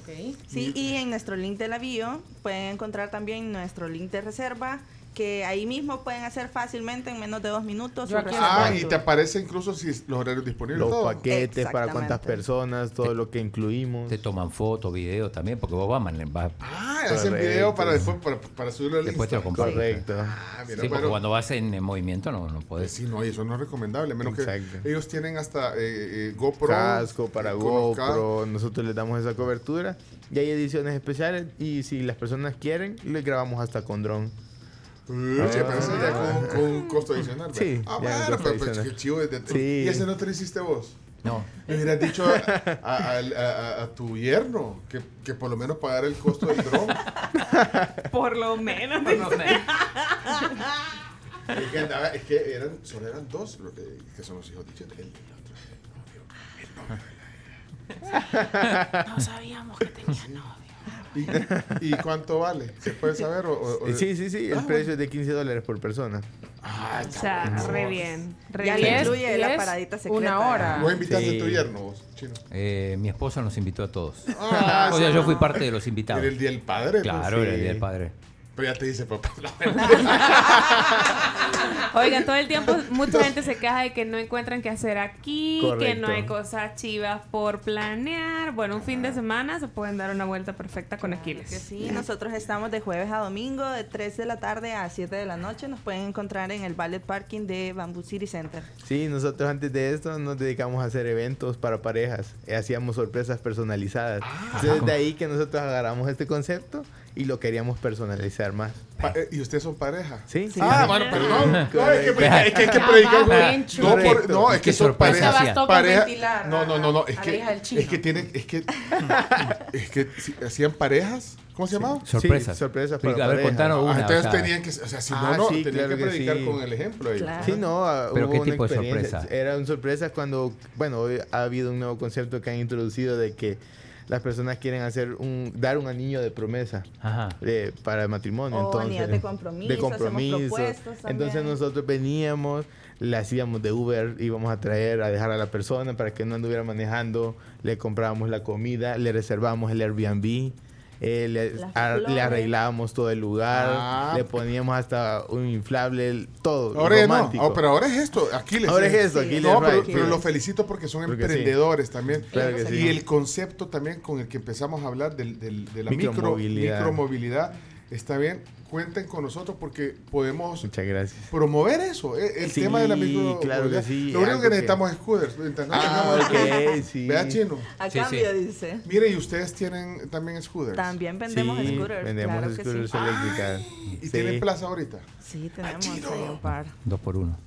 Ok. Sí, y en nuestro link de la bio pueden encontrar también nuestro link de reserva, que ahí mismo pueden hacer fácilmente en menos de dos minutos. Yo Ah, y te aparece incluso si los horarios disponibles. Los todo. paquetes, para cuántas personas, todo lo que incluimos. Te toman fotos, videos también, porque vos vas, vas Ah, hacen video para después para, para subirlo al después te lo Instagram. Correcto. Ah, mira, Sí, porque pero- cuando vas en, en movimiento no, no puedes. sí, no, eso no es recomendable, a menos Exacto. que ellos tienen hasta eh, eh, GoPro. casco para ca- GoPro, nosotros les damos esa cobertura y hay ediciones especiales y si las personas quieren, les grabamos hasta con dron. Sí, pero eso ya con, con un costo adicional. ¿verdad? Sí, ah, ya un bueno, pero, pero adicional. qué chivo. desde- Sí. ¿Y ese no te lo hiciste vos? No. Le hubieras dicho a, a- a- a- a tu yerno que, que por lo menos pagara el costo del dron. Por lo menos. es, que andaba- es que eran, solo eran dos lo que, que son los hijos de Jen. El, el otro el novio. El novio. No sabíamos que tenía novio. ¿Y, y cuánto vale? ¿Se puede saber? O, o- o- Sí, sí, sí, el Ah, precio es de 15 dólares por persona. Ah, O sea, re bien. Re Ya le bien. es- incluye y la paradita secreta. una hora. ¿Vos invitaste Sí. a tu yerno, vos, chino? Eh, mi esposa nos invitó a todos. Ah, o sea, sí. yo fui parte de los invitados. Era el día del padre. Claro, pues, era el día del padre. Pero ya te dice papá. Oigan, todo el tiempo mucha gente se queja de que no encuentran qué hacer aquí, que Correcto. no hay cosas chivas por planear. Bueno, un fin de semana se pueden dar una vuelta perfecta con Que Aquiles. sí, nosotros estamos de jueves a domingo, de 3 de la tarde a 7 de la noche. Nos pueden encontrar en el Ballet Parking de Bamboo City Center. Sí, nosotros antes de esto nos dedicamos a hacer eventos para parejas. Eh, Hacíamos sorpresas personalizadas. Entonces de ahí que nosotros agarramos este concepto y lo queríamos personalizar más. Pa- eh, ¿Y ustedes son pareja? Sí, sí. Ah, bueno, perdón. No, es que, es que hay que Ah, predicar. No, por- no, es que son pareja- ventilar No, no, no, no. Es que, es que tienen, es que, es que si- hacían parejas. ¿Cómo se llamaba? Sorpresas. Sí, sorpresas para a ver, contanos Ah, una. entonces o sea, tenían que, o sea, si Ah, no, no, sí, tenían claro que predicar sí. con el ejemplo. Claro. Sí, no, ah, ¿Pero hubo qué una tipo de sorpresa? Eran sorpresas cuando, bueno, hoy ha habido un nuevo concepto que han introducido de que las personas quieren hacer un, dar un anillo de promesa Ajá. de- para matrimonio. O entonces, de compromiso, de compromiso. Entonces nosotros veníamos, le hacíamos de Uber, íbamos a traer, a dejar a la persona para que no anduviera manejando, le comprábamos la comida, le reservábamos el Airbnb. Eh, le, arreglábamos todo el lugar, Ah. le poníamos hasta un inflable, todo. Ahora no, romántico. oh, pero ahora es esto, Aquiles. Ahora es eh. esto, Aquiles, No, pero, pero lo felicito porque son Porque sí. emprendedores también. Claro que y sí. el concepto también con el que empezamos a hablar de la micro- micromovilidad está bien. Cuenten con nosotros porque podemos Muchas gracias. promover eso, eh, el Sí, tema de la micromovilidad. claro que sí, Lo único que que- necesitamos es no Ah, tengamos- ok, sí. Vea, chino. A cambio, dice. Mire, y ustedes tienen también scooters. También vendemos Sí, scooters. vendemos claro que scooters sí. eléctricas. ¿Y Sí. tienen plaza ahorita? Sí, tenemos ahí un par. Dos por uno.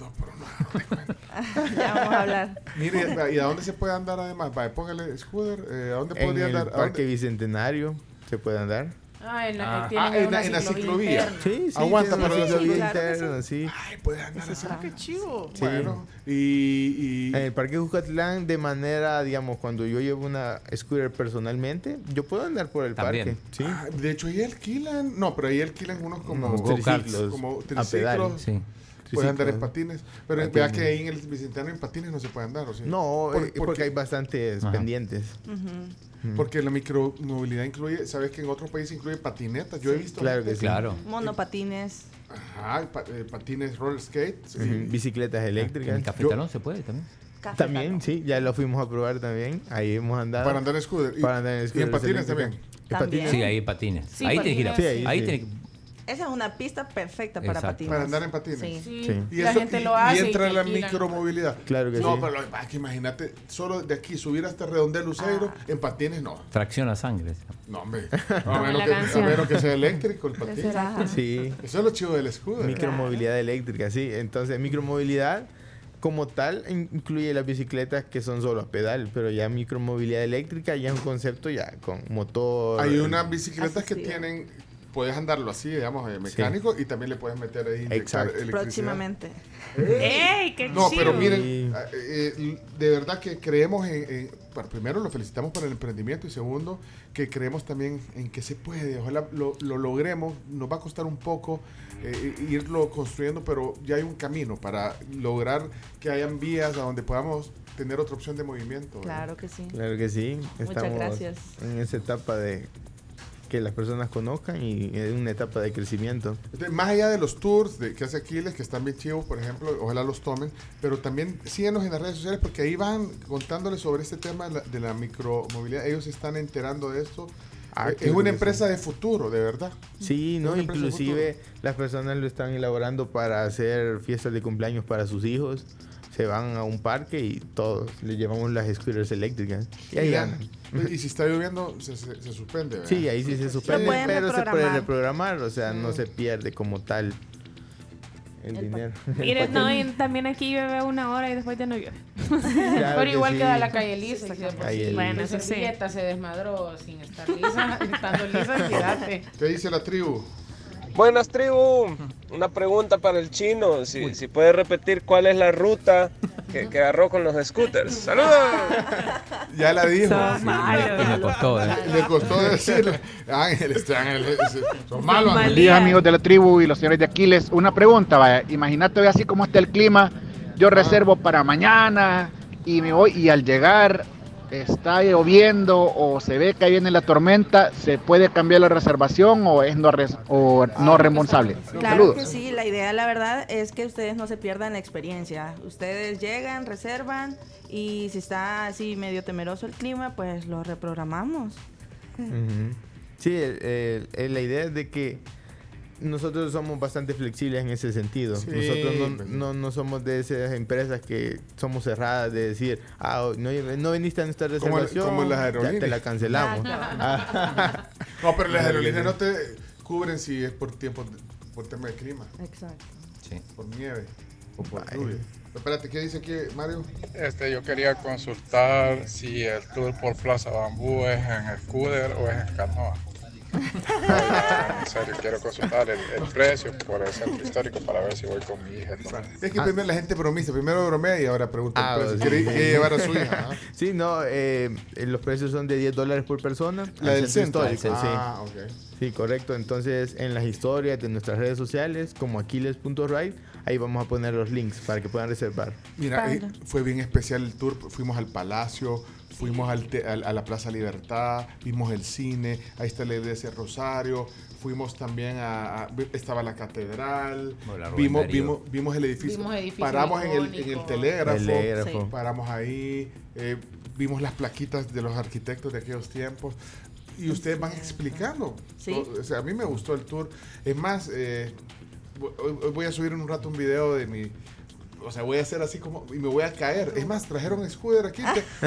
ya vamos a hablar. Mire, ¿y a dónde se puede andar además? Vaya, póngale scooter. eh, ¿A dónde En podría el andar? ¿A Parque dónde? Bicentenario se puede andar. Ah, en la, Ah, ah, en una la- en la ciclovía interna. Sí, sí. Aguanta para la ciclovía interna, sí. Ay, puede andar así. Ah, qué chivo. Sí. Bueno, y, y- En el Parque Jucatlán, de manera, digamos, cuando yo llevo una scooter personalmente, yo puedo andar por el También. parque. Sí. Ah, de hecho, ahí alquilan. No, pero ahí alquilan unos como, go-karts. triciclos como a pedal. triciclos. Sí. Puedes andar en patines. Pero Patines. vea que ahí en el Bicentenario en patines no se puede andar, ¿o sí? No, Por- eh, porque, hay bastantes Ajá. pendientes. Porque la micromovilidad incluye, ¿sabes que en otros países incluye patinetas? Yo he visto. Claro que gente- sí. Claro. Monopatines. Ajá, pa- eh, patines, roller skate. sí. Ujú, Bicicletas En eléctricas. el cafetalón se puede también. También, sí, ya lo fuimos a probar también. Ahí hemos andado. Para andar en scooter. Y, Para andar en y en scooters patines también. En También. patines. Sí, ahí patines. Sí, ahí tienes que ir a- patines. Sí, ahí ahí sí. tienes que- Esa es una pista perfecta para Exacto. patines. Para andar en patines. Sí. Sí, Sí. Y, la eso- gente y- lo hace. y entra te la micromovilidad. Claro que no, sí. pero lo- ah, que imagínate, solo de aquí subir hasta Redondel Luceiro, Ah. en patines no. Tracciona sangre. No, hombre. A menos, que, a canción. menos que sea eléctrico el patín. será? Sí. Eso es lo chido del scooter. Micromovilidad eléctrica, sí. Entonces, micromovilidad como tal in- incluye las bicicletas que son solo a pedal, pero ya micromovilidad eléctrica ya es un concepto ya con motor. Hay unas bicicletas que tienen, puedes andarlo así, digamos, eh, mecánico, y también le puedes meter ahí inyectar Exacto. electricidad. Próximamente. ¡Ey, qué No, pero miren, eh, de verdad que creemos en, primero lo felicitamos por el emprendimiento y segundo que creemos también en que se puede, ojalá lo, lo logremos, nos va a costar un poco eh, irlo construyendo, pero ya hay un camino para lograr que hayan vías a donde podamos tener otra opción de movimiento. ¿verdad? Claro que sí. Claro que sí. Muchas gracias. en esa etapa de que las personas conozcan y en una etapa de crecimiento. Más allá de los tours de, que hace Aquiles, que están bien chivos, por ejemplo, ojalá los tomen, pero también síguenos en las redes sociales porque ahí van contándoles sobre este tema de la, de la micromovilidad. Ellos se están enterando de esto. Ah, Eh, es una empresa de futuro, de verdad. Sí, Es ¿no? Inclusive las personas lo están elaborando para hacer fiestas de cumpleaños para sus hijos. Se van a un parque y todos le llevamos las scooters eléctricas. Y ahí Ya. andan. Y si está lloviendo, se, se- se suspende. ¿verdad? Sí, ahí sí se suspende, pero se puede reprogramar. o sea, no se pierde como tal el, dinero. El Mire, no, paquete. y también aquí llueve una hora y después ya no llueve. Claro Pero que igual sí. queda la calle lisa. Calle sí lisa. Bueno, la eso sí. servilleta se desmadró sin estar lisa. Estando lisa, cuídate. ¿Qué dice la tribu? Buenas tribu, una pregunta para el chino, si, si puede repetir cuál es la ruta que, que agarró con los scooters. ¡Saludos! Ya la dijo. Y me costó, ¿eh? Le costó decirlo. Ángel, este Ángel, son malos. Mal Ángel. días día. amigos de la tribu y los señores de Aquiles. Una pregunta, vaya, imagínate así como está el clima, yo reservo para mañana y me voy y al llegar está lloviendo o se ve que ahí viene la tormenta, ¿se puede cambiar la reservación o es no, res- o no reembolsable? Claro Saludos. que sí, la idea la verdad es que ustedes no se pierdan la experiencia. Ustedes llegan, reservan y si está así medio temeroso el clima, pues lo reprogramamos. Sí, la idea es de que nosotros somos bastante flexibles en ese sentido. Sí, nosotros no, no, no somos de esas empresas que somos cerradas de decir, ah, no, no viniste a nuestra reservación, como las ya aerolíneas. te la cancelamos. Ah, No, pero las aerolíneas no te cubren si es por tiempo, por tema de clima, Exacto. Sí. por nieve o por lluvia. Pero espérate, ¿qué dice aquí Mario? Este, yo quería consultar si el tour por Plaza Bambú es en scooter o es en canoa. en serio, quiero consultar el, el precio por el centro histórico para ver si voy con mi hija. Es que primero la gente bromista, primero bromea y ahora pregunta Ah, el precio. sí. Quiere, quiere llevar a su hija. ¿ah? sí, no, eh, los precios son de 10 dólares por persona. La del centro. histórico, sí. Ah, ok. Sí, correcto. Entonces, en las historias de nuestras redes sociales, como aquiles.ride, ahí vamos a poner los links para que puedan reservar. Mira, eh, fue bien especial el tour. Fuimos al palacio, fuimos al te- al- a la Plaza Libertad, vimos el cine, ahí está la iglesia Rosario, fuimos también a, a- estaba la catedral, vimos, vimos, vimos el edificio, Vimos edificio paramos en el, en el telégrafo, Telégrafo. Sí. paramos ahí, eh, vimos las plaquitas de los arquitectos de aquellos tiempos. Y ustedes van explicando. Sí. O- sea, a mí me gustó el tour. Es más, eh, voy a subir en un rato un video de mi. O sea, voy a hacer así como. Y me voy a caer. Es más, trajeron scooter aquí. te-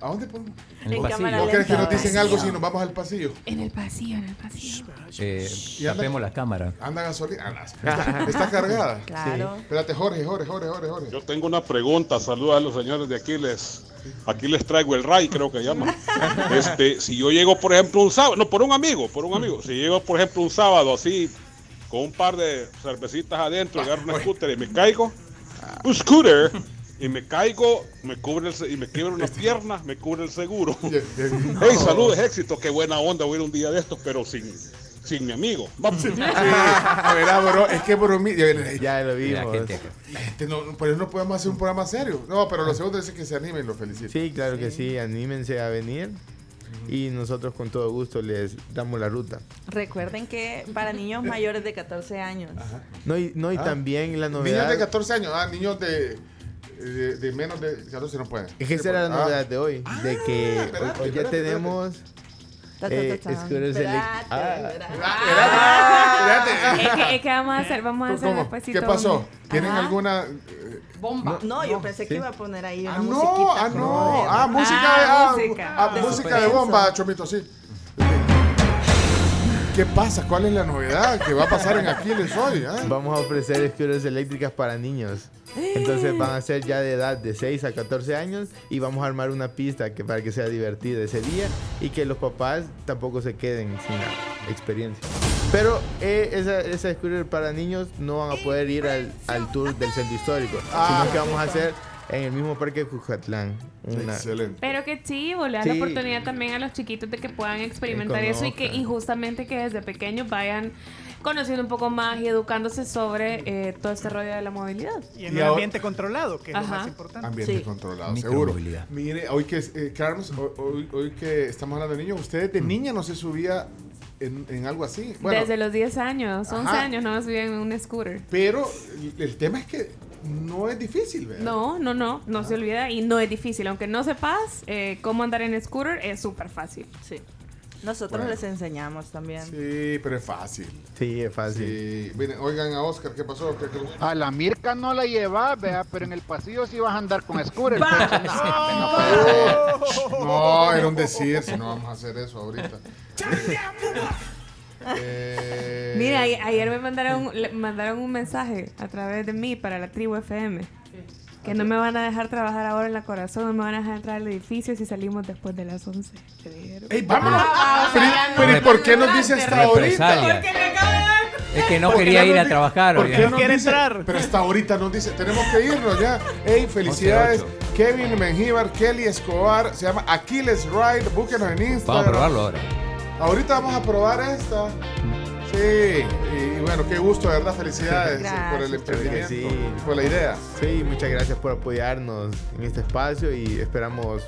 ¿A dónde podemos? En ¿No crees que nos dicen algo si nos vamos al pasillo? En el pasillo, en el pasillo. Eh, Y anda- tapemos la cámara. Anda gasolina. Ah, Está, está cargada. Claro. Espérate, Jorge, Jorge, Jorge, Jorge, Jorge. Yo tengo una pregunta, saludos a los señores de aquí, les, aquí les traigo el RAI, creo que llama. Este, si yo llego, por ejemplo, un sábado, no, por un amigo, por un amigo, si llego, por ejemplo, un sábado así, con un par de cervecitas adentro, agarro una scooter y me caigo, un scooter, y me caigo, me cubre el, y me quiebro una pierna, me cubre el seguro. Hey, saludos, éxito, qué buena onda, voy a ir un día de estos, pero sin, sin mi amigo. Vamos. Sí, a ver, ah, bro, es que bromi- Ya lo Mira, vimos. gente. Este, no, por eso no podemos hacer un programa serio. No, pero los segundos dicen que se animen, los felicito. Sí, claro que sí, anímense a venir y nosotros con todo gusto les damos la ruta. Recuerden que para niños mayores de 14 años. No, y, no, y Ah. también la Niños novedad... de 14 años, ah, niños de, de, de menos de 14 no pueden. Es que esa era la Ah. novedad de hoy, de que hoy- espérate, hoy, ya espérate, tenemos ta, eh, scooters Espérate, elec- Ah. Espérate. Es que, es que vamos a hacer, vamos a hacer ¿Cómo? despacito. ¿Qué pasó? ¿Tienen Ajá. alguna...? Bomba. No, yo pensé sí. que iba a poner ahí una Ah, no, ah, no. de- Ah, música, Ah, ah, música. ah, De música de suspenso. bomba, Chomito, sí. ¿Qué pasa? ¿Cuál es la novedad que va a pasar en Aquiles hoy? ah? Vamos a ofrecer scooters eléctricas para niños. Entonces van a ser ya de edad de 6 a 14 años y vamos a armar una pista que para que sea divertida ese día y que los papás tampoco se queden sin la experiencia. Pero eh, esa, esa scooter para niños no van a poder ir al, al tour del centro histórico, Ah. sino que vamos a hacer en el mismo parque de. Una, Excelente. Pero qué chivo, le da Sí. la oportunidad también a los chiquitos de que puedan experimentar eso y que y justamente que desde pequeños vayan conociendo un poco más y educándose sobre eh, todo este rollo de la movilidad. Y en Y un ahora- ambiente controlado, que es lo más importante. Ambiente Sí. controlado, seguro. Mire, hoy que, eh, Carlos, hoy, que estamos hablando de niños, usted de niña no se subía en, en algo así. Bueno, Desde los 10 años, 11 Ajá. años no me subí en un scooter. pero el, tema es que no es difícil, ¿verdad? No, no, no, no se olvida y no es difícil. Aunque no sepas eh, cómo andar en scooter, es súper fácil. Sí. Nosotros Bueno. les enseñamos también. Sí, pero es fácil. Sí, es fácil. Sí. Miren, oigan a Oscar, ¿qué pasó? ¿Qué- qué- A la Mirka no la llevas, vea, pero en el pasillo sí vas a andar con scooter. No, no. No, era un decir, si no vamos a hacer eso ahorita. Eh, Mira, ayer me mandaron, le- mandaron un mensaje a través de mí para la tribu FM. Que no me van a dejar trabajar ahora en la corazón, no me van a dejar entrar al edificio si salimos después de las 11. Me dijeron. ¡Ey, vámonos! Ah, o sea, pero, no ¿y por qué nos dice hasta ahorita? Represalia. Porque me acabo de dar Es que no ¿Por qué quería no ir a trabajar. ¿Por qué nos quiere entrar? Pero hasta ahorita nos dice, tenemos que irnos ya. Hey, felicidades. 11-8. Kevin Mengíbar, Kelly Escobar, se llama Aquiles Ride, búsquenos en Instagram. Vamos a probarlo ahora. Ahorita vamos a probar esta. Sí, y bueno, qué gusto, de verdad, felicidades Gracias, por el emprendimiento, sí. y por la idea. Sí, muchas gracias por apoyarnos en este espacio y esperamos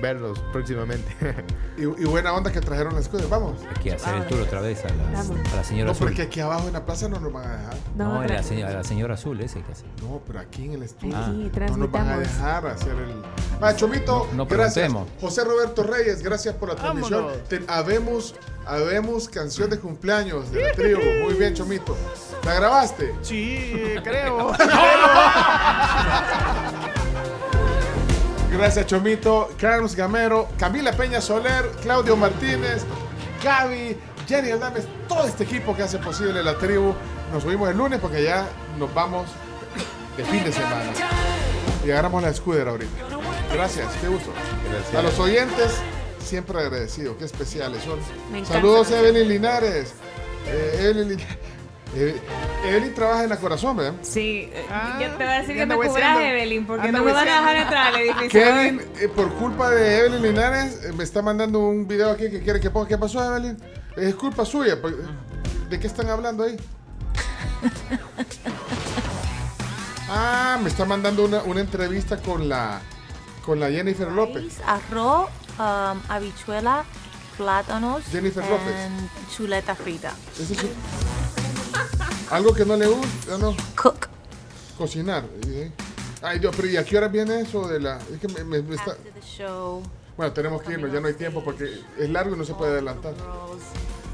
verlos próximamente. Y, y buena onda que trajeron las cosas. Vamos. Hay que hacer el tour otra vez a la, Vamos. a la señora No, azul. porque aquí abajo en la plaza no nos van a dejar. No, No, la, señora, la señora azul, ese hay que hacer. No, pero aquí en el estudio Aquí, no nos van a dejar hacer el. Ah, Chomito, No- no gracias. José Roberto Reyes, gracias por la transmisión. Te- habemos, habemos canción de cumpleaños de la tribu. Muy bien, Chomito. ¿La grabaste? Sí, creo. Gracias, Chomito. Carlos Gamero, Camila Peña Soler, Claudio Martínez, Gaby, Jenny Aldames, todo este equipo que hace posible la tribu. Nos subimos el lunes porque ya nos vamos de fin de semana. Y agarramos la escudera ahorita. Gracias, qué gusto. Gracias. A los oyentes, siempre agradecidos, qué especiales son. Saludos a Evelyn Linares. Eh, Evelyn, eh, Evelyn trabaja en la corazón, ¿verdad? Sí, eh, Ah, yo te voy a decir que me cubras, Evelyn, porque Anda no me van a dejar entrar al edificio. Kevin, eh, por culpa de Evelyn Linares, eh, me está mandando un video aquí que quiere que ponga. ¿Qué pasó, Evelyn? Es culpa suya. pues, ¿De qué están hablando ahí? Ah, me está mandando una, una entrevista con la Con la Jennifer López. arroz, um, habichuela, plátanos Jennifer López. chuleta frita. Ese es un- Algo que no le gusta, no. Cook. Cocinar. ¿sí? Ay, Dios, pero ¿y a qué hora viene eso de la...? Es que me, me- me está... After the show, Bueno, tenemos que irnos, ya no hay tiempo porque es largo y no se puede adelantar.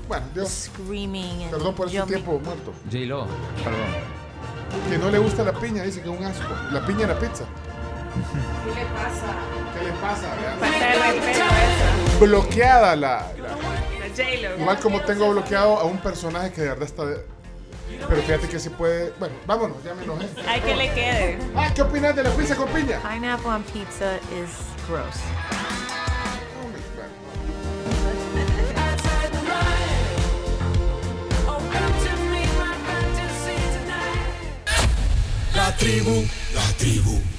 Bueno, Dios, screaming and perdón por ese tiempo muerto. J-Lo, perdón. Que no le gusta la piña, dice que es un asco. La piña en la pizza. ¿Qué le pasa? ¿Qué le pasa? Vean. Falta de respeto esa. Bloqueada la... la- J-Lo. Igual como tengo bloqueado a un personaje que de verdad está... de- Pero fíjate que sí puede... Bueno, vámonos, ya me enojé. Hay que le quede. Ah, ¿qué opinas de la pizza con piña? Pineapple on pizza is gross. La tribu, la tribu,